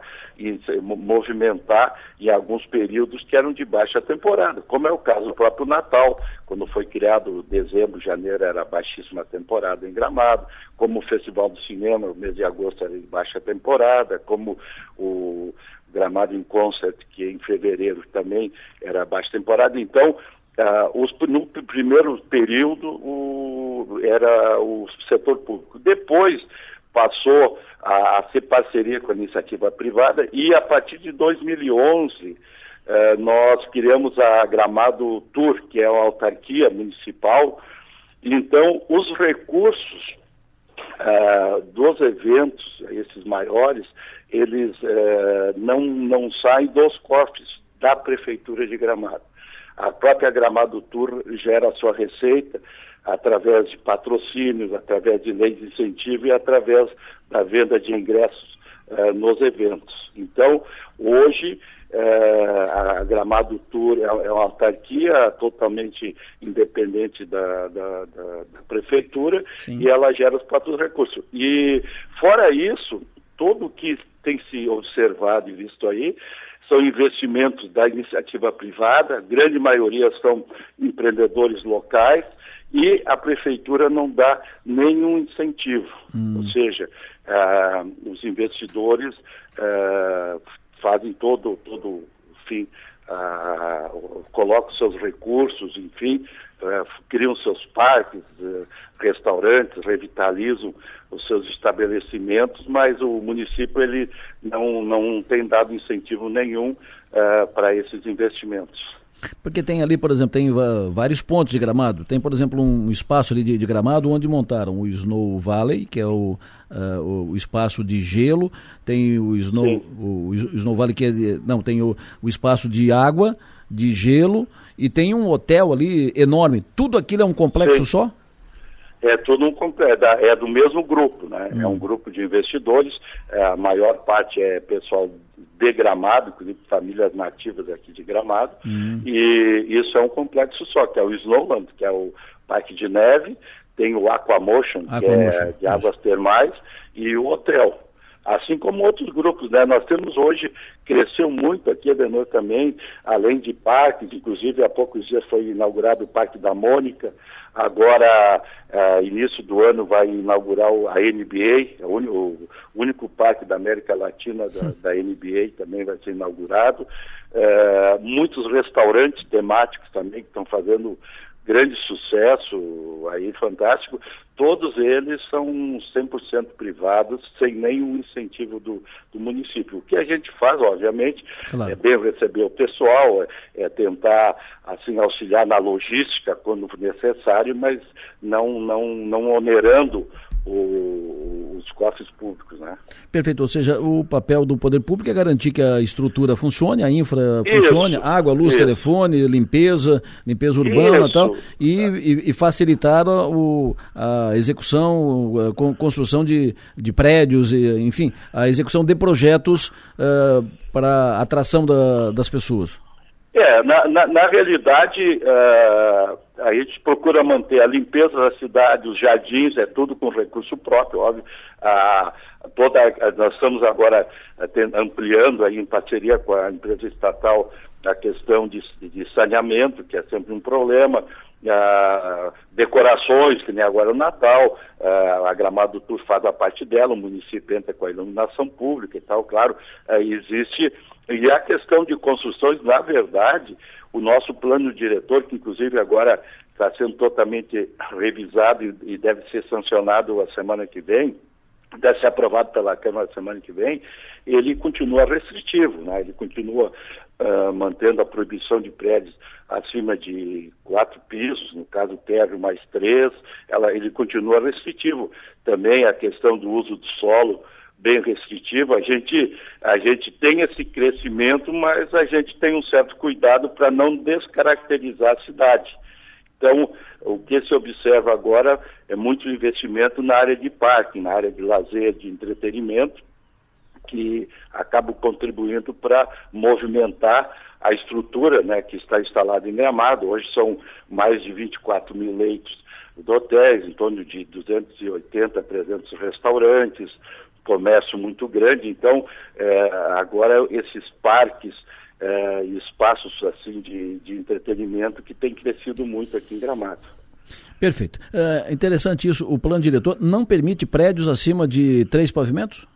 movimentar em alguns períodos que eram de baixa temporada, como é o caso do próprio Natal, quando foi criado dezembro, janeiro era baixíssima temporada em Gramado, como o Festival do Cinema, o mês de agosto era de baixa temporada, como o Gramado em Concert, que em fevereiro também era baixa temporada. Então, uh, os, no primeiro período o, era o setor público. Depois passou a, a, ser parceria com a iniciativa privada e a partir de 2011 uh, eh, nós criamos a Gramado Tour, que é uma autarquia municipal. Então, os recursos uh, dos eventos, esses maiores, eles é, não, não saem dos cofres da Prefeitura de Gramado. A própria Gramado Tour gera a sua receita através de patrocínios, através de leis de incentivo e através da venda de ingressos é, nos eventos. Então, hoje, é, a Gramado Tour é, é, uma autarquia totalmente independente da, da, da, da Prefeitura Sim. e ela gera os próprios recursos. E, fora isso, tudo que tem se observado e visto aí são investimentos da iniciativa privada, a grande maioria são empreendedores locais e a prefeitura não dá nenhum incentivo. Hum. Ou seja, uh, os investidores uh, fazem todo, todo enfim, uh, colocam seus recursos, enfim, criam seus parques, restaurantes, revitalizam os seus estabelecimentos, mas o município ele não, não tem dado incentivo nenhum uh, para esses investimentos. Porque tem ali, por exemplo, tem vários pontos de gramado. Tem, por exemplo, um espaço ali de, de gramado onde montaram o Snow Valley, que é o, uh, o espaço de gelo. Tem o Snow, o, o, Snow Valley, que é de, não, tem o, o espaço de água, de gelo, e tem um hotel ali enorme. Tudo aquilo é um complexo Sim. só? é tudo um, é, é do mesmo grupo, né? Hum. É um grupo de investidores, é, a maior parte é pessoal de Gramado, inclusive famílias nativas aqui de Gramado, hum. e isso é um complexo só, que é o Snowland, que é o parque de neve, tem o Aquamotion, que é de águas termais, e o hotel. Assim como outros grupos, né? Nós temos hoje, cresceu muito aqui, Adenor também, além de parques, inclusive há poucos dias foi inaugurado o Parque da Mônica, Agora, uh, início do ano, vai inaugurar a NBA, o, o único parque da América Latina da, da NBA também vai ser inaugurado. Uh, muitos restaurantes temáticos também que estão fazendo grande sucesso, aí fantástico, todos eles são 100% privados, sem nenhum incentivo do, do, município. O que a gente faz, obviamente, claro. é bem receber o pessoal, é, é, tentar assim auxiliar na logística quando necessário, mas não, não, não onerando o, os cofres públicos, né? Perfeito, ou seja, o papel do poder público é garantir que a estrutura funcione, a infra funcione, Isso, água, luz, isso. telefone, limpeza, limpeza urbana Isso. tal, e, e- e facilitar a, o- a execução, a con- construção de, de prédios, e, enfim, a execução de projetos ah, para atração da- das pessoas. É, na, na, na realidade, eh, a gente procura manter a limpeza da cidade, os jardins, é tudo com recurso próprio, óbvio. Ah, toda, a- nós estamos agora eh, ampliando aí em parceria com a empresa estatal a questão de, de saneamento, que é sempre um problema. Ah, decorações, que nem agora o Natal, ah, a Gramado Tour faz a parte dela, o município entra com a iluminação pública e tal, claro, ah, existe. E a questão de construções, na verdade, o nosso plano diretor, que inclusive agora está sendo totalmente revisado e, deve ser sancionado a semana que vem, deve ser aprovado pela Câmara semana que vem, ele continua restritivo, né? ele continua ah, mantendo a proibição de prédios acima de quatro pisos, no caso térreo mais três, ela, ele continua restritivo. Também a questão do uso do solo bem restritivo, a gente, a gente tem esse crescimento, mas a gente tem um certo cuidado para não descaracterizar a cidade. Então, o que se observa agora é muito investimento na área de parque, na área de lazer, de entretenimento, que acabam contribuindo para movimentar a estrutura né, que está instalada em Gramado. Hoje são mais de 24 mil leitos de hotéis, em torno de 280 a 300 restaurantes, comércio muito grande. Então, eh, agora esses parques eh, e espaços assim de, de entretenimento que tem crescido muito aqui em Gramado. Perfeito. É interessante isso, o plano diretor não permite prédios acima de três pavimentos?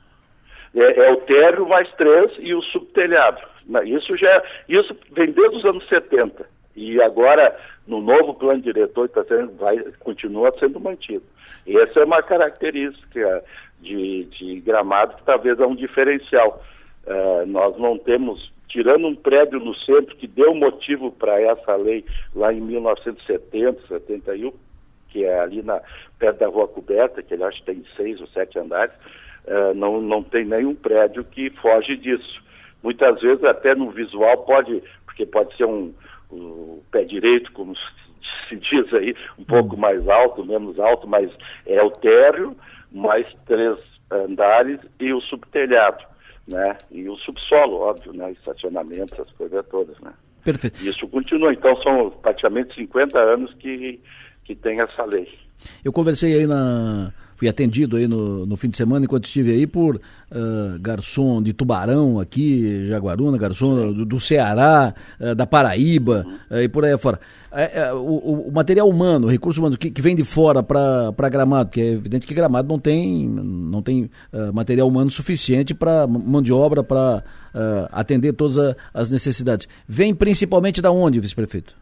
É, é o térreo mais três e o subtelhado. Isso já isso vem desde os anos 70 e agora no novo plano diretor está sendo vai continua sendo mantido. E essa é uma característica de, de Gramado que talvez é um diferencial. Eh, nós não temos tirando um prédio no centro que deu motivo para essa lei lá em 1970, 71, que é ali na perto da Rua Coberta, que ele acho que tem seis ou sete andares, eh, não, não tem nenhum prédio que foge disso. Muitas vezes até no visual pode, porque pode ser um, um pé direito, como se diz aí, um pouco mais alto, menos alto, mas é o térreo, mais três andares e o subtelhado, né? E o subsolo, óbvio, né? Estacionamento, essas coisas todas, né? Perfeito. Isso continua, então são praticamente 50 anos que, que tem essa lei. Eu conversei aí na. Fui atendido aí no, no fim de semana enquanto estive aí por ah, garçom de Tubarão aqui, Jaguaruna, garçom do, do Ceará, ah, da Paraíba ah, e por aí afora. É, é, o, o- material humano, o recurso humano que, que vem de fora para Gramado, que é evidente que Gramado não tem, não tem material humano suficiente para mão de obra para atender todas a- as necessidades. Vem principalmente da onde, vice-prefeito?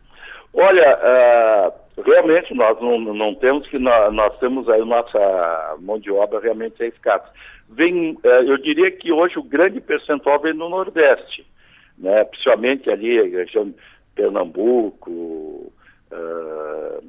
Olha, realmente nós não, não temos que nós, nós temos aí nossa mão de obra realmente é escassa. Vem, ah, eu diria que hoje o grande percentual vem no Nordeste, né? Principalmente ali região Pernambuco, ah,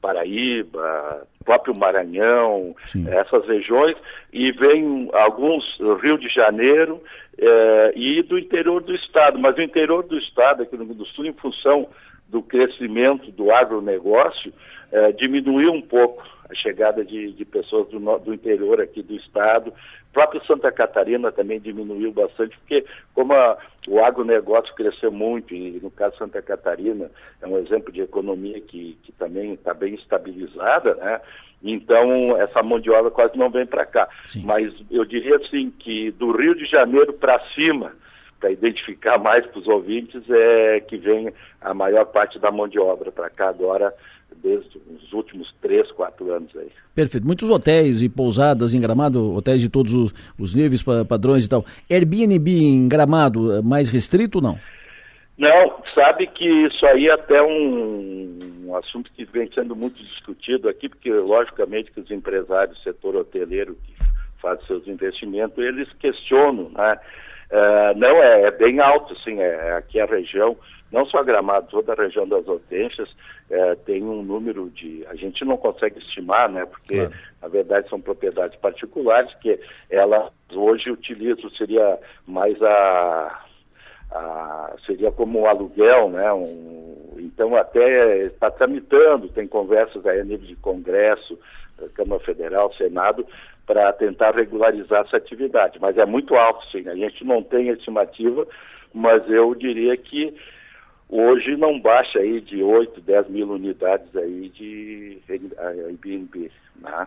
Paraíba, próprio Maranhão, essas regiões, e vem alguns Rio de Janeiro eh, e do interior do estado. Mas o interior do estado, aqui no Rio do Sul, em função do crescimento do agronegócio, eh, diminuiu um pouco a chegada de, de pessoas do, do interior aqui do estado. Próprio Santa Catarina também diminuiu bastante, porque como a- o agronegócio cresceu muito, e no caso Santa Catarina é um exemplo de economia que, que também está bem estabilizada, né? Então, essa mão de obra quase não vem para cá. Mas eu diria assim que do Rio de Janeiro para cima, para identificar mais para os ouvintes, é que vem a maior parte da mão de obra para cá agora, desde os últimos três, quatro anos aí. Perfeito. Muitos hotéis e pousadas em Gramado, hotéis de todos os, os níveis, pa- padrões e tal. Airbnb em Gramado, é mais restrito ou não? Não, sabe que isso aí é até um, um assunto que vem sendo muito discutido aqui, porque logicamente que os empresários do setor hoteleiro que fazem seus investimentos, eles questionam, né? Uh, não, é, é, bem alto, sim, é, aqui a região, não só Gramado, toda a região das Hortênsias é, tem um número de, a gente não consegue estimar, né, porque claro. na verdade são propriedades particulares que elas hoje utilizam, seria mais a, a seria como um aluguel, né, um, então até está tramitando, tem conversas aí a nível de Congresso, Câmara Federal, Senado, para tentar regularizar essa atividade. Mas é muito alto, sim. A gente não tem estimativa, mas eu diria que hoje não baixa aí de 8, 10 mil unidades aí de Airbnb. Né?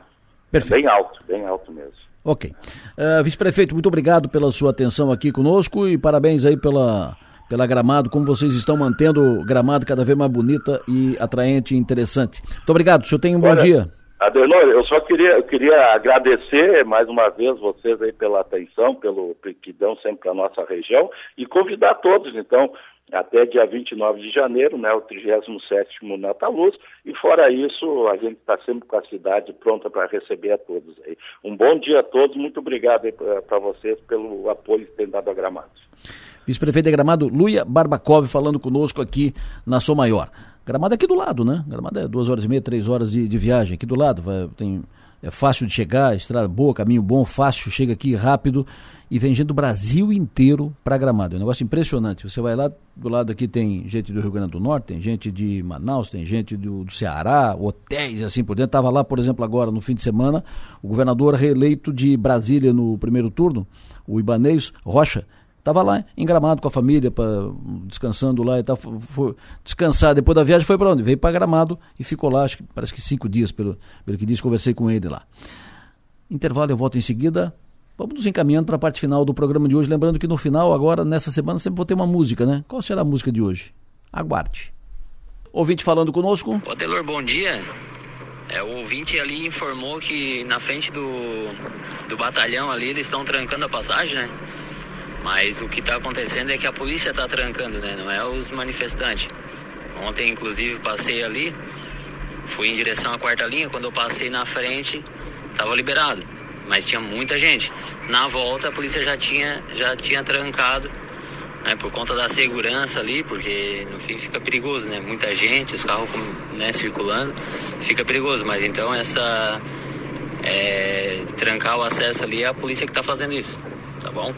Perfeito. Bem alto, bem alto mesmo. Ok. Uh, Vice-prefeito, muito obrigado pela sua atenção aqui conosco e parabéns aí pela, pela Gramado, como vocês estão mantendo o Gramado cada vez mais bonita e atraente e interessante. Muito obrigado, o senhor tem um Olha, bom dia. Adenor, eu só queria, eu queria agradecer mais uma vez vocês aí pela atenção, pelo que dão sempre a nossa região e convidar todos, então, até dia 29 de janeiro, né, o 37º Nataluz, e fora isso, a gente está sempre com a cidade pronta para receber a todos aí. Um bom dia a todos, muito obrigado para vocês pelo apoio que têm dado a Gramado. Vice-prefeito de Gramado, Luia Barbakov, falando conosco aqui na Sou Maior. Gramado é aqui do lado, né? Gramado é duas horas e meia, três horas de, de viagem aqui do lado. Vai, tem, é fácil de chegar, estrada boa, caminho bom, fácil, chega aqui rápido e vem gente do Brasil inteiro para Gramado. É um negócio impressionante. Você vai lá, do lado aqui tem gente do Rio Grande do Norte, tem gente de Manaus, tem gente do, do Ceará, hotéis assim por dentro. Estava lá, por exemplo, agora no fim de semana, o governador reeleito de Brasília no primeiro turno, o Ibanez Rocha, Estava lá em Gramado com a família, pra, descansando lá e tal. Foi, descansar depois da viagem foi para onde? Veio para Gramado e ficou lá, acho que parece que cinco dias, pelo, pelo que disse, conversei com ele lá. Intervalo, eu volto em seguida. Vamos nos encaminhando para a parte final do programa de hoje. Lembrando que no final, agora, nessa semana, sempre vou ter uma música, né? Qual será a música de hoje? Aguarde. Ouvinte falando conosco. Ô, Delor, bom dia. É, o ouvinte ali informou que na frente do, do batalhão ali eles estão trancando a passagem, né? Mas o que está acontecendo é que a polícia está trancando, né? Não é os manifestantes. Ontem, inclusive, passei ali, fui em direção à quarta linha. Quando eu passei na frente, estava liberado, mas tinha muita gente. Na volta, a polícia já tinha, já tinha trancado, né? Por conta da segurança ali, porque no fim fica perigoso, né? Muita gente, os carros né, circulando, fica perigoso. Mas então essa é, trancar o acesso ali é a polícia que está fazendo isso, tá bom?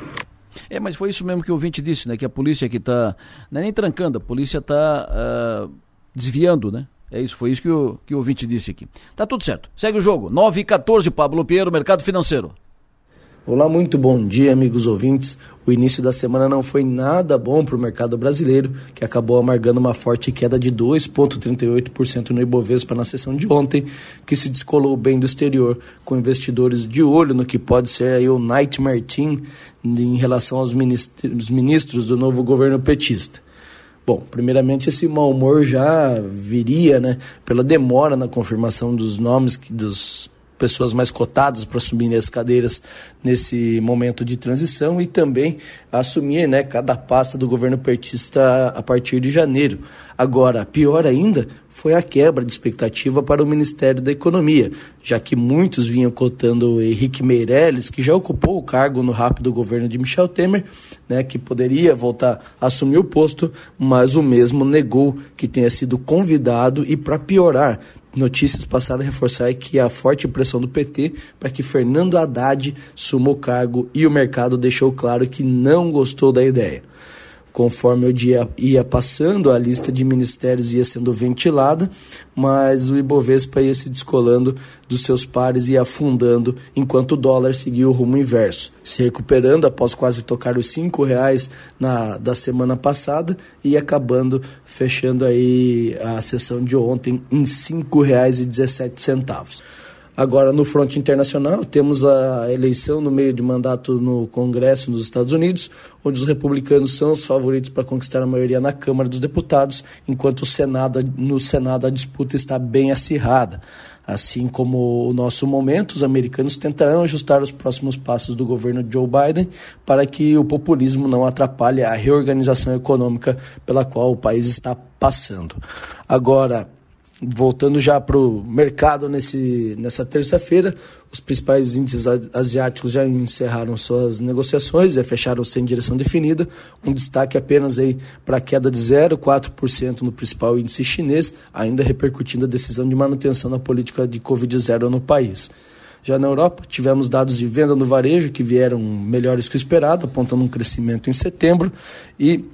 É, mas foi isso mesmo que o ouvinte disse, né? Que a polícia que está. Não é nem trancando, a polícia está uh, ah, desviando, né? É isso, foi isso que o, que o ouvinte disse aqui. Tá tudo certo. Segue o jogo. 9 e 14, Pablo Pinheiro, Mercado Financeiro. Olá, muito bom dia, amigos ouvintes. O início da semana não foi nada bom para o mercado brasileiro, que acabou amargando uma forte queda de 2,38% no Ibovespa na sessão de ontem, que se descolou bem do exterior, com investidores de olho no que pode ser aí o Nightmare Team em relação aos ministros, ministros do novo governo petista. Bom, primeiramente esse mau humor já viria, né, pela demora na confirmação dos nomes dos pessoas mais cotadas para assumir as cadeiras nesse momento de transição e também assumir né, cada pasta do governo petista a partir de janeiro. Agora, pior ainda foi a quebra de expectativa para o Ministério da Economia, já que muitos vinham cotando Henrique Meirelles, que já ocupou o cargo no rápido governo de Michel Temer, né, que poderia voltar a assumir o posto, mas o mesmo negou que tenha sido convidado e, para piorar, notícias passaram a reforçar que a forte pressão do PT para que Fernando Haddad suma o cargo e o mercado deixou claro que não gostou da ideia. Conforme o dia ia passando, a lista de ministérios ia sendo ventilada, mas o Ibovespa ia se descolando dos seus pares e afundando, enquanto o dólar seguia o rumo inverso, se recuperando após quase tocar os cinco reais na, da semana passada e acabando fechando aí a sessão de ontem em dezessete centavos. Agora, no fronte internacional, temos a eleição no meio de mandato no Congresso nos Estados Unidos, onde os republicanos são os favoritos para conquistar a maioria na Câmara dos Deputados, enquanto o Senado, no Senado a disputa está bem acirrada. Assim como o nosso momento, os americanos tentarão ajustar os próximos passos do governo Joe Biden para que o populismo não atrapalhe a reorganização econômica pela qual o país está passando. Agora, voltando já para o mercado nesse, nessa terça-feira, os principais índices asiáticos já encerraram suas negociações, e fecharam sem direção definida. Um destaque apenas para a queda de 0,4% no principal índice chinês, ainda repercutindo a decisão de manutenção da política de Covid-0 no país. Já na Europa, tivemos dados de venda no varejo que vieram melhores que o esperado, apontando um crescimento em setembro e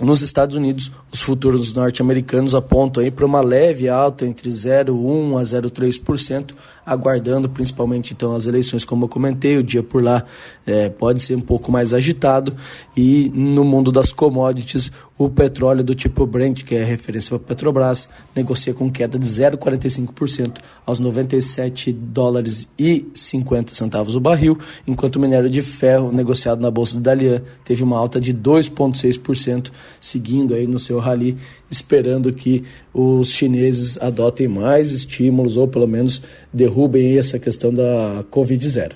nos Estados Unidos, os futuros norte-americanos apontam para uma leve alta entre 0,1% a 0,3%, aguardando principalmente então as eleições, como eu comentei, o dia por lá é, pode ser um pouco mais agitado. E no mundo das commodities o petróleo do tipo Brent, que é referência para Petrobras, negocia com queda de 0,45% aos 97 dólares e 50 centavos o barril, enquanto o minério de ferro negociado na bolsa do Dalian teve uma alta de 2,6%, seguindo aí no seu rally, esperando que os chineses adotem mais estímulos ou pelo menos derrubem essa questão da Covid-0.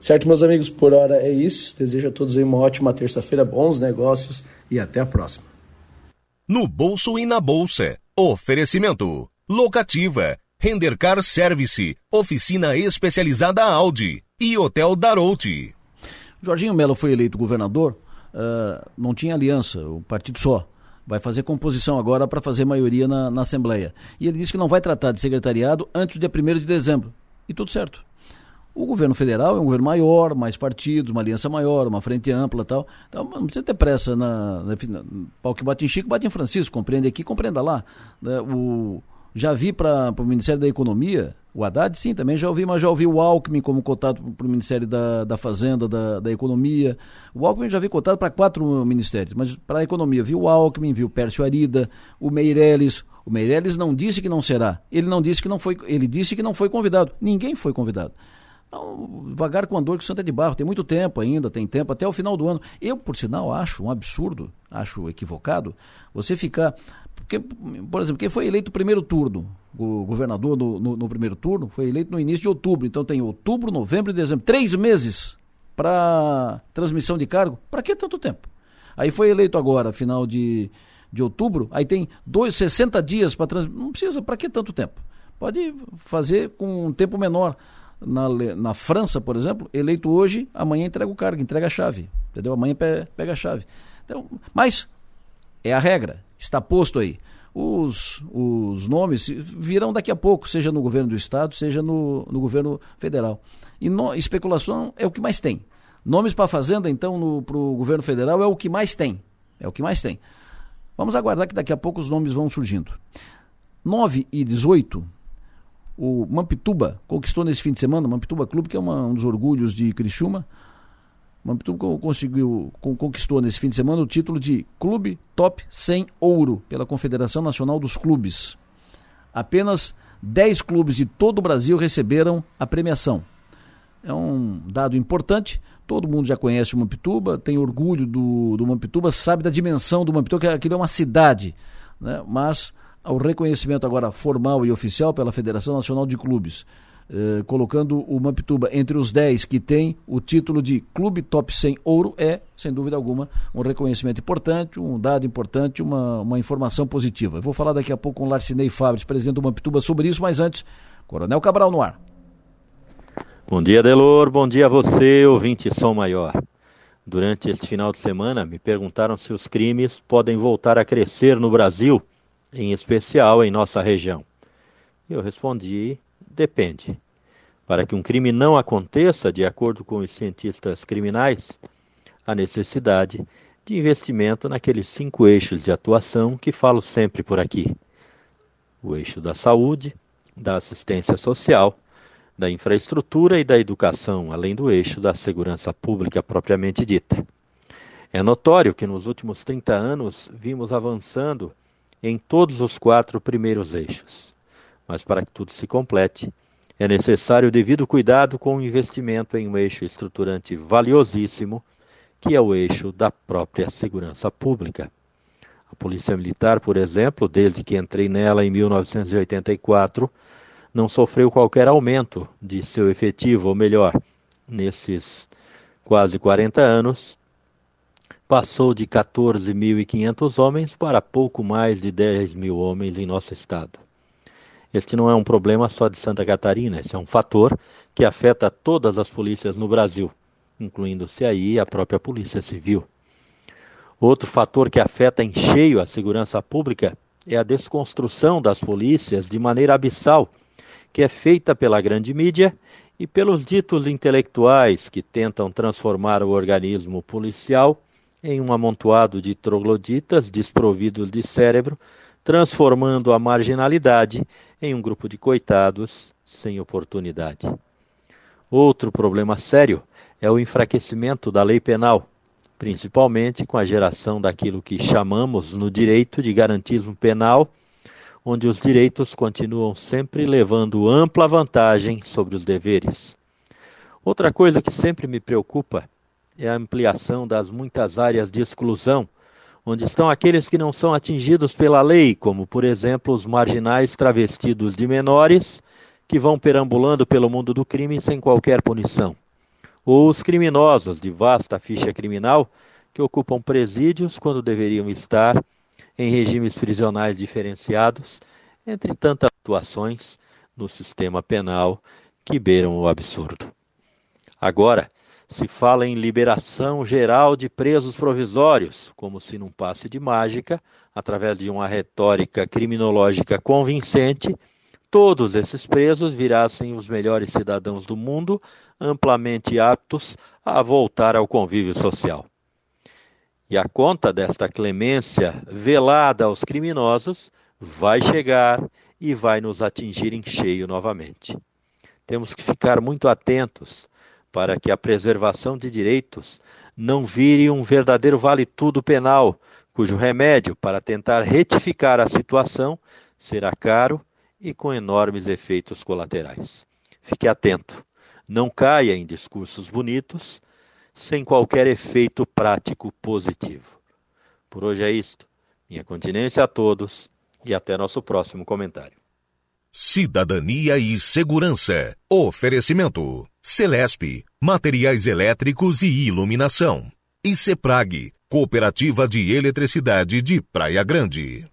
Certo, meus amigos, por hora é isso. Desejo a todos uma ótima terça-feira, bons negócios e até a próxima. No bolso e na bolsa. Oferecimento. Locativa. Rendercar Service. Oficina especializada Audi. E Hotel Darouti. Jorginho Melo foi eleito governador. Uh, não tinha aliança, o partido só. Vai fazer composição agora para fazer maioria na, na Assembleia. E ele disse que não vai tratar de secretariado antes do dia 1 de dezembro. E tudo certo. O governo federal é um governo maior, mais partidos, uma aliança maior, uma frente ampla tal. Então não precisa ter pressa. Na, na, na pau que bate em Chico, bate em Francisco. Compreende aqui, compreenda lá. Né, o, já vi para o Ministério da Economia, o Haddad sim, também já ouvi, mas já ouvi o Alckmin como cotado para o Ministério da, da Fazenda, da, da Economia. O Alckmin já vi cotado para quatro ministérios, mas para a Economia viu o Alckmin, viu o Pércio Arida, o Meirelles. O Meirelles não disse que não será. Ele não disse que não foi, ele disse que não foi convidado. Ninguém foi convidado. Então, devagar com a dor que o Santa é de Barro, tem muito tempo ainda, tem tempo até o final do ano. Eu, por sinal, acho um absurdo, acho equivocado, você ficar. Porque, por exemplo, quem foi eleito primeiro turno, o governador no, no, no, primeiro turno, foi eleito no início de outubro. Então tem outubro, novembro e dezembro. Três meses para transmissão de cargo. Para que tanto tempo? Aí foi eleito agora, final de, de outubro, aí tem dois, 60 dias para transmitir. Não precisa, para que tanto tempo? Pode fazer com um tempo menor na, na França, por exemplo, eleito hoje, amanhã entrega o cargo, entrega a chave. Entendeu? Amanhã pe, pega a chave. Então, mas é a regra, está posto aí. Os, os nomes virão daqui a pouco, seja no governo do Estado, seja no, no governo federal. E no, especulação é o que mais tem. Nomes para a Fazenda, então, para o governo federal é o que mais tem. É o que mais tem. Vamos aguardar que daqui a pouco os nomes vão surgindo. 9 e 18 o Mampituba conquistou nesse fim de semana, o Mampituba Clube, que é uma, um dos orgulhos de Criciúma. Mampituba conseguiu, conquistou nesse fim de semana o título de Clube Top 100 Ouro pela Confederação Nacional dos Clubes. Apenas 10 clubes de todo o Brasil receberam a premiação. É um dado importante. Todo mundo já conhece o Mampituba, tem orgulho do, do Mampituba, sabe da dimensão do Mampituba, que aquilo é uma cidade. Né? Mas ao reconhecimento agora formal e oficial pela Federação Nacional de Clubes, eh, colocando o Mampituba entre os 10 que tem o título de Clube Top 100 Ouro, é, sem dúvida alguma, um reconhecimento importante, um dado importante, uma, uma informação positiva. Eu vou falar daqui a pouco com o Larcinei Fabres, presidente do Mampituba, sobre isso, mas antes, Coronel Cabral no ar. Bom dia, Delor. Bom dia a você, ouvinte Som Maior. Durante este final de semana, me perguntaram se os crimes podem voltar a crescer no Brasil em especial em nossa região? Eu respondi: depende. Para que um crime não aconteça, de acordo com os cientistas criminais, há necessidade de investimento naqueles cinco eixos de atuação que falo sempre por aqui: o eixo da saúde, da assistência social, da infraestrutura e da educação, além do eixo da segurança pública propriamente dita. É notório que nos últimos 30 anos vimos avançando em todos os quatro primeiros eixos. Mas para que tudo se complete, é necessário o devido cuidado com o investimento em um eixo estruturante valiosíssimo, que é o eixo da própria segurança pública. A Polícia Militar, por exemplo, desde que entrei nela em 1984, não sofreu qualquer aumento de seu efetivo, ou melhor, nesses quase 40 anos, passou de 14.500 homens para pouco mais de 10 mil homens em nosso estado. Este não é um problema só de Santa Catarina, esse é um fator que afeta todas as polícias no Brasil, incluindo-se aí a própria Polícia Civil. Outro fator que afeta em cheio a segurança pública é a desconstrução das polícias de maneira abissal, que é feita pela grande mídia e pelos ditos intelectuais que tentam transformar o organismo policial em um amontoado de trogloditas desprovidos de cérebro, transformando a marginalidade em um grupo de coitados sem oportunidade. Outro problema sério é o enfraquecimento da lei penal, principalmente com a geração daquilo que chamamos no direito de garantismo penal, onde os direitos continuam sempre levando ampla vantagem sobre os deveres. Outra coisa que sempre me preocupa é a ampliação das muitas áreas de exclusão onde estão aqueles que não são atingidos pela lei, como, por exemplo, os marginais travestidos de menores que vão perambulando pelo mundo do crime sem qualquer punição, ou os criminosos de vasta ficha criminal que ocupam presídios quando deveriam estar em regimes prisionais diferenciados, entre tantas atuações no sistema penal que beiram o absurdo. Agora, se fala em liberação geral de presos provisórios, como se num passe de mágica, através de uma retórica criminológica convincente, todos esses presos virassem os melhores cidadãos do mundo, amplamente aptos a voltar ao convívio social. E a conta desta clemência velada aos criminosos vai chegar e vai nos atingir em cheio novamente. Temos que ficar muito atentos para que a preservação de direitos não vire um verdadeiro vale-tudo penal, cujo remédio para tentar retificar a situação será caro e com enormes efeitos colaterais. Fique atento, não caia em discursos bonitos sem qualquer efeito prático positivo. Por hoje é isto. Minha continência a todos e até nosso próximo comentário. Cidadania e Segurança. Oferecimento. Celesp, Materiais Elétricos e Iluminação. E Ceprag, Cooperativa de Eletricidade de Praia Grande.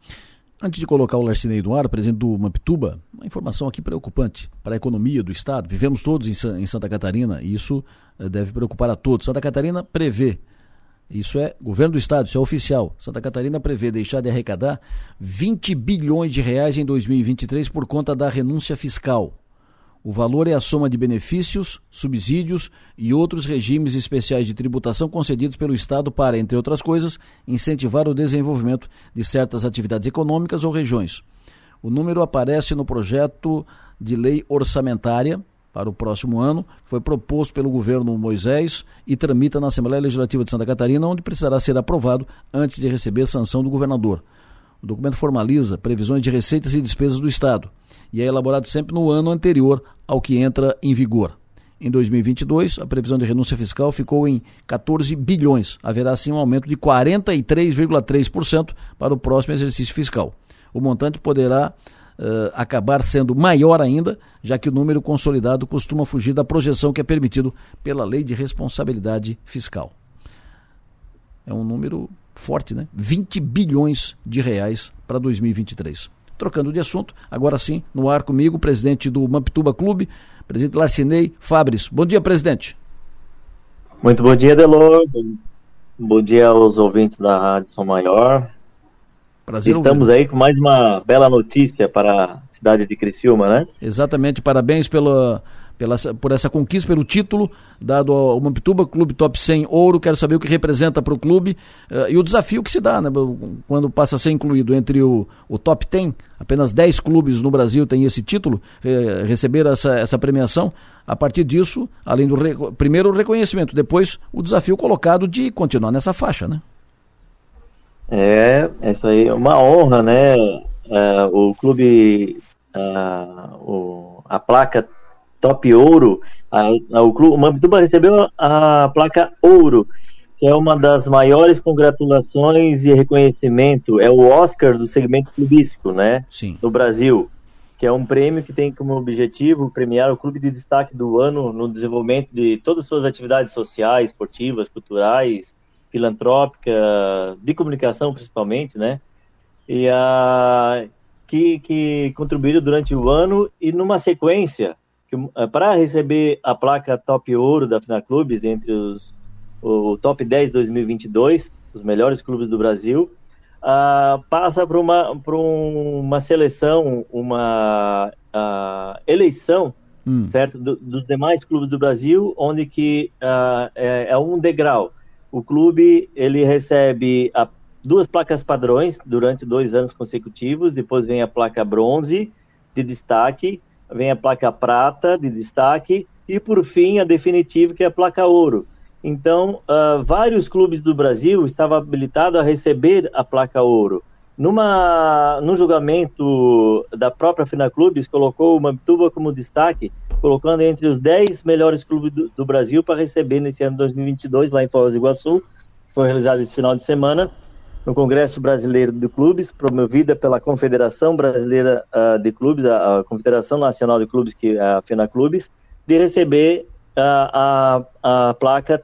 Antes de colocar o Larcinei no ar, presidente do Mapituba, uma informação aqui preocupante para a economia do Estado. Vivemos todos em Santa Catarina e isso eh, deve preocupar a todos. Santa Catarina prevê, isso é governo do Estado, isso é oficial. Santa Catarina prevê deixar de arrecadar 20 bilhões de reais em 2023 por conta da renúncia fiscal. O valor é a soma de benefícios, subsídios e outros regimes especiais de tributação concedidos pelo Estado para, entre outras coisas, incentivar o desenvolvimento de certas atividades econômicas ou regiões. O número aparece no projeto de lei orçamentária para o próximo ano, que foi proposto pelo governo Moisés e tramita na Assembleia Legislativa de Santa Catarina, onde precisará ser aprovado antes de receber sanção do governador. O documento formaliza previsões de receitas e despesas do Estado e é elaborado sempre no ano anterior ao que entra em vigor. Em 2022, a previsão de renúncia fiscal ficou em 14 bilhões. Haverá assim um aumento de 43,3% para o próximo exercício fiscal. O montante poderá uh, acabar sendo maior ainda, já que o número consolidado costuma fugir da projeção que é permitido pela Lei de Responsabilidade Fiscal. É um número forte, né? 20 bilhões de reais para 2023. Trocando de assunto, agora sim, no ar comigo, o presidente do Mampituba Clube, presidente Larcinei Fabris. Bom dia, presidente. Muito bom dia, Delor. Bom dia aos ouvintes da Rádio São Maior. Prazer Estamos ouvir. aí com mais uma bela notícia para a cidade de Criciúma, né? Exatamente, parabéns pela pela, por essa conquista, pelo título dado ao Mampituba, Clube Top 100 Ouro. Quero saber o que representa para o clube uh, e o desafio que se dá né, quando passa a ser incluído entre o, o Top 10. Apenas 10 clubes no Brasil têm esse título, eh, receber essa, essa premiação. A partir disso, além do re, primeiro o reconhecimento, depois o desafio colocado de continuar nessa faixa, né? É, isso aí é uma honra, né? É, o clube, uh, o, a placa top ouro, a, a, o, clube, o recebeu a placa ouro, que é uma das maiores congratulações e reconhecimento, é o Oscar do segmento clubístico, né? Sim. No Brasil, que é um prêmio que tem como objetivo premiar o clube de destaque do ano no desenvolvimento de todas as suas atividades sociais, esportivas, culturais, filantrópicas, de comunicação principalmente, né? E a que, que contribuíram durante o ano e numa sequência, eh, para receber a placa Top Ouro da Fina Clubes entre os o Top 10 2022, os melhores clubes do Brasil, uh, passa por uma, por uma seleção, uma uh, eleição, hum. certo, do, dos demais clubes do Brasil, onde que uh, é, é, um degrau. O clube ele recebe a, duas placas padrões durante dois anos consecutivos, depois vem a placa bronze de destaque, vem a placa prata de destaque e por fim a definitiva que é a placa ouro. Então, uh, vários clubes do Brasil estavam habilitados a receber a placa ouro. Numa, no julgamento da própria Fina Clubes, colocou o Mambituba como destaque, colocando entre os 10 melhores clubes do, do Brasil para receber nesse ano 2022, lá em Foz do Iguaçu, foi realizado esse final de semana, no Congresso Brasileiro de Clubes, promovida pela Confederação Brasileira uh, de Clubes, a, a, Confederação Nacional de Clubes, que é a de receber uh, a, a placa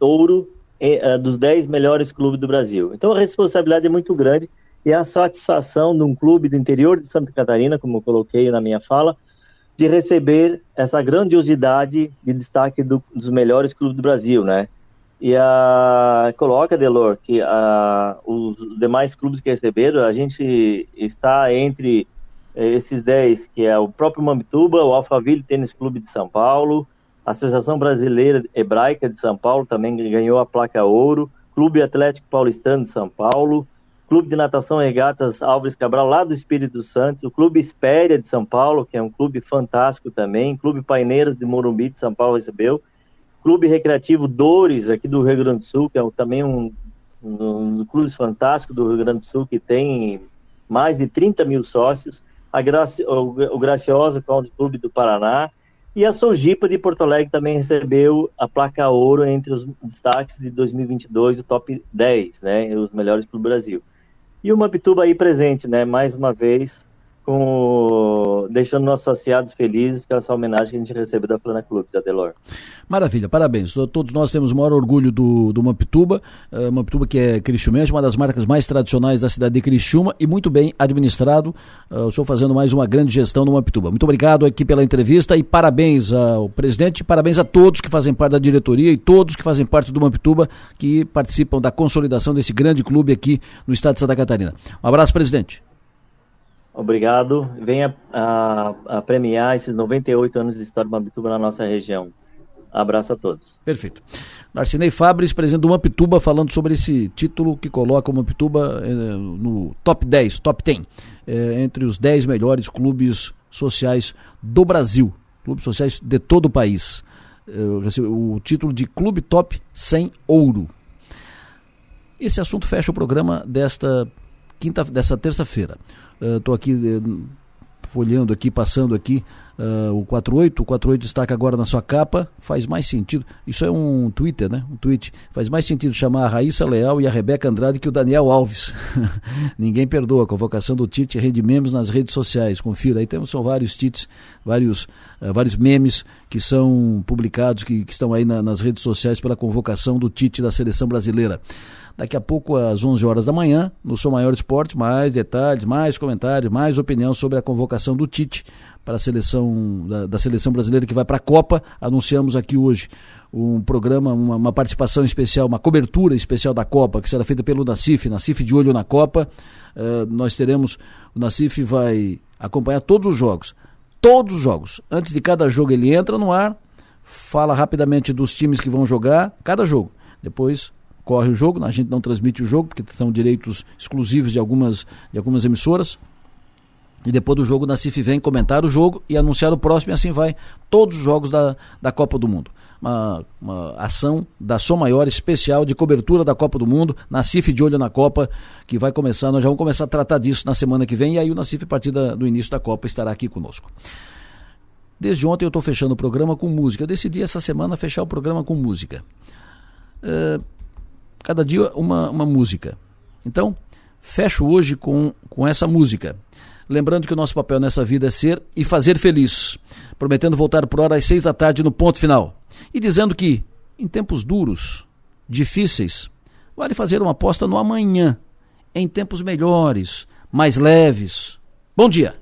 ouro uh, dos 10 melhores clubes do Brasil. Então a responsabilidade é muito grande e a satisfação de um clube do interior de Santa Catarina, como eu coloquei na minha fala, de receber essa grandiosidade de destaque do, dos melhores clubes do Brasil, né? E a coloca, Delor, que a, os demais clubes que receberam, a gente está entre eh, esses 10, que é o próprio Mambituba, o Alphaville Tênis Clube de São Paulo, a Associação Brasileira Hebraica de São Paulo também ganhou a placa ouro. Clube Atlético Paulistano de São Paulo. Clube de Natação Regatas Álvares Cabral, lá do Espírito Santo. O Clube Espéria de São Paulo, que é um clube fantástico também. Clube Paineiras de Morumbi de São Paulo recebeu. Clube Recreativo Dores, aqui do Rio Grande do Sul, que é também um, um, um clube fantástico do Rio Grande do Sul, que tem mais de 30 mil sócios. Graci, o, o Graciosa, que é o Clube do Paraná e a Sojipa de Porto Alegre também recebeu a placa ouro entre os destaques de 2022, o top 10, né, os melhores para o Brasil. E o Mapituba aí presente, né, mais uma vez, com deixando nossos associados felizes com essa homenagem que a gente recebeu da Plana Clube, da Delor. Maravilha, parabéns. Todos nós temos o maior orgulho do, do Mampituba, uh, Mampituba que é cristiumense, uma das marcas mais tradicionais da cidade de Criciúma e muito bem administrado. Uh, o senhor fazendo mais uma grande gestão do Mampituba. Muito obrigado aqui pela entrevista e parabéns ao presidente, parabéns a todos que fazem parte da diretoria e todos que fazem parte do Mampituba que participam da consolidação desse grande clube aqui no estado de Santa Catarina. Um abraço, presidente. Obrigado. Venha a, a, premiar esses 98 anos de história do Mambituba na nossa região. Abraço a todos. Perfeito. Narcinei Fabres, presidente do Mampituba, falando sobre esse título que coloca o Mampituba eh, no top 10, top 10, eh, entre os 10 melhores clubes sociais do Brasil, clubes sociais de todo o país. Eh, o título de Clube Top 100 Ouro. Esse assunto fecha o programa desta quinta, dessa terça-feira. Estou uh, aqui uh, folheando aqui, passando aqui uh, o 48. O 48 destaca agora na sua capa. Faz mais sentido. Isso é um Twitter, né? Um tweet. Faz mais sentido chamar a Raíssa Leal e a Rebeca Andrade que o Daniel Alves. Ninguém perdoa. A convocação do Tite rende memes nas redes sociais. Confira. Aí temos são vários tweets, vários, uh, vários memes que são publicados, que, que estão aí na, nas redes sociais pela convocação do Tite da seleção brasileira. Daqui a pouco, às 11 horas da manhã, no Sou Maior Esporte, mais detalhes, mais comentários, mais opinião sobre a convocação do Tite para a seleção da, da seleção brasileira que vai para a Copa. Anunciamos aqui hoje um programa, uma, uma, participação especial, uma cobertura especial da Copa, que será feita pelo Nacif, Nacif de olho na Copa. Uh, nós teremos, o Nacif vai acompanhar todos os jogos. Todos os jogos. Antes de cada jogo ele entra no ar, fala rapidamente dos times que vão jogar, cada jogo. Depois corre o jogo, a gente não transmite o jogo, porque são direitos exclusivos de algumas, de algumas emissoras. E depois do jogo, na CIF vem comentar o jogo e anunciar o próximo, e assim vai todos os jogos da, da Copa do Mundo. Uma, uma ação da Som Maior especial de cobertura da Copa do Mundo, na CIF de olho na Copa, que vai começar, nós já vamos começar a tratar disso na semana que vem, e aí o Nacif, a partir da, do início da Copa, estará aqui conosco. Desde ontem eu estou fechando o programa com música. Eu decidi essa semana fechar o programa com música. Uh, cada dia uma, uma música. Então, fecho hoje com, com essa música. Lembrando que o nosso papel nessa vida é ser e fazer feliz. Prometendo voltar por hora às seis da tarde no ponto final. E dizendo que, em tempos duros, difíceis, vale fazer uma aposta no amanhã. Em tempos melhores, mais leves. Bom Bom dia.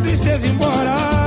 tristeza embora.